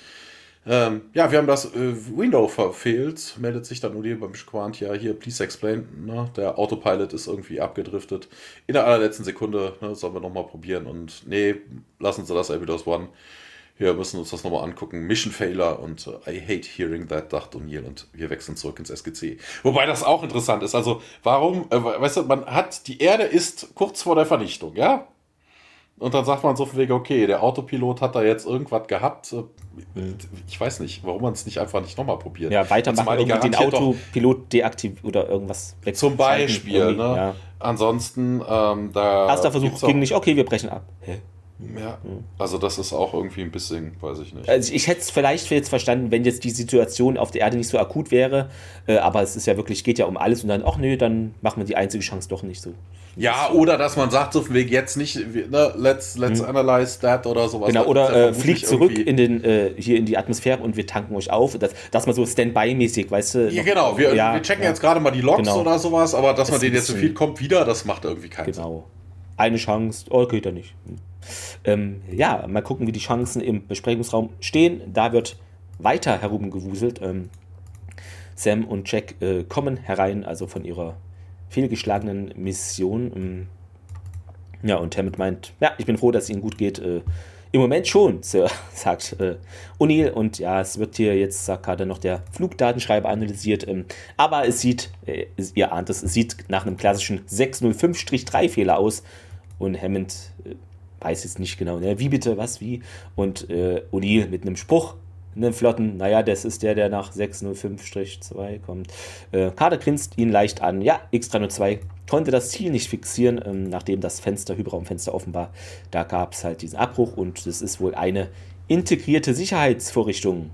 B: Ähm, ja, wir haben das äh, Window verfehlt, meldet sich dann Uli beim Quant, ja, hier, please explain, ne? der Autopilot ist irgendwie abgedriftet. In der allerletzten Sekunde, ne, sollen wir nochmal probieren und nee, lassen Sie das Evidence One. Wir müssen uns das nochmal angucken. Mission Failure und uh, I hate hearing that, dachte O'Neill und wir wechseln zurück ins SGC. Wobei das auch interessant ist. Also, warum, äh, weißt du, man hat, die Erde ist kurz vor der Vernichtung, ja? Und dann sagt man so von wegen, okay, der Autopilot hat da jetzt irgendwas gehabt. Ich weiß nicht, warum man es nicht einfach nicht nochmal probiert.
A: Ja, weitermachen, irgendwie den Autopilot deaktiviert oder irgendwas.
B: Zum Beispiel, ne? Ja. Ansonsten, ähm, da.
A: Erster Versuch ging nicht, okay, wir brechen ab. Hä?
B: Ja, also das ist auch irgendwie ein bisschen, weiß ich nicht.
A: Also ich hätte es vielleicht jetzt verstanden, wenn jetzt die Situation auf der Erde nicht so akut wäre, äh, aber es ist ja wirklich, geht ja um alles und dann, ach nö, dann machen wir die einzige Chance doch nicht so.
B: Ja, oder dass man sagt, so Weg jetzt nicht, ne, let's, let's hm. analyze that oder sowas.
A: Genau, oder ja äh, fliegt zurück in den, äh, hier in die Atmosphäre und wir tanken euch auf. Das, dass man so Standby-mäßig, weißt du.
B: Ja, genau, wir, ja, wir checken ja. jetzt gerade mal die Logs genau. oder sowas, aber dass das man den jetzt so viel kommt wieder, das macht irgendwie keinen
A: genau. Sinn. Genau. Eine Chance, oh, geht ja nicht. Hm. Ähm, ja, mal gucken, wie die Chancen im Besprechungsraum stehen. Da wird weiter herumgewuselt. Ähm, Sam und Jack äh, kommen herein, also von ihrer fehlgeschlagenen Mission. Ähm, ja, und Hammond meint, ja, ich bin froh, dass es Ihnen gut geht. Äh, Im Moment schon, Sir, sagt äh, O'Neill. Und ja, es wird hier jetzt, sagt gerade noch der Flugdatenschreiber analysiert. Ähm, aber es sieht, äh, ihr ahnt es, es sieht nach einem klassischen 605-3-Fehler aus. Und Hammond äh, weiß jetzt nicht genau, ne? wie bitte, was, wie. Und äh, O'Neill mit einem Spruch, einen flotten, naja, das ist der, der nach 605-2 kommt. Äh, Kader grinst ihn leicht an. Ja, X302 konnte das Ziel nicht fixieren, ähm, nachdem das Fenster, Hyperraumfenster offen war. Da gab es halt diesen Abbruch und das ist wohl eine integrierte Sicherheitsvorrichtung.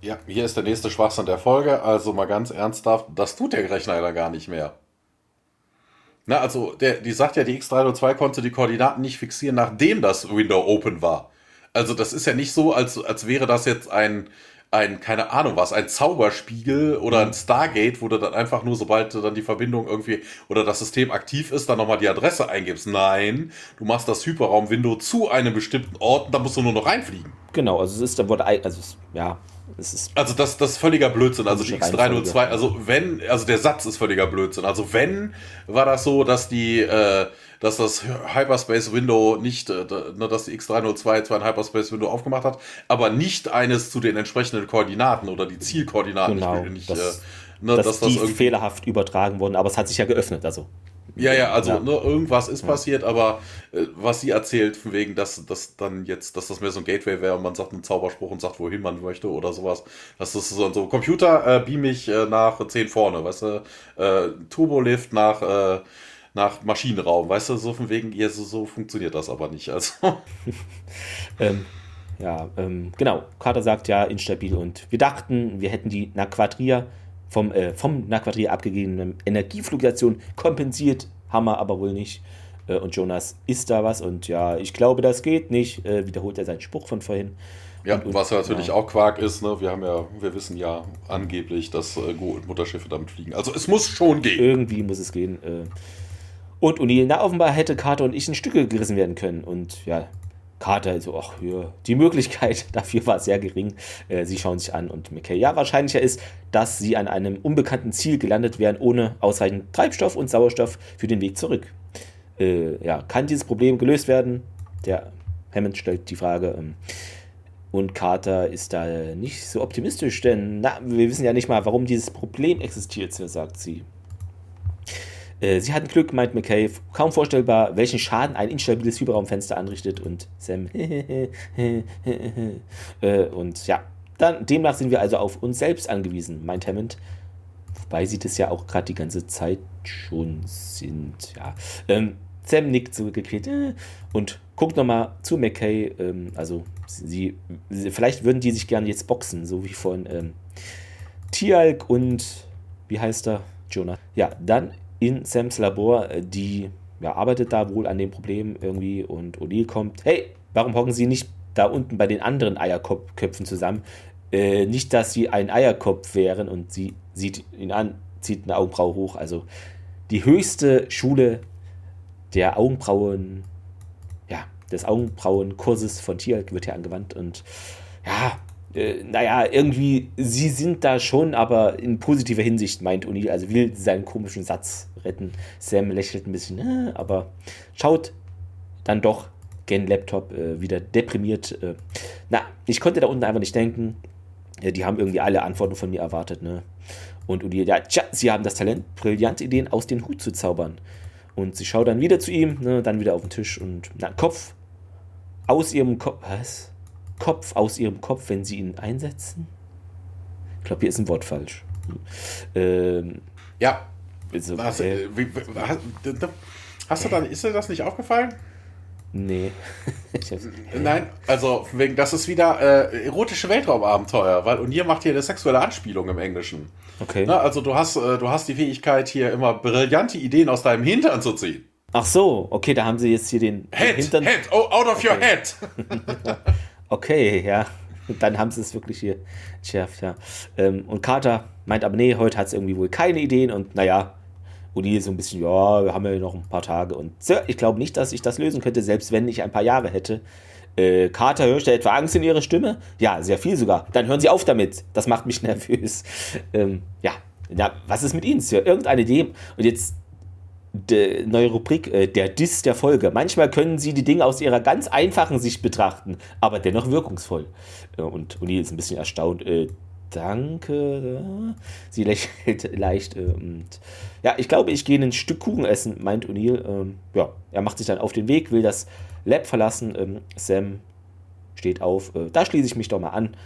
B: Ja, hier ist der nächste Schwachsinn der Folge. Also mal ganz ernsthaft, das tut der Rechner ja gar nicht mehr. Na, also, der, die sagt ja, die X302 konnte die Koordinaten nicht fixieren, nachdem das Window open war. Also, das ist ja nicht so, als, als wäre das jetzt ein, ein, keine Ahnung was, ein Zauberspiegel oder ein Stargate, wo du dann einfach nur, sobald du dann die Verbindung irgendwie oder das System aktiv ist, dann nochmal die Adresse eingibst. Nein, du machst das Hyperraum-Window zu einem bestimmten Ort und da musst du nur noch reinfliegen.
A: Genau, also es ist, da wurde, also es, ja,
B: also das, das ist völliger Blödsinn. Also die X302, also wenn, also der Satz ist völliger Blödsinn. Also wenn, war das so, dass die, äh, dass das Hyperspace Window nicht, äh, ne, dass die X302 zwar ein Hyperspace Window aufgemacht hat, aber nicht eines zu den entsprechenden Koordinaten oder die Zielkoordinaten
A: genau, nicht, dass, äh, ne, dass, dass die das fehlerhaft übertragen wurden, aber es hat sich ja geöffnet, also.
B: Ja, ja, also ja. Ne, irgendwas ist ja. passiert, aber äh, was sie erzählt, von wegen, dass das dann jetzt, dass das mehr so ein Gateway wäre und man sagt einen Zauberspruch und sagt, wohin man möchte oder sowas. Das ist so, so Computer, äh, beam mich äh, nach 10 vorne, weißt du, äh, Turbolift nach, äh, nach Maschinenraum, weißt du, so von wegen, ja, so, so funktioniert das aber nicht. Also.
A: ähm, ja, ähm, genau. Carter sagt ja instabil und wir dachten, wir hätten die Naquadria vom, äh, vom Naquadria abgegebenen Energiefluktuation kompensiert, wir aber wohl nicht. Äh, und Jonas ist da was und ja, ich glaube, das geht nicht, äh, wiederholt er seinen Spruch von vorhin.
B: Ja, und, und, was ja natürlich ja. auch Quark ist, ne? Wir haben ja, wir wissen ja angeblich, dass äh, Go- und Mutterschiffe damit fliegen. Also es muss schon gehen.
A: Irgendwie muss es gehen. Äh. Und O'Neill, na offenbar hätte Carter und ich in Stücke gerissen werden können. Und ja, Carter so, ach ja, die Möglichkeit dafür war sehr gering. Äh, sie schauen sich an und McKay, ja, wahrscheinlicher ist, dass sie an einem unbekannten Ziel gelandet wären, ohne ausreichend Treibstoff und Sauerstoff für den Weg zurück. Äh, ja, kann dieses Problem gelöst werden? Der Hammond stellt die Frage. Ähm, und Carter ist da nicht so optimistisch, denn na, wir wissen ja nicht mal, warum dieses Problem existiert, sagt sie. Äh, sie hatten Glück, meint McCabe. Kaum vorstellbar, welchen Schaden ein instabiles Hyperraumfenster anrichtet. Und Sam. äh, und ja, dann, demnach sind wir also auf uns selbst angewiesen, meint Hammond. Wobei sie das ja auch gerade die ganze Zeit schon sind. Ja. Ähm, Sam nickt zurückgequält äh, und guckt nochmal zu McKay. Ähm, also, sie, sie, vielleicht würden die sich gerne jetzt boxen, so wie von ähm, Tialk und wie heißt er? Jonah. Ja, dann in Sams Labor, äh, die ja, arbeitet da wohl an dem Problem irgendwie und O'Neill kommt, hey, warum hocken Sie nicht da unten bei den anderen Eierköpfen zusammen? Äh, nicht, dass Sie ein Eierkopf wären und sie sieht ihn an, zieht eine Augenbraue hoch. Also die höchste Schule der Augenbrauen, ja, des Augenbrauenkurses von Tierk wird hier angewandt und ja, äh, naja, irgendwie, sie sind da schon, aber in positiver Hinsicht, meint O'Neill. Also will seinen komischen Satz retten. Sam lächelt ein bisschen, äh, aber schaut dann doch gen Laptop äh, wieder deprimiert. Äh. Na, ich konnte da unten einfach nicht denken. Ja, die haben irgendwie alle Antworten von mir erwartet, ne? Und O'Neill, ja, tja, sie haben das Talent, brillante Ideen aus dem Hut zu zaubern. Und sie schaut dann wieder zu ihm, ne, dann wieder auf den Tisch und na, Kopf aus ihrem Kopf. Was? Kopf aus ihrem Kopf, wenn sie ihn einsetzen? Ich glaube, hier ist ein Wort falsch.
B: Ähm, ja. Also, hast, äh, wie, hast, hast du dann, ist dir das nicht aufgefallen?
A: Nee.
B: Nein, also wegen, das ist wieder äh, erotische Weltraumabenteuer, weil und hier macht hier eine sexuelle Anspielung im Englischen.
A: Okay.
B: Na, also du hast, äh, du hast die Fähigkeit, hier immer brillante Ideen aus deinem Hintern zu ziehen.
A: Ach so, okay, da haben sie jetzt hier den
B: Head,
A: Hintern.
B: Head, oh, out of okay. your head.
A: okay, ja. Dann haben sie es wirklich hier geschärft, ja. Ähm, und Carter meint aber, nee, heute hat es irgendwie wohl keine Ideen und naja, O'Neill so ein bisschen, ja, wir haben ja noch ein paar Tage und Sir, ich glaube nicht, dass ich das lösen könnte, selbst wenn ich ein paar Jahre hätte. Äh, Carter, hörst du etwa Angst in ihrer Stimme? Ja, sehr viel sogar. Dann hören Sie auf damit. Das macht mich nervös. Ähm, ja. ja, was ist mit Ihnen, Sir? Irgendeine Idee? Und jetzt die neue Rubrik, äh, der Diss der Folge. Manchmal können sie die Dinge aus ihrer ganz einfachen Sicht betrachten, aber dennoch wirkungsvoll. Äh, und O'Neill ist ein bisschen erstaunt. Äh, danke. Sie lächelt leicht. Äh, ja, ich glaube, ich gehe ein Stück Kuchen essen, meint O'Neill. Ähm, ja, er macht sich dann auf den Weg, will das Lab verlassen. Ähm, Sam steht auf. Äh, da schließe ich mich doch mal an.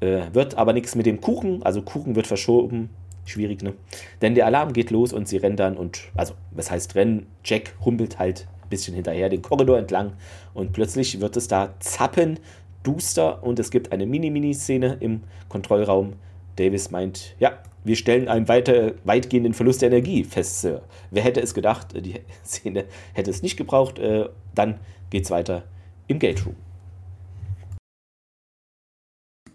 A: Äh, wird aber nichts mit dem Kuchen. Also Kuchen wird verschoben. Schwierig, ne? Denn der Alarm geht los und sie rennen dann und, also, was heißt rennen? Jack humpelt halt ein bisschen hinterher den Korridor entlang und plötzlich wird es da zappen duster und es gibt eine Mini-Mini-Szene im Kontrollraum. Davis meint, ja, wir stellen einen weiter, weitgehenden Verlust der Energie fest, Sir. Wer hätte es gedacht, die Szene hätte es nicht gebraucht. Äh, dann geht's weiter im Gate Room.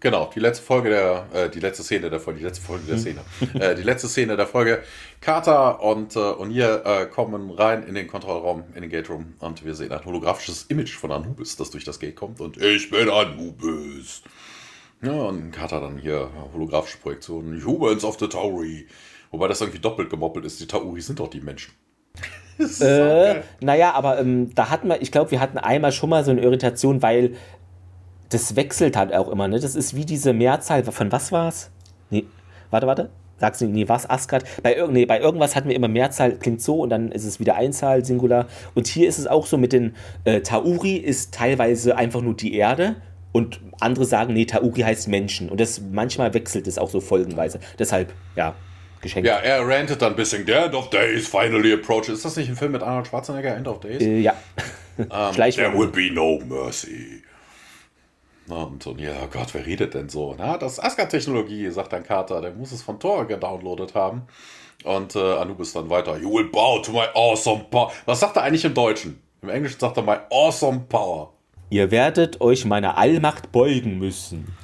B: Genau, die letzte Folge der, äh, die letzte Szene der Folge, die letzte Folge der hm. Szene. äh, die letzte Szene der Folge. Carter und äh, O'Neill äh, kommen rein in den Kontrollraum, in den Gate Room und wir sehen ein holographisches Image von Anubis, das durch das Gate kommt und ich bin Anubis. Ja, und Carter dann hier holographische Projektionen, Humans of the Tauri. Wobei das irgendwie doppelt gemoppelt ist. Die Tauri sind doch die Menschen.
A: äh, naja, aber ähm, da hatten wir, ich glaube, wir hatten einmal schon mal so eine Irritation, weil das wechselt halt auch immer, ne? Das ist wie diese Mehrzahl, von was war's? Nee, warte, warte. Sagst du, nee, was, Asgard? Bei, irg nee, bei irgendwas hatten wir immer Mehrzahl, klingt so und dann ist es wieder Einzahl, Singular. Und hier ist es auch so mit den äh, Tauri ist teilweise einfach nur die Erde und andere sagen, nee, Tauri heißt Menschen. Und das manchmal wechselt es auch so folgenweise. Deshalb, ja, geschenkt.
B: Ja, er rantet dann ein bisschen. The End of Days finally approaches. Ist das nicht ein Film mit Arnold Schwarzenegger, End of Days?
A: Äh, ja.
B: Um, ähm, there will be no mercy. Und, und ja, oh Gott, wer redet denn so? Na, das ist Asgard-Technologie, sagt dann Carter. Der muss es von Thor gedownloadet haben. Und äh, Anubis dann weiter. You will bow to my awesome power. Was sagt er eigentlich im Deutschen? Im Englischen sagt er my awesome power.
A: Ihr werdet euch meiner Allmacht beugen müssen.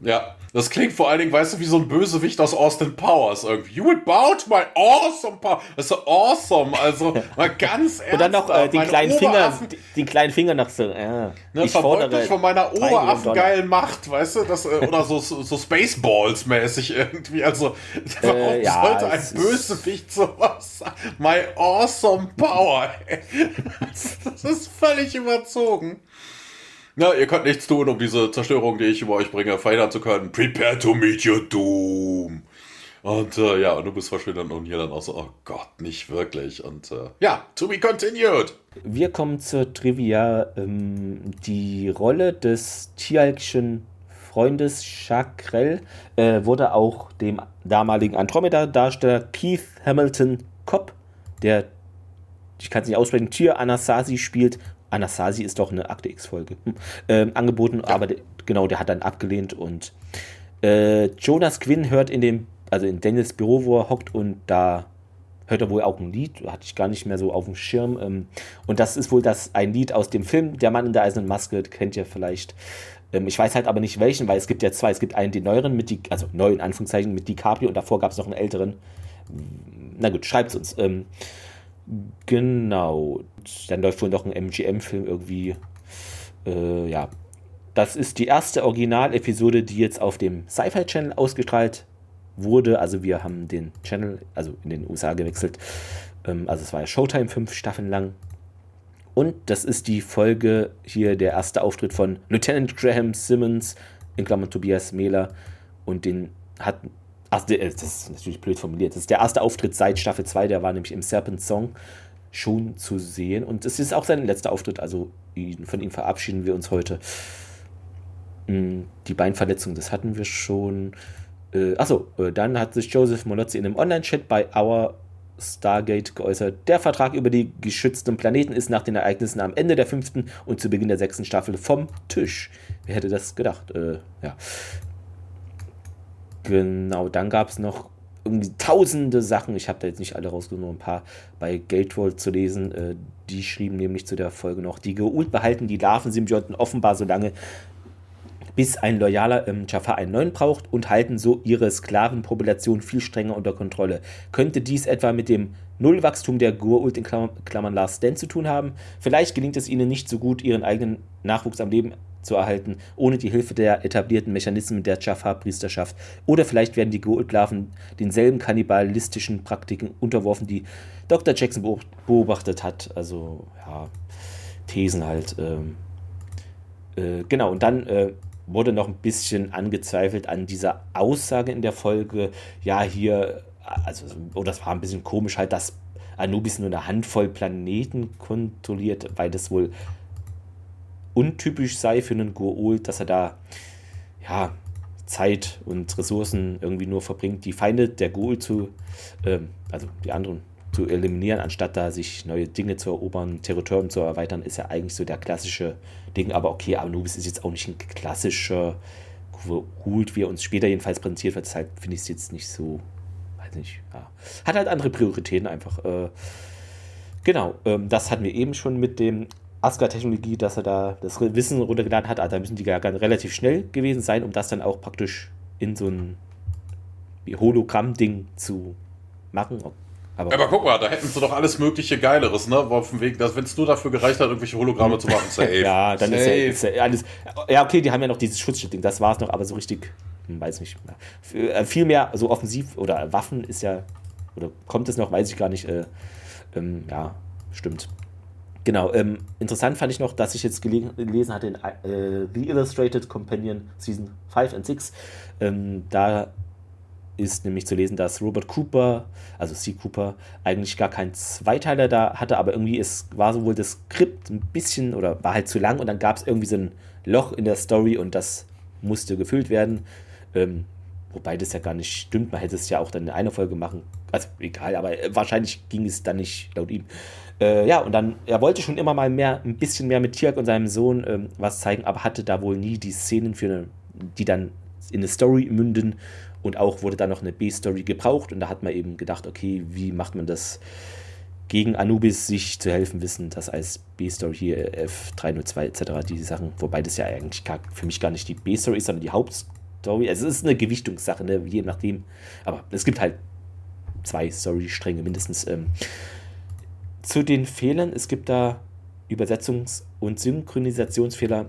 B: Ja, das klingt vor allen Dingen, weißt du, wie so ein Bösewicht aus Austin Powers irgendwie. You would to my awesome power. Das ist so awesome, also mal ganz
A: ernst. Und dann noch äh, die kleinen Finger, die, die, kleinen Finger noch so, ja.
B: Ne, ich fordere von meiner Oberaffengeilen Macht, weißt du, das, äh, oder so, so Spaceballs mäßig irgendwie. Also, warum äh, ja, sollte ein Bösewicht sowas sagen? My awesome power. das ist völlig überzogen. Na, ihr könnt nichts tun, um diese Zerstörung, die ich über euch bringe, verhindern zu können. Prepare to meet your doom. Und äh, ja, und du bist verschwindet und hier dann auch so, oh Gott, nicht wirklich. Und äh, ja, to be continued.
A: Wir kommen zur Trivia. Ähm, die Rolle des tieralkischen Freundes Chakrell äh, wurde auch dem damaligen Andromeda-Darsteller Keith Hamilton Cobb, der, ich kann es nicht aussprechen, Tier Anasazi spielt, Anastasia ist doch eine Akte X-Folge, hm, äh, angeboten, ja. aber genau, der hat dann abgelehnt und äh, Jonas Quinn hört in dem, also in Daniels Büro, wo er hockt und da hört er wohl auch ein Lied, hatte ich gar nicht mehr so auf dem Schirm. Ähm, und das ist wohl das ein Lied aus dem Film Der Mann in der eisernen Maske, kennt ihr vielleicht. Ähm, ich weiß halt aber nicht welchen, weil es gibt ja zwei. Es gibt einen, den neueren, mit die, also neu in Anführungszeichen, mit DiCaprio und davor gab es noch einen älteren. Na gut, schreibt es uns. Ähm, Genau. Dann läuft wohl noch ein MGM-Film irgendwie. Äh, ja. das ist die erste Original-Episode, die jetzt auf dem Sci-Fi Channel ausgestrahlt wurde. Also wir haben den Channel, also in den USA gewechselt. Ähm, also es war ja Showtime fünf Staffeln lang. Und das ist die Folge hier, der erste Auftritt von Lieutenant Graham Simmons, in Klammern Tobias Mehler. Und den hat, ach, das ist natürlich blöd formuliert, das ist der erste Auftritt seit Staffel 2, der war nämlich im Serpent Song schon zu sehen. Und es ist auch sein letzter Auftritt, also von ihm verabschieden wir uns heute. Hm, die Beinverletzung, das hatten wir schon. Äh, achso, äh, dann hat sich Joseph Molozzi in einem Online-Chat bei Our Stargate geäußert. Der Vertrag über die geschützten Planeten ist nach den Ereignissen am Ende der fünften und zu Beginn der sechsten Staffel vom Tisch. Wer hätte das gedacht? Äh, ja. Genau, dann gab es noch irgendwie tausende Sachen. Ich habe da jetzt nicht alle rausgenommen, ein paar bei Gateroll zu lesen. Äh, die schrieben nämlich zu der Folge noch: Die Geult behalten die Larvensymbionten offenbar so lange, bis ein loyaler ähm, Jafar einen neuen braucht und halten so ihre Sklavenpopulation viel strenger unter Kontrolle. Könnte dies etwa mit dem Nullwachstum der Gurult in Klammern Last Stand zu tun haben? Vielleicht gelingt es ihnen nicht so gut, ihren eigenen Nachwuchs am Leben zu erhalten, ohne die Hilfe der etablierten Mechanismen der Jafar-Priesterschaft. Oder vielleicht werden die Goult-Larven denselben kannibalistischen Praktiken unterworfen, die Dr. Jackson beobachtet hat. Also, ja, Thesen halt. Ähm, äh, genau, und dann äh, wurde noch ein bisschen angezweifelt an dieser Aussage in der Folge, ja, hier, also, oh, das war ein bisschen komisch halt, dass Anubis nur eine Handvoll Planeten kontrolliert, weil das wohl untypisch sei für einen Goa'uld, dass er da, ja, Zeit und Ressourcen irgendwie nur verbringt, die Feinde der Goa'uld zu, ähm, also die anderen zu eliminieren, anstatt da sich neue Dinge zu erobern, Territorium zu erweitern, ist ja eigentlich so der klassische Ding. Aber okay, Anubis ist jetzt auch nicht ein klassischer Kult, wie er uns später jedenfalls präsentiert wird. Deshalb finde ich es jetzt nicht so, nicht, ja. Hat halt andere Prioritäten einfach. Äh, genau, ähm, das hatten wir eben schon mit dem Asgard-Technologie, dass er da das Wissen runtergeladen hat. Also da müssen die ja relativ schnell gewesen sein, um das dann auch praktisch in so ein Hologramm-Ding zu machen.
B: Aber, aber, guck mal, da hätten sie doch alles mögliche Geileres, ne? Auf dem Weg, wenn es nur dafür gereicht hat, irgendwelche Hologramme zu machen, safe.
A: ja, dann safe. Ist, ja, ist ja alles. Ja, okay, die haben ja noch dieses Schutzschild-Ding, das war es noch, aber so richtig, weiß nicht. Äh, viel mehr, so offensiv oder Waffen ist ja, oder kommt es noch, weiß ich gar nicht. Äh, ähm, ja, stimmt. Genau, ähm, interessant fand ich noch, dass ich jetzt gelesen hatte in äh, The Illustrated Companion Season 5 and 6. Ähm, da ist nämlich zu lesen, dass Robert Cooper, also C. Cooper, eigentlich gar keinen Zweiteiler da hatte, aber irgendwie ist, war sowohl das Skript ein bisschen oder war halt zu lang und dann gab es irgendwie so ein Loch in der Story und das musste gefüllt werden. Ähm, wobei das ja gar nicht stimmt, man hätte es ja auch dann in einer Folge machen. Also egal, aber wahrscheinlich ging es dann nicht laut ihm. Äh, ja, und dann, er wollte schon immer mal mehr, ein bisschen mehr mit Tiak und seinem Sohn ähm, was zeigen, aber hatte da wohl nie die Szenen für eine, die dann in eine Story münden und auch wurde da noch eine B-Story gebraucht und da hat man eben gedacht, okay, wie macht man das gegen Anubis sich zu helfen wissen, das als B-Story hier F302 etc. diese Sachen, wobei das ja eigentlich gar, für mich gar nicht die B-Story ist, sondern die Hauptstory. Also es ist eine Gewichtungssache, ne, je nachdem. Aber es gibt halt zwei Story-Stränge mindestens. Ähm, zu den Fehlern, es gibt da Übersetzungs- und Synchronisationsfehler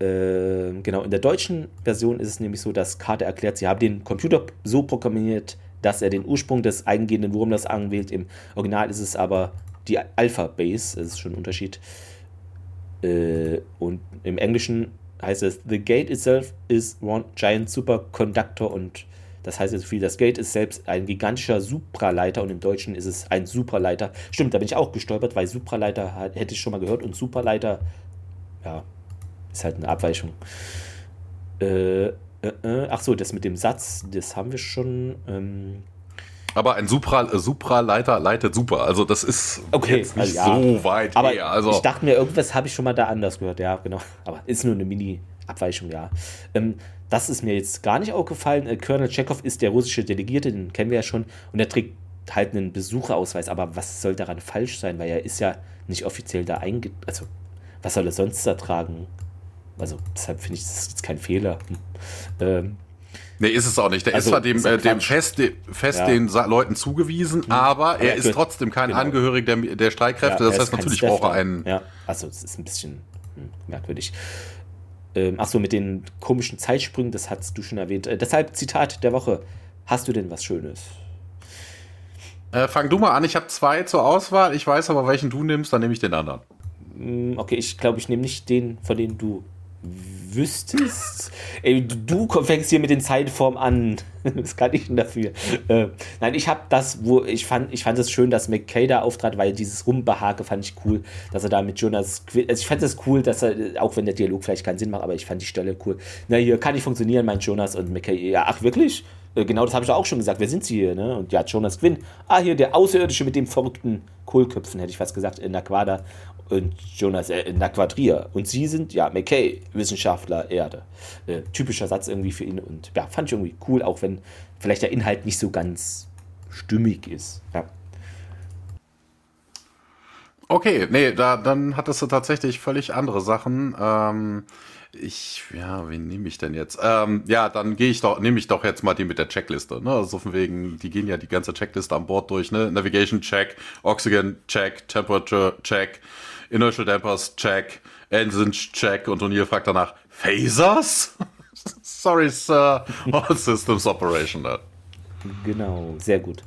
A: ähm, genau, in der deutschen Version ist es nämlich so, dass Karte erklärt, sie haben den Computer so programmiert, dass er den Ursprung des eingehenden Wurmlers anwählt. Im Original ist es aber die Alpha-Base, das ist schon ein Unterschied. Äh, und im Englischen heißt es, The Gate itself is one giant superconductor und das heißt jetzt viel, das Gate ist selbst ein gigantischer Supraleiter und im Deutschen ist es ein Supraleiter. Stimmt, da bin ich auch gestolpert, weil Supraleiter hätte ich schon mal gehört und Superleiter, ja, ist halt eine Abweichung. Äh, äh, äh, ach so, das mit dem Satz, das haben wir schon. Ähm,
B: aber ein Supra, äh, Supraleiter leitet super. Also das ist
A: okay, jetzt nicht also, ja. so weit aber her. Also ich dachte mir, irgendwas habe ich schon mal da anders gehört. Ja, genau. Aber ist nur eine Mini-Abweichung, ja. Ähm, das ist mir jetzt gar nicht aufgefallen. Äh, Colonel Chekhov ist der russische Delegierte, den kennen wir ja schon. Und er trägt halt einen Besucherausweis. Aber was soll daran falsch sein? Weil er ist ja nicht offiziell da einge... Also, was soll er sonst da tragen? Also deshalb finde ich, das ist kein Fehler. Ähm,
B: Nee, ist es auch nicht. Der also, ist zwar dem, äh, dem Fest, de, Fest ja. den Sa Leuten zugewiesen, hm. aber, er ist trotzdem kein genau. Angehöriger der, der Streitkräfte. Ja, das heißt, natürlich braucht er einen.
A: Ja, also es ist ein bisschen hm, merkwürdig. Ähm, Achso, mit den komischen Zeitsprüngen, das hast du schon erwähnt. Äh, deshalb Zitat der Woche. Hast du denn was Schönes?
B: Äh, fang du mal an, ich habe zwei zur Auswahl. Ich weiß aber, welchen du nimmst, dann nehme ich den anderen.
A: Mm, okay, ich glaube, ich nehme nicht den, von dem du wüsstest. Ey, du fängst hier mit den Zeitformen an. das kann ich denn dafür. Äh, nein, ich habe das, wo ich fand, ich fand es schön, dass McKay da auftrat, weil dieses Rumbehake fand ich cool, dass er da mit Jonas also ich fand es cool, dass er, auch wenn der Dialog vielleicht keinen Sinn macht, aber ich fand die Stelle cool. Na, hier kann nicht funktionieren, meint Jonas und McKay. Ja, ach, wirklich? Äh, genau, das habe ich auch schon gesagt. Wer sind sie hier? Ne? Und ja, Jonas Quinn. Ah, hier der Außerirdische mit dem verrückten Kohlköpfen, hätte ich fast gesagt, in Naquada und Jonas äh, Naquadria. Und sie sind, ja, McKay, Wissenschaftler Erde. Äh, typischer Satz irgendwie für ihn. Und ja, fand ich irgendwie cool, auch wenn vielleicht der Inhalt nicht so ganz stimmig ist. Ja.
B: Okay, nee, da, dann hattest du tatsächlich völlig andere Sachen. Ähm, ich, ja, wen nehme ich denn jetzt? Ähm, ja, dann gehe ich doch, nehme ich doch jetzt mal die mit der Checkliste. Ne? Also von wegen, die gehen ja die ganze Checkliste an Bord durch. Ne? Navigation Check, Oxygen Check, Temperature Check, Inertial Dampers Check, Engines Check und O'Neill fragt danach, Phasers? Sorry, Sir. All Systems Operational.
A: Genau, sehr gut.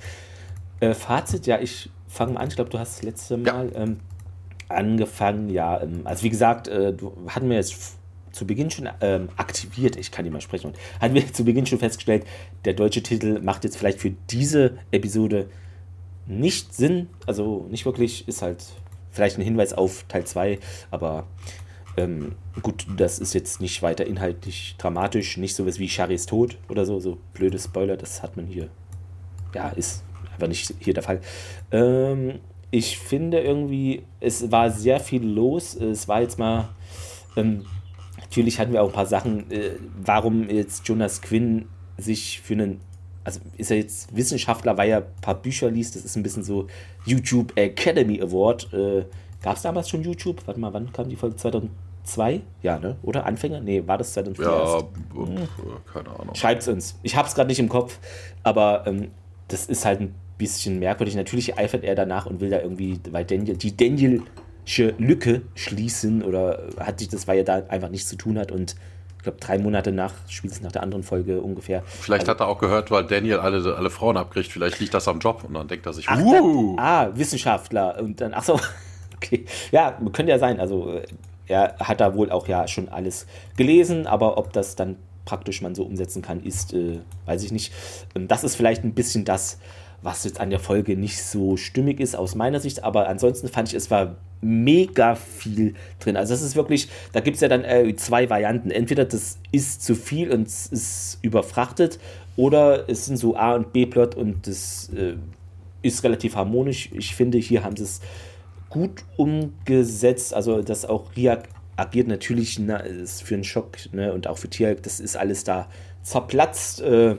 A: Äh, Fazit, ja, ich fange mal an. Ich glaube, du hast das letzte Mal ja. ähm, angefangen. Ja, ähm, also wie gesagt, äh, du hatten wir jetzt zu Beginn schon ähm, aktiviert, ich kann nicht mal sprechen, und hatten wir zu Beginn schon festgestellt, der deutsche Titel macht jetzt vielleicht für diese Episode nicht Sinn, also nicht wirklich, ist halt vielleicht ein Hinweis auf Teil 2, aber ähm, gut, das ist jetzt nicht weiter inhaltlich dramatisch, nicht sowas wie Charis Tod oder so, so blöde Spoiler, das hat man hier, ja, ist einfach nicht hier der Fall. Ähm, ich finde irgendwie, es war sehr viel los, es war jetzt mal ähm, Natürlich hatten wir auch ein paar Sachen, äh, warum jetzt Jonas Quinn sich für einen, also ist er jetzt Wissenschaftler, weil er ein paar Bücher liest, das ist ein bisschen so YouTube Academy Award. Äh, Gab es damals schon YouTube? Warte mal, wann kam die Folge? 2002? Ja, ne? Oder Anfänger? Nee, war das 2004? Ja, hm. keine Ahnung. Schreibt es uns. Ich habe es gerade nicht im Kopf, aber ähm, das ist halt ein bisschen merkwürdig. Natürlich eifert er danach und will da irgendwie, weil Daniel, die Daniel Lücke schließen oder hat sich das, weil er da einfach nichts zu tun hat und ich glaube drei Monate nach, spätestens nach der anderen Folge ungefähr.
B: Vielleicht also, hat er auch gehört, weil Daniel alle, alle Frauen abkriegt, vielleicht liegt das am Job und dann denkt er sich,
A: ach, uh. dann, ah, Wissenschaftler und dann, ach so, okay, ja, könnte ja sein, also äh, er hat da wohl auch ja schon alles gelesen, aber ob das dann praktisch man so umsetzen kann, ist, äh, weiß ich nicht. Ähm, das ist vielleicht ein bisschen das, was jetzt an der Folge nicht so stimmig ist aus meiner Sicht, aber ansonsten fand ich, es war mega viel drin. Also das ist wirklich, da gibt es ja dann äh, zwei Varianten. Entweder das ist zu viel und es ist überfrachtet oder es sind so A und B-Plot und das äh, ist relativ harmonisch. Ich finde, hier haben sie es gut umgesetzt. Also, dass auch Ria agiert natürlich na, ist für einen Schock ne, und auch für Tier, das ist alles da zerplatzt. Äh,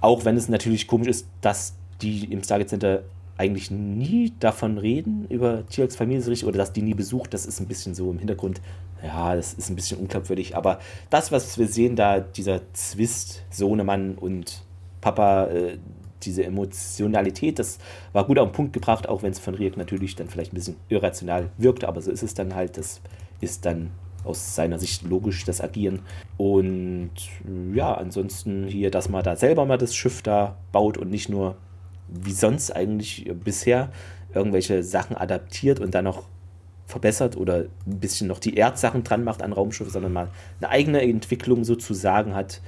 A: auch wenn es natürlich komisch ist, dass die im Stargate Center eigentlich nie davon reden, über Tiaks Familie oder dass die nie besucht, das ist ein bisschen so im Hintergrund, ja, das ist ein bisschen unglaubwürdig. Aber das, was wir sehen, da dieser Zwist, Sohnemann und Papa, äh, diese Emotionalität, das war gut auf den Punkt gebracht, auch wenn es von Riek natürlich dann vielleicht ein bisschen irrational wirkte, aber so ist es dann halt, das ist dann aus seiner Sicht logisch, das Agieren. Und ja, ansonsten hier, dass man da selber mal das Schiff da baut und nicht nur wie sonst eigentlich bisher irgendwelche Sachen adaptiert und dann noch verbessert oder ein bisschen noch die Erdsachen dran macht an Raumschiffe, sondern mal eine eigene Entwicklung sozusagen hat,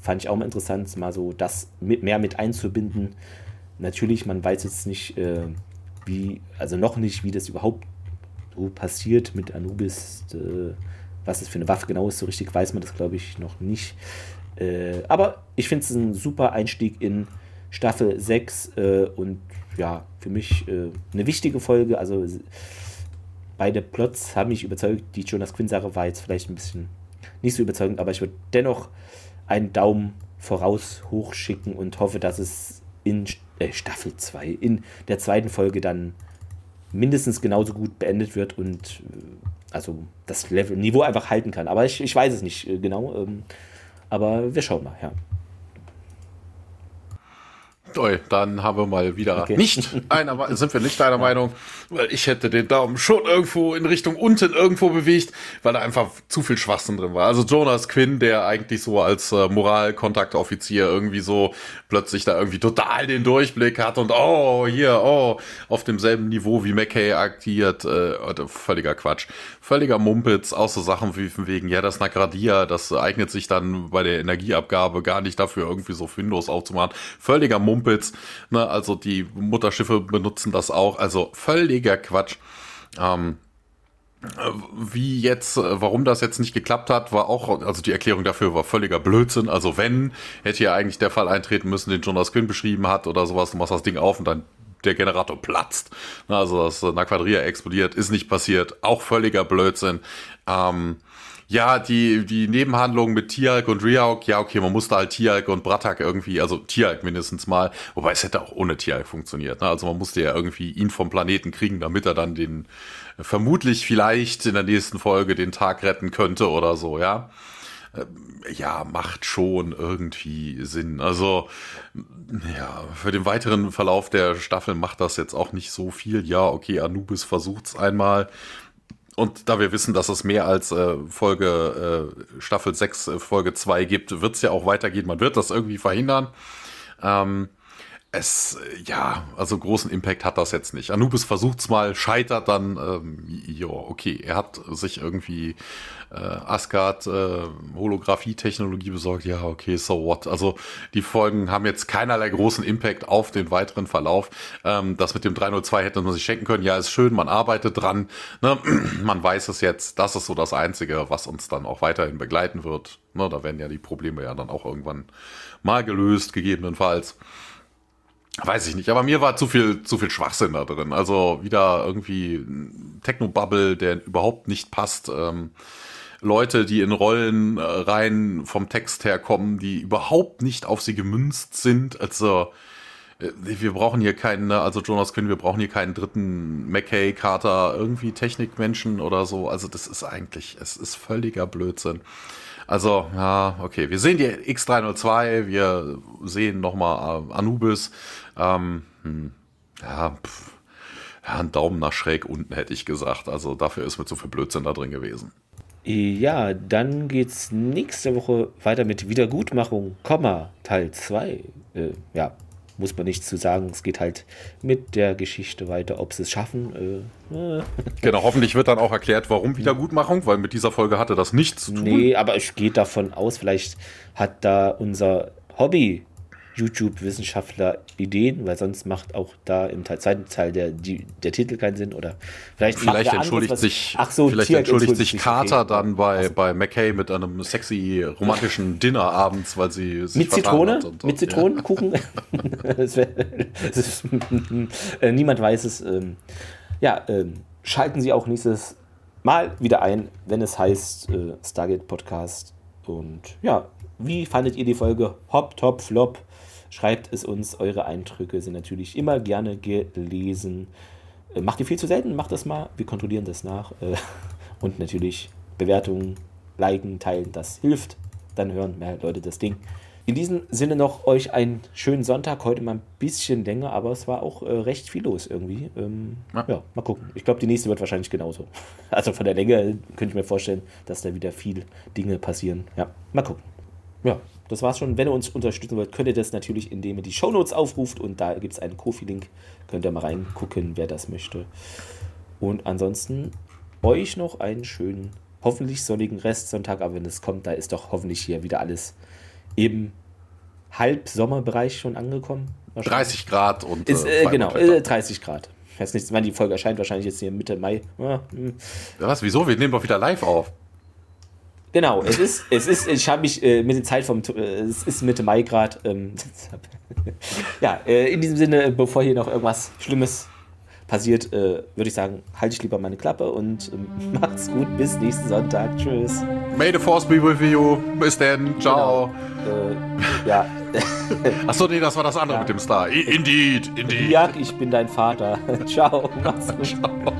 A: fand ich auch mal interessant, mal so das mit, mehr mit einzubinden. Natürlich, man weiß jetzt nicht, äh, wie, also noch nicht, wie das überhaupt so passiert mit Anubis, äh, was das für eine Waffe genau ist, so richtig weiß man das, glaube ich, noch nicht. Äh, aber ich finde es ein super Einstieg in Staffel 6 äh, und ja, für mich äh, eine wichtige Folge. Also beide Plots haben mich überzeugt. Die Jonas Quinn-Sache war jetzt vielleicht ein bisschen nicht so überzeugend, aber ich würde dennoch einen Daumen voraus hochschicken und hoffe, dass es in äh, Staffel 2, in der zweiten Folge dann mindestens genauso gut beendet wird und äh, also das Level, Niveau einfach halten kann. Aber ich, ich weiß es nicht äh, genau. Ähm, aber wir schauen mal, ja.
B: Oi, dann haben wir mal wieder okay. nicht einer, sind wir nicht einer Meinung, weil ich hätte den Daumen schon irgendwo in Richtung unten irgendwo bewegt, weil da einfach zu viel Schwachsinn drin war. Also Jonas Quinn, der eigentlich so als äh, Moralkontaktoffizier irgendwie so plötzlich da irgendwie total den Durchblick hat und oh, hier, oh, auf demselben Niveau wie McKay agiert, äh, völliger Quatsch. Völliger Mumpitz, auch so Sachen wie von wegen, ja, das Nagradia, das eignet sich dann bei der Energieabgabe gar nicht dafür, irgendwie so Windows aufzumachen. Völliger Mumpitz, ne, also die Mutterschiffe benutzen das auch, also völliger Quatsch. Ähm, wie jetzt, warum das jetzt nicht geklappt hat, war auch, also die Erklärung dafür war völliger Blödsinn. Also wenn, hätte ja eigentlich der Fall eintreten müssen, den Jonas Quinn beschrieben hat oder sowas, du machst das Ding auf und dann der Generator platzt. Also das Naquadria explodiert, ist nicht passiert. Auch völliger Blödsinn. Ähm, ja, die, die Nebenhandlungen mit Tialk und Riauk, ja, okay, man musste halt Tialk und Bratak irgendwie, also Tialk mindestens mal, wobei es hätte auch ohne Tialk funktioniert. Ne? Also man musste ja irgendwie ihn vom Planeten kriegen, damit er dann den, vermutlich vielleicht in der nächsten Folge den Tag retten könnte oder so, ja. Ähm, ja, macht schon irgendwie Sinn. Also, ja, für den weiteren Verlauf der Staffel macht das jetzt auch nicht so viel. Ja, okay, Anubis versucht's einmal. Und da wir wissen, dass es mehr als äh, Folge äh, Staffel 6, äh, Folge 2 gibt, wird's ja auch weitergehen. Man wird das irgendwie verhindern. Ähm, es, ja, also großen Impact hat das jetzt nicht. Anubis versucht's mal, scheitert dann, ähm, ja, okay, er hat sich irgendwie äh, Asgard äh, Holographie-Technologie besorgt, ja, okay, so what. Also die Folgen haben jetzt keinerlei großen Impact auf den weiteren Verlauf. Ähm, das mit dem 302 hätte man sich schenken können, ja, ist schön, man arbeitet dran, ne? man weiß es jetzt, das ist so das Einzige, was uns dann auch weiterhin begleiten wird. Ne? Da werden ja die Probleme ja dann auch irgendwann mal gelöst, gegebenenfalls. Weiß ich nicht, aber mir war zu viel, zu viel Schwachsinn da drin. Also wieder irgendwie Techno-Bubble, der überhaupt nicht passt. Ähm, Leute, die in Rollen äh, rein vom Text her kommen, die überhaupt nicht auf sie gemünzt sind. Also äh, wir brauchen hier keinen, ne, also Jonas Quinn, wir brauchen hier keinen dritten McKay, Carter, irgendwie Technikmenschen oder so. Also das ist eigentlich, es ist völliger Blödsinn. Also, ja, okay. Wir sehen die X302, wir sehen nochmal äh, Anubis. Ähm, hm, ja, pff, ja, ein Daumen nach schräg unten hätte ich gesagt. Also dafür ist mir zu viel Blödsinn da drin gewesen.
A: Ja, dann geht's nächste Woche weiter mit Wiedergutmachung, Komma, Teil 2. Äh, ja, muss man nichts zu sagen. Es geht halt mit der Geschichte weiter, ob sie es schaffen. Äh,
B: äh. Genau, hoffentlich wird dann auch erklärt, warum Wiedergutmachung, weil mit dieser Folge hatte das nichts zu tun.
A: Nee, aber ich gehe davon aus, vielleicht hat da unser Hobby YouTube-Wissenschaftler Ideen, weil sonst macht auch da im zweiten Teil der, die, der Titel keinen Sinn oder vielleicht,
B: vielleicht entschuldigt anderes, sich ach so, vielleicht entschuldigt, sich Carter okay. dann bei, also. bei McKay mit einem sexy romantischen Dinner abends, weil sie
A: sich mit Zitrone und, mit Zitronenkuchen äh, niemand weiß es ähm, ja ähm, schalten Sie auch nächstes Mal wieder ein, wenn es heißt äh, Stargate Podcast und ja wie fandet ihr die Folge? Hop, top, flop. Schreibt es uns, eure Eindrücke sind natürlich immer gerne gelesen. Äh, macht ihr viel zu selten? Macht das mal. Wir kontrollieren das nach. Äh, und natürlich Bewertungen, liken, teilen, das hilft. Dann hören mehr Leute das Ding. In diesem Sinne noch euch einen schönen Sonntag. Heute mal ein bisschen länger, aber es war auch äh, recht viel los irgendwie. Ähm, ja. ja. mal gucken. Ich glaube, die nächste wird wahrscheinlich genauso. Also von der Länge könnte ich mir vorstellen, dass da wieder viel Dinge passieren. Ja, mal gucken. Ja, das war's schon. Wenn ihr uns unterstützen wollt, könnt ihr das natürlich, indem ihr die Shownotes aufruft und da gibt es einen Kofi-Link. Könnt ihr mal reingucken, wer das möchte. Und ansonsten euch noch einen schönen, hoffentlich sonnigen Restsonntag. Aber wenn es kommt, da ist doch hoffentlich hier wieder alles im Halbsommerbereich schon angekommen.
B: 30 Grad und.
A: Ist, äh, genau, äh, 30 Grad. Ich weiß nicht, wann die Folge erscheint, wahrscheinlich jetzt hier Mitte Mai. Ja,
B: hm. Was, wieso? Wir nehmen doch wieder live auf.
A: Genau, es ist, es ist, ich habe mich äh, mit der Zeit vom, äh, es ist Mitte Mai gerade. Ähm, ja, äh, in diesem Sinne, bevor hier noch irgendwas Schlimmes passiert, äh, würde ich sagen, halte ich lieber meine Klappe und ähm, macht's gut. Bis nächsten Sonntag. Tschüss.
B: May the force be with you. Bis dann. Ciao. Genau.
A: Äh, ja.
B: Achso, nee, das war das andere ja. mit dem Star. Indeed, indeed.
A: Ja, ich bin dein Vater. Ciao. Mach's gut. Ciao.